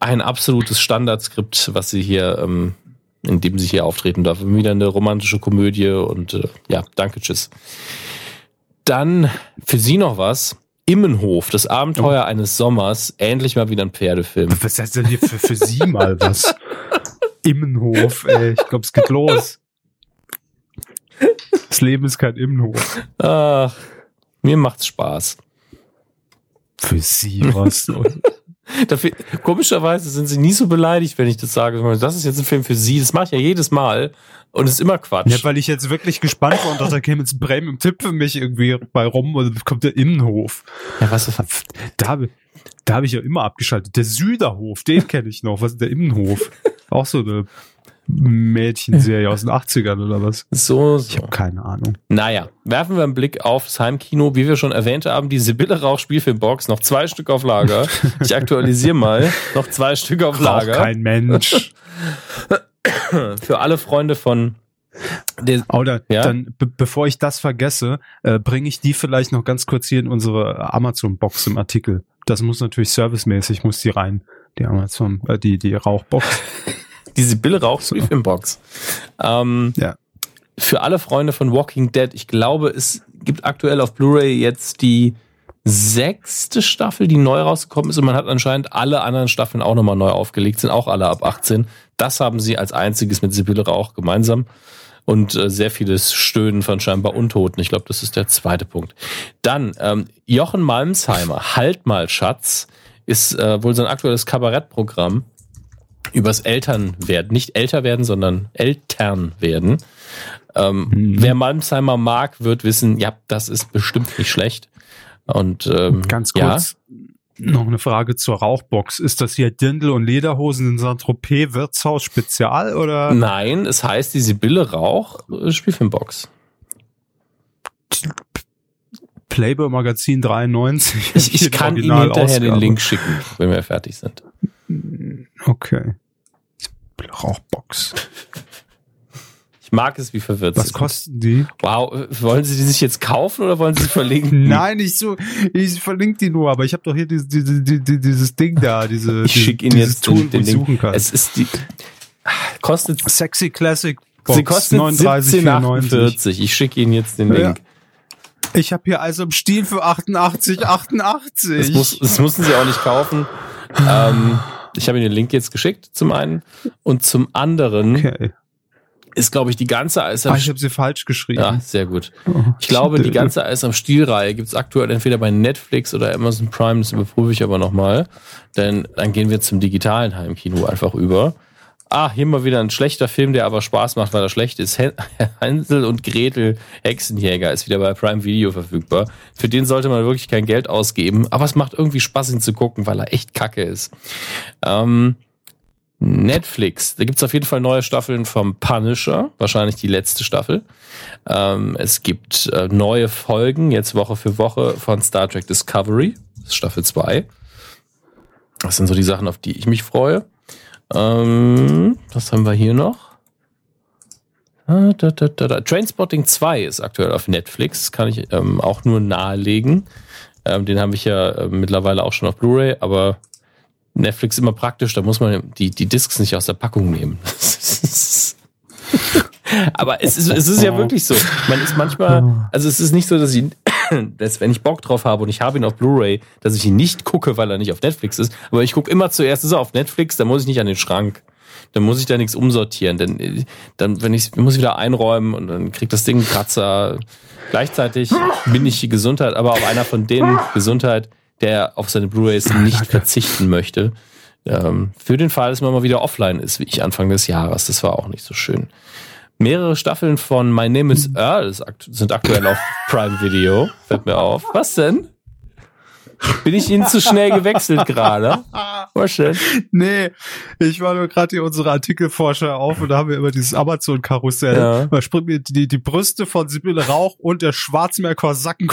ein absolutes Standardskript, was sie hier, ähm, in dem sie hier auftreten darf. Wieder eine romantische Komödie und äh, ja, danke, tschüss. Dann für sie noch was. Immenhof, das Abenteuer oh. eines Sommers, endlich mal wieder ein Pferdefilm. Was heißt denn hier für, für Sie mal was? [LAUGHS] Immenhof, ey, ich glaube, es geht los. Das Leben ist kein Immenhof. Ach, mir macht's Spaß. Für Sie was? [LAUGHS] Dafür, komischerweise sind sie nie so beleidigt, wenn ich das sage. Das ist jetzt ein Film für sie. Das mache ich ja jedes Mal. Und es ist immer Quatsch. Ja, weil ich jetzt wirklich gespannt war und dachte, da käme jetzt Bremen im Tipp für mich irgendwie bei rum und kommt der Innenhof. Ja, was ist das? Da habe da hab ich ja immer abgeschaltet. Der Süderhof, den kenne ich noch. Was ist der Innenhof? Auch so eine Mädchenserie aus den 80ern oder was? So, so. Ich habe keine Ahnung. Naja, werfen wir einen Blick auf das Heimkino. Wie wir schon erwähnt haben, die Sibylle Rauch Spielfilmbox, noch zwei Stück auf Lager. [LAUGHS] Ich aktualisiere mal. Noch zwei Stück auf Lager. Rauch kein Mensch. [LAUGHS] Für alle Freunde von der, Oder ja? dann, bevor ich das vergesse, äh, bringe ich die vielleicht noch ganz kurz hier in unsere Amazon-Box im Artikel. Das muss natürlich servicemäßig, muss die rein, die Amazon, äh, die, die Rauchbox. [LAUGHS] Diese Bill Rauch Briefinbox. Ähm, ja. Für alle Freunde von Walking Dead, ich glaube, es gibt aktuell auf Blu-ray jetzt die sechste Staffel, die neu rausgekommen ist und man hat anscheinend alle anderen Staffeln auch nochmal neu aufgelegt, sind auch alle ab 18. Das haben sie als einziges mit Sibylle Rauch gemeinsam und äh, sehr vieles Stöhnen von scheinbar Untoten. Ich glaube, das ist der zweite Punkt. Dann ähm, Jochen Malmsheimer, Halt mal Schatz, ist äh, wohl sein aktuelles Kabarettprogramm übers Elternwerden, nicht älter werden, sondern Eltern werden. Ähm, mhm. Wer Malmsheimer mag, wird wissen, ja, das ist bestimmt nicht schlecht. Und ähm, ganz kurz ja. noch eine Frage zur Rauchbox. Ist das hier Dirndl und Lederhosen in Saint-Tropez Wirtshaus Spezial oder? Nein, es heißt die Sibylle Rauch äh, Spielfilmbox. Playboy Magazin 93. Ich, ich kann Ihnen hinterher den Link schicken, wenn wir fertig sind. Okay. Rauchbox. Ich mag es, wie verwirrt Was kosten die? Wow, wollen Sie die sich jetzt kaufen oder wollen Sie sie verlinken? [LAUGHS] Nein, ich so, ich verlinke die nur, aber ich habe doch hier dieses, dieses, dieses Ding da, [LAUGHS] diese. Ich schicke Ihnen jetzt Tool, den, den Link. Kann. Es ist die kostet Sexy Classic Box, Sie kostet 39,48. Ich schicke Ihnen jetzt den Link. Ja. Ich habe hier also im Stil für 88, 88. Das, muss, das mussten Sie auch nicht kaufen. ähm, Ich habe Ihnen den Link jetzt geschickt, zum einen. Und zum anderen okay. ist, glaube ich, die ganze Eis am ah, Ich habe sie falsch geschrieben. Ja, sehr gut. Oh, ich glaube, die ganze Eis am Stiel-Reihe gibt es aktuell entweder bei Netflix oder Amazon Prime. Das überprüfe ich aber nochmal. Denn dann gehen wir zum digitalen Heimkino einfach über. Ah, hier mal wieder ein schlechter Film, der aber Spaß macht, weil er schlecht ist. [LAUGHS] Hänsel und Gretel Hexenjäger ist wieder bei Prime Video verfügbar. Für den sollte man wirklich kein Geld ausgeben, aber es macht irgendwie Spaß, ihn zu gucken, weil er echt kacke ist. Ähm, Netflix, da gibt's auf jeden Fall neue Staffeln vom Punisher, wahrscheinlich die letzte Staffel. Ähm, es gibt äh, neue Folgen, jetzt Woche für Woche, von Star Trek Discovery, Staffel 2. Das sind so die Sachen, auf die ich mich freue. Ähm, was haben wir hier noch? Ah, da, da, da, da. Trainspotting 2 ist aktuell auf Netflix, kann ich ähm, auch nur nahelegen. Ähm, den habe ich ja äh, mittlerweile auch schon auf Blu-ray, aber Netflix immer praktisch, da muss man die, die Discs nicht aus der Packung nehmen. [LAUGHS] aber es ist, es ist ja wirklich so. Man ist manchmal, also es ist nicht so, dass ich [CLEARS THROAT] dass wenn ich Bock drauf habe und ich habe ihn auf Blu-ray, dass ich ihn nicht gucke, weil er nicht auf Netflix ist. Aber ich gucke immer zuerst, ist er auf Netflix, dann muss ich nicht an den Schrank. Dann muss ich da nichts umsortieren. Denn dann, wenn ich, muss ich wieder einräumen und dann kriegt das Ding einen Kratzer. Gleichzeitig bin ich die Gesundheit, aber auch einer von denen Gesundheit, der auf seine Blu-rays nicht verzichten möchte. Ähm, für den Fall, dass man mal wieder offline ist, wie ich Anfang des Jahres. Das war auch nicht so schön. Mehrere Staffeln von My Name is Earl sind aktuell auf [LAUGHS] Prime Video. Fällt mir auf. Was denn? Bin ich Ihnen zu schnell gewechselt gerade? Was schön. Nee, ich war nur gerade hier unsere Artikelforscher auf und da haben wir immer dieses Amazon-Karussell. Ja. Da springt mir die, die Brüste von Sibylle Rauch und der Schwarzmeer-Kosaken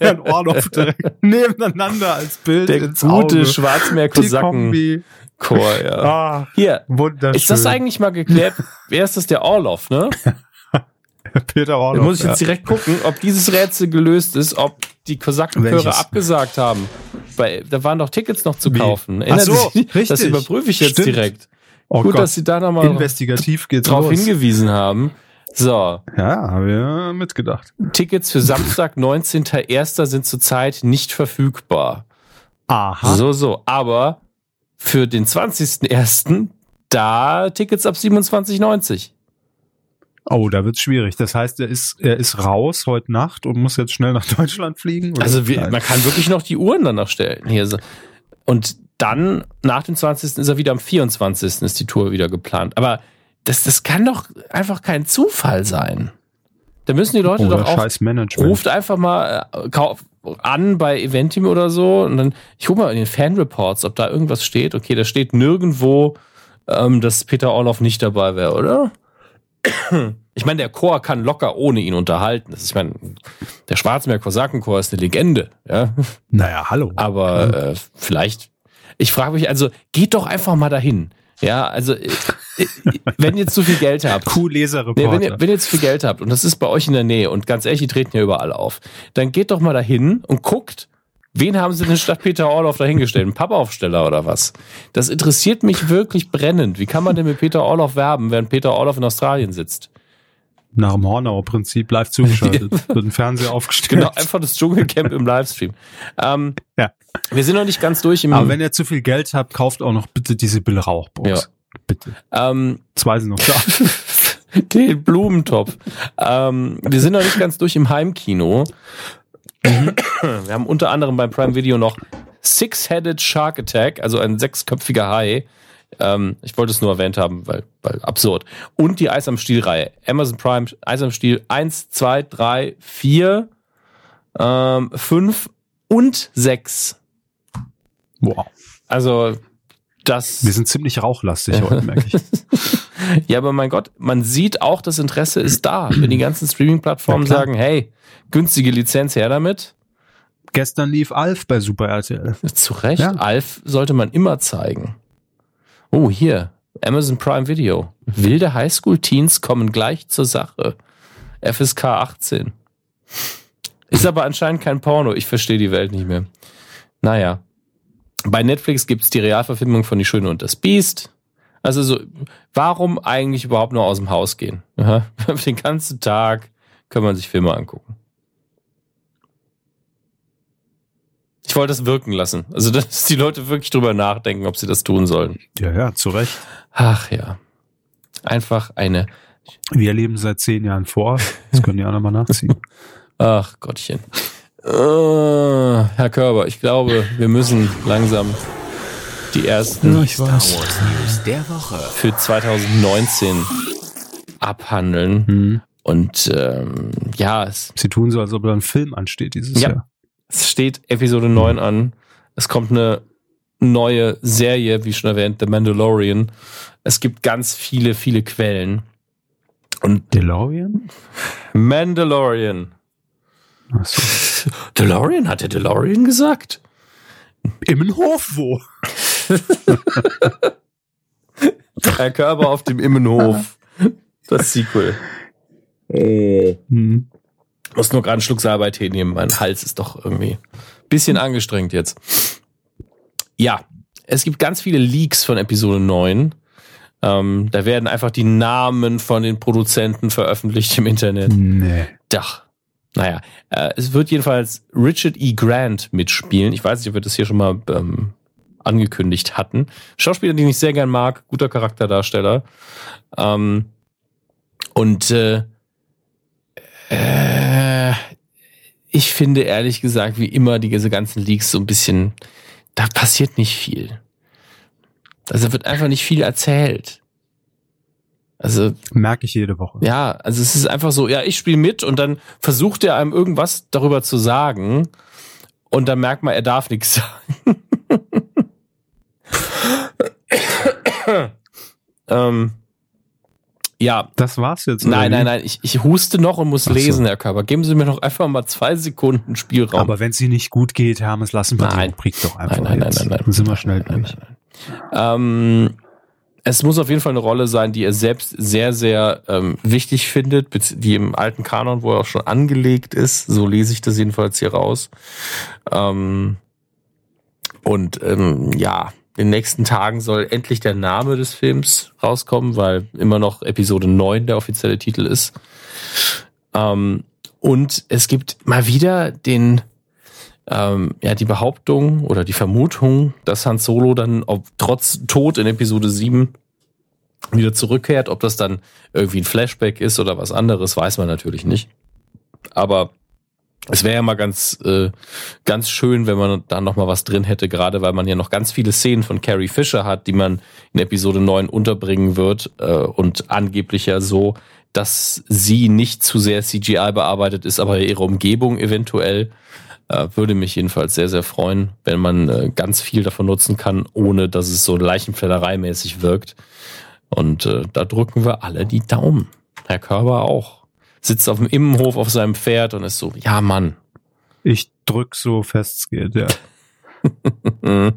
Herrn [LAUGHS] Orloff direkt nebeneinander als Bild. Der gute Schwarzmeer-Kosaken. Chor, ja. [LAUGHS] Ah, Hier, wunderschön. Ist das eigentlich mal geklärt? [LAUGHS] Wer ist das, der Orloff, ne? [LAUGHS] Peter Orloff. Da muss ich jetzt ja. direkt gucken, ob dieses Rätsel gelöst ist, ob die Kosakenchöre abgesagt haben. Weil da waren doch Tickets noch zu kaufen. Erinnert Ach so, richtig. Das überprüfe ich jetzt Stimmt. direkt. Oh Gut, Gott. dass Sie da nochmal investigativ drauf hingewiesen haben. So. Ja, haben wir mitgedacht. Tickets für Samstag, 19.01. sind zurzeit nicht verfügbar. Aha. So, so. Aber für den 20.01. da Tickets ab 27,90. Oh, da wird's schwierig. Das heißt, er ist, er ist raus heute Nacht und muss jetzt schnell nach [LAUGHS] Deutschland fliegen? Oder? Also wir, man kann wirklich noch die Uhren danach stellen. Hier. Und dann, nach dem 20. ist er wieder am 24. ist die Tour wieder geplant. Aber das, das kann doch einfach kein Zufall sein. Da müssen die Leute oder doch auch. Ruft einfach mal, äh, an bei Eventim oder so und dann, ich guck mal in den Fanreports, ob da irgendwas steht. Okay, da steht nirgendwo, ähm, dass Peter Orloff nicht dabei wäre, oder? [CLEARS THROAT] Ich meine, der Chor kann locker ohne ihn unterhalten. Das ist, ich meine, der Schwarzmeer-Kosakenchor ist eine Legende, ja. Naja, hallo. Aber äh, vielleicht, ich frage mich, also geht doch einfach mal dahin. Ja, also äh, äh, wenn ihr jetzt zu viel Geld habt. Cool Leserreporter. Wenn, ihr, wenn ihr jetzt viel Geld habt und das ist bei euch in der Nähe und ganz ehrlich, die treten ja überall auf, dann geht doch mal dahin und guckt, wen haben sie denn statt Peter Orloff dahingestellt? Ein Pappaufsteller oder was? Das interessiert mich wirklich brennend. Wie kann man denn mit Peter Orloff werben, während Peter Orloff in Australien sitzt? Nach dem Hornauer-Prinzip live zugeschaltet, [LAUGHS] wird ein Fernseher aufgestellt. Genau, einfach das Dschungelcamp im Livestream. Ähm, ja. Wir sind noch nicht ganz durch im. Aber wenn ihr zu viel Geld habt, kauft auch noch bitte diese Bill Rauchbox. Ja. Bitte. Ähm, Zwei sind noch da. [LAUGHS] Den Blumentopf. ähm, wir sind noch nicht ganz durch im Heimkino. wir haben unter anderem beim Prime Video noch Six-Headed Shark Attack, also ein sechsköpfiger Hai. Ähm, ich wollte es nur erwähnt haben, weil, weil absurd. Und die Eis am Stiel-Reihe. Amazon Prime, Eis am Stiel 1, 2, 3, 4, ähm, 5 und 6. Wow. Also das. Wir sind ziemlich rauchlastig [LAUGHS] heute, merke ich. ja, aber mein Gott, man sieht auch, das Interesse ist da. Wenn die ganzen Streaming-Plattformen ja, sagen, hey, günstige Lizenz her damit. Gestern lief Alf bei Super RTL. Zu Recht. Ja. Alf sollte man immer zeigen. Oh, hier. Amazon Prime Video. Wilde Highschool-Teens kommen gleich zur Sache. FSK 18. Ist aber anscheinend kein Porno. Ich verstehe die Welt nicht mehr. Naja. Bei Netflix gibt es die Realverfilmung von Die Schöne und das Biest. Also so, warum eigentlich überhaupt nur aus dem Haus gehen? Ja, [LAUGHS] den ganzen Tag kann man sich Filme angucken. Ich wollte das wirken lassen. Also, [LAUGHS] dass die Leute wirklich drüber nachdenken, ob sie das tun sollen. Ja, ja, zu Recht. Ach ja. Einfach eine. Wir leben seit zehn Jahren vor. Das können die anderen mal nachziehen. [LAUGHS] Ach Gottchen. Äh, Herr Körber, ich glaube, wir müssen langsam die ersten Ja. Star Wars News der Woche. für 2019 abhandeln. Hm. Und ähm, ja, es, Sie tun so, als ob da ein Film ansteht dieses Ja. Jahr. es steht Episode 9 an. Es kommt eine neue Serie, wie schon erwähnt, The Mandalorian. Es gibt ganz viele, viele Quellen. Und DeLorean? Mandalorian. Achso. DeLorean? Hat der DeLorean gesagt? Immenhof wo? [LAUGHS] Herr Körber auf dem Immenhof. Das Sequel. Hm. Muss nur gerade einen Schluck Salbei-Tee nehmen. Mein Hals ist doch irgendwie ein bisschen angestrengt jetzt. Ja, es gibt ganz viele Leaks von Episode 9. Ähm, da werden einfach die Namen von den Produzenten veröffentlicht im Internet. Nee. Doch. Naja, äh, es wird jedenfalls Richard E. Grant mitspielen. Ich weiß nicht, ob wir das hier schon mal ähm, angekündigt hatten. Schauspieler, den ich sehr gern mag, guter Charakterdarsteller. Ähm, und äh, äh, ich finde ehrlich gesagt, wie immer, diese ganzen Leaks so ein bisschen, da passiert nicht viel. Also wird einfach nicht viel erzählt. Also Merke ich jede Woche. ja, also es ist einfach so, ja, ich spiele mit und dann versucht er einem irgendwas darüber zu sagen und dann merkt man, er darf nichts sagen. ähm, ja, Das war's jetzt. nein, nein, nein, ich, ich huste noch und muss so. lesen, Herr Körper. Geben Sie mir noch einfach mal zwei Sekunden Spielraum. Aber wenn es Ihnen nicht gut geht, Hermes, lassen wir Nein. die Rubrik doch einfach Nein, nein, nein, jetzt. nein, nein. Dann sind wir schnell Nein, durch. nein, nein. Ähm, es muss auf jeden Fall eine Rolle sein, die er selbst sehr, sehr ähm, wichtig findet, die im alten Kanon, wo er auch schon angelegt ist. So lese ich das jedenfalls hier raus. Ähm, und ähm, ja, in den nächsten Tagen soll endlich der Name des Films rauskommen, weil immer noch Episode 9 der offizielle Titel ist. Ähm, und es gibt mal wieder den ähm, ja, die Behauptung oder die Vermutung, dass Han Solo dann ob, trotz Tod in Episode 7 wieder zurückkehrt. Ob das dann irgendwie ein Flashback ist oder was anderes, weiß man natürlich nicht. Aber es wäre ja mal ganz, äh, ganz schön, wenn man da noch mal was drin hätte, gerade weil man ja noch ganz viele Szenen von Carrie Fisher hat, die man in Episode 9 unterbringen wird äh, und angeblich ja so, dass sie nicht zu sehr CGI bearbeitet ist, aber ihre Umgebung eventuell. Äh, würde mich jedenfalls sehr, sehr freuen, wenn man äh, ganz viel davon nutzen kann, ohne dass es so Leichenfledderei-mäßig wirkt. Und äh, da drücken wir alle die Daumen. Herr Körber auch. Sitzt auf dem Immenhof auf seinem Pferd und ist so, ja Mann. Ich drück so fest es geht, ja. [LAUGHS]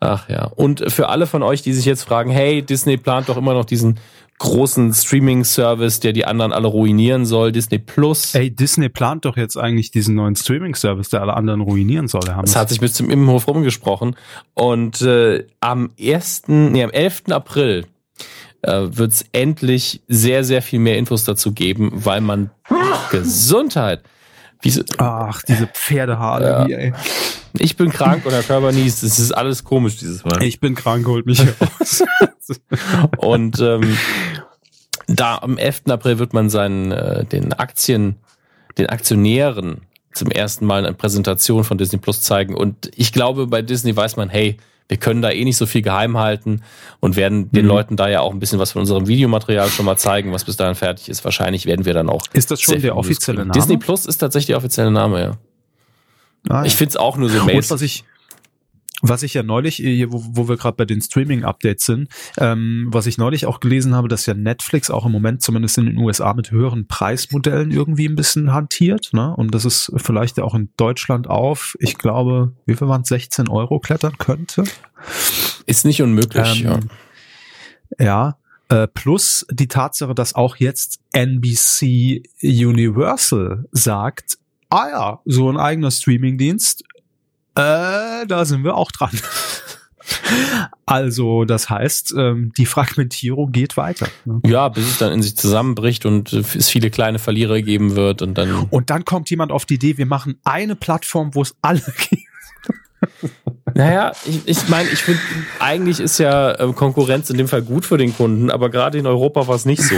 Ach ja. Und für alle von euch, die sich jetzt fragen, hey, Disney plant doch immer noch diesen großen Streaming-Service, der die anderen alle ruinieren soll, Disney Plus. Ey, Disney plant doch jetzt eigentlich diesen neuen Streaming-Service, der alle anderen ruinieren soll. Hermes. Es hat sich bis zum Immenhof rumgesprochen. Und äh, am 1., nee, am 11. April äh, wird es endlich sehr, sehr viel mehr Infos dazu geben, weil man [LAUGHS] Gesundheit. Wieso? Ach, diese Pferdehaare, Ja. ey. Ich bin krank und der Körper niest. Es ist alles komisch dieses Mal. Ich bin krank, holt mich hier raus. [LAUGHS] Und ähm, da am 11. April wird man seinen äh, den Aktien, den Aktionären zum ersten Mal eine Präsentation von Disney Plus zeigen. Und ich glaube, bei Disney weiß man, hey, wir können da eh nicht so viel geheim halten und werden den Mhm. Leuten da ja auch ein bisschen was von unserem Videomaterial schon mal zeigen, was bis dahin fertig ist. Wahrscheinlich werden wir dann auch. Ist das schon der offizielle. Name? Disney Plus ist tatsächlich der offizielle Name, ja. Ah, ja. Ich find's auch nur so mäßig. Was ich, ja neulich, äh, wo, wo wir gerade bei den Streaming-Updates sind, ähm, was ich neulich auch gelesen habe, dass ja Netflix auch im Moment zumindest in den USA mit höheren Preismodellen irgendwie ein bisschen hantiert, ne? Und dass es vielleicht ja auch in Deutschland auf, ich glaube, wie viel waren es, 16 Euro klettern könnte. Ist nicht unmöglich, ja. Ähm, ja. Äh, plus die Tatsache, dass auch jetzt NBC Universal sagt, ah ja, so ein eigener Streamingdienst, äh, da sind wir auch dran. [LAUGHS] Also, das heißt, ähm, die Fragmentierung geht weiter. Ne? Ja, bis es dann in sich zusammenbricht und es viele kleine Verlierer geben wird und dann. Und dann kommt jemand auf die Idee, wir machen eine Plattform, wo es alle [LAUGHS] gibt. Naja, ich, ich meine, ich finde, eigentlich ist ja äh, Konkurrenz in dem Fall gut für den Kunden, aber gerade in Europa war es nicht so.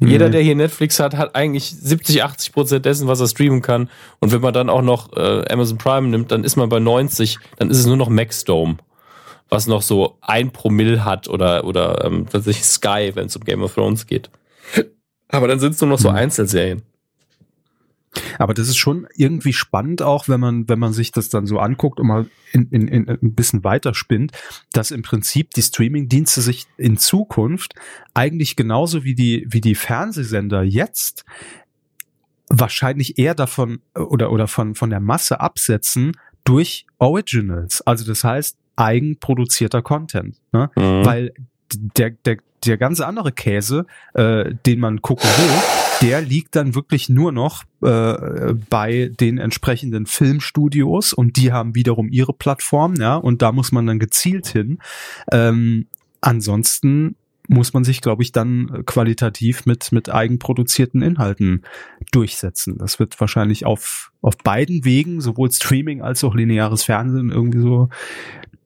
Jeder, der hier Netflix hat, hat eigentlich 70, 80 Prozent dessen, was er streamen kann. Und wenn man dann auch noch äh, Amazon Prime nimmt, dann ist man bei 90, dann ist es nur noch Maxdome, was noch so ein Promille hat oder, oder ähm, tatsächlich Sky, wenn es um Game of Thrones geht. Aber dann sind es nur noch so mhm. Einzelserien. Aber das ist schon irgendwie spannend auch, wenn man, wenn man sich das dann so anguckt und mal in, in, in ein bisschen weiterspinnt, dass im Prinzip die Streaming-Dienste sich in Zukunft eigentlich genauso wie die, wie die Fernsehsender jetzt wahrscheinlich eher davon oder, oder von, von der Masse absetzen durch Originals. Also das heißt, eigenproduzierter Content. Ne? Mhm. Weil der, der, der ganze andere Käse, äh, den man gucken will, der liegt dann wirklich nur noch äh, bei den entsprechenden Filmstudios und die haben wiederum ihre Plattform, ja, und da muss man dann gezielt hin. Ähm, ansonsten muss man sich, glaube ich, dann qualitativ mit, mit eigenproduzierten Inhalten durchsetzen. Das wird wahrscheinlich auf, auf beiden Wegen, sowohl Streaming als auch lineares Fernsehen, irgendwie so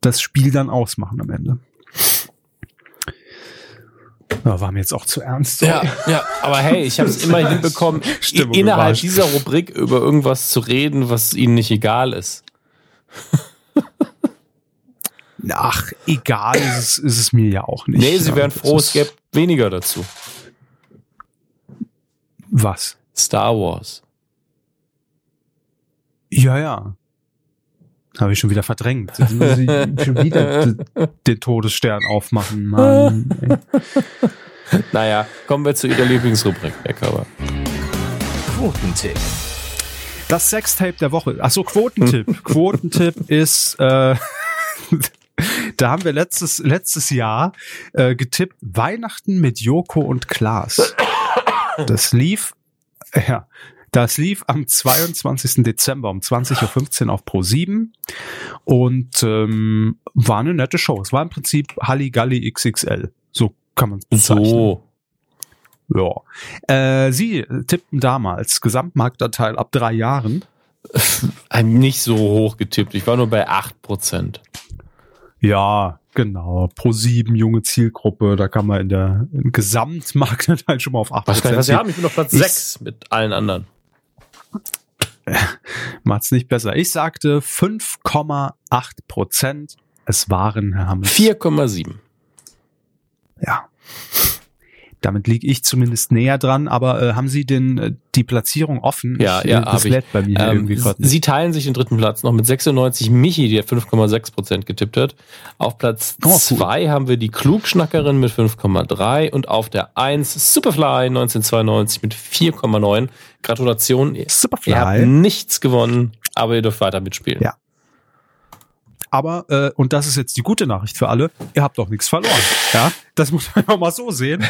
das Spiel dann ausmachen am Ende. Ja, war mir jetzt auch zu ernst. Ja, ja, aber hey, ich habe es immerhin [LAUGHS] hinbekommen, innerhalb überrascht. dieser Rubrik über irgendwas zu reden, was ihnen nicht egal ist. Ach, egal ist es, ist es mir ja auch nicht. Nee, sie wären froh, es gäbe weniger dazu. Was? Star Wars. Ja, ja. Habe ich schon wieder verdrängt. Jetzt muss ich [LAUGHS] schon wieder den Todesstern aufmachen. Mann, [LAUGHS] naja, kommen wir zu Ihrer Lieblingsrubrik, Herr Körber. Quotentipp. Das Sextape der Woche. Achso, Quotentipp. [LAUGHS] Quotentipp ist, äh, da haben wir letztes, letztes Jahr äh, getippt, Weihnachten mit Joko und Klaas. Das lief, ja, das lief am 22. Dezember um 20.15 Uhr auf Pro7 und ähm, war eine nette Show. Es war im Prinzip Halligalli XXL. So kann man es bezeichnen. So. Ja. Äh, Sie tippten damals Gesamtmarktanteil ab drei Jahren. [LAUGHS] Nicht so hoch getippt. Ich war nur bei acht Prozent. Ja, genau. Pro sieben junge Zielgruppe, da kann man in der im Gesamtmarktanteil schon mal auf acht Prozent. Was, was Sie haben? Ich bin auf Platz sechs mit allen anderen. Macht's nicht besser. Ich sagte 5,8 Prozent. Es waren, Herr Hammes. 4,7. Ja. Damit liege ich zumindest näher dran, aber äh, haben Sie denn äh, die Platzierung offen? Ja, ich, ja, äh, das lädt bei mir ähm, irgendwie gerade. Sie teilen sich den dritten Platz noch mit 96 Michi, der 5,6 Prozent getippt hat. Auf Platz 2 oh, haben wir die Klugschnackerin mit 5,3 und auf der 1 Superfly 1992 mit 4,9. Gratulation. Superfly. Ihr habt nichts gewonnen, aber ihr dürft weiter mitspielen. Ja. Aber, äh, und das ist jetzt die gute Nachricht für alle, ihr habt doch nichts verloren. Ja, das muss man [LAUGHS] mal so sehen.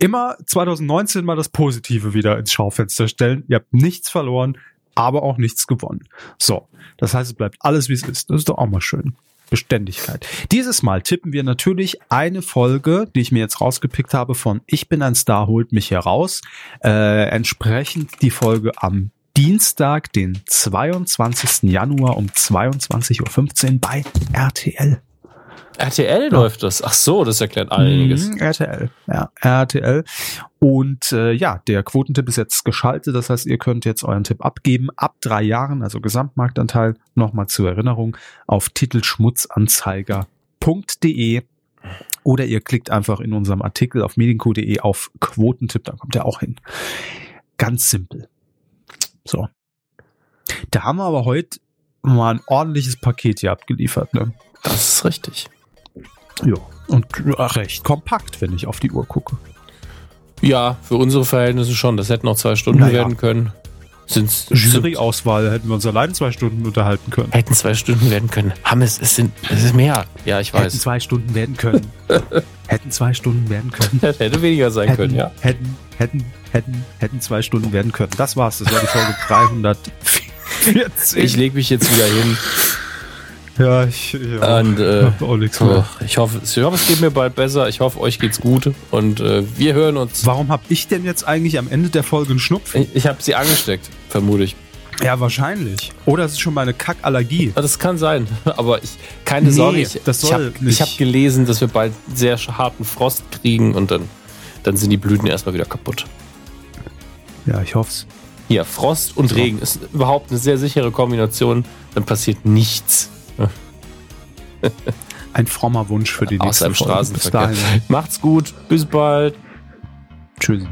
Immer 2019 mal das Positive wieder ins Schaufenster stellen. Ihr habt nichts verloren, aber auch nichts gewonnen. So, das heißt, es bleibt alles, wie es ist. Das ist doch auch mal schön. Beständigkeit. Dieses Mal tippen wir natürlich eine Folge, die ich mir jetzt rausgepickt habe von Ich bin ein Star, holt mich heraus. Äh, entsprechend die Folge am Dienstag, den 22. Januar um 22.15 Uhr bei RTL. RTL ja. läuft das. Ach so, das erklärt einiges. Mhm, RTL, ja, RTL. Und äh, ja, der Quotentipp ist jetzt geschaltet. Das heißt, ihr könnt jetzt euren Tipp abgeben. Ab drei Jahren, also Gesamtmarktanteil, nochmal zur Erinnerung, auf titelschmutzanzeiger.de oder ihr klickt einfach in unserem Artikel auf medienco.de auf Quotentipp, dann kommt er auch hin. Ganz simpel. So. Da haben wir aber heute mal ein ordentliches Paket hier abgeliefert, ne? Das ist richtig. Ja, und ach, recht kompakt, wenn ich auf die Uhr gucke. Ja, für unsere Verhältnisse schon. Das hätten auch zwei Stunden naja. werden können. Sind's, Jury-Auswahl hätten wir uns allein zwei Stunden unterhalten können. Hätten zwei Stunden werden können. Hammes, es sind, es ist mehr. Ja, ich weiß. [LAUGHS] Hätten zwei Stunden werden können. hätten zwei Stunden werden können. Das hätte weniger sein hätten, können, ja. Hätten, hätten, hätten, hätten zwei Stunden werden können. Das war's. Das war die Folge 340. Ich lege mich jetzt wieder hin. Ja, ich, ja. Und, äh, oh, ich, hoffe, ich hoffe, es geht mir bald besser. Ich hoffe, euch geht's gut. Und äh, wir hören uns. Warum habe ich denn jetzt eigentlich am Ende der Folge einen Schnupfen? Ich, ich habe sie angesteckt, vermute ich. Ja, wahrscheinlich. Oder es ist schon mal eine Kackallergie. Das kann sein. [LAUGHS] Aber ich, keine nee, Sorge, ich, das soll ich habe hab gelesen, dass wir bald sehr harten Frost kriegen und dann, dann sind die Blüten erstmal wieder kaputt. Ja, ich hoffe es. Hier, Frost und. Regen ist überhaupt eine sehr sichere Kombination. Dann passiert nichts. Ein frommer Wunsch für die nächste Aus einem Straßenverkehr. Macht's gut. Bis bald. Tschüss.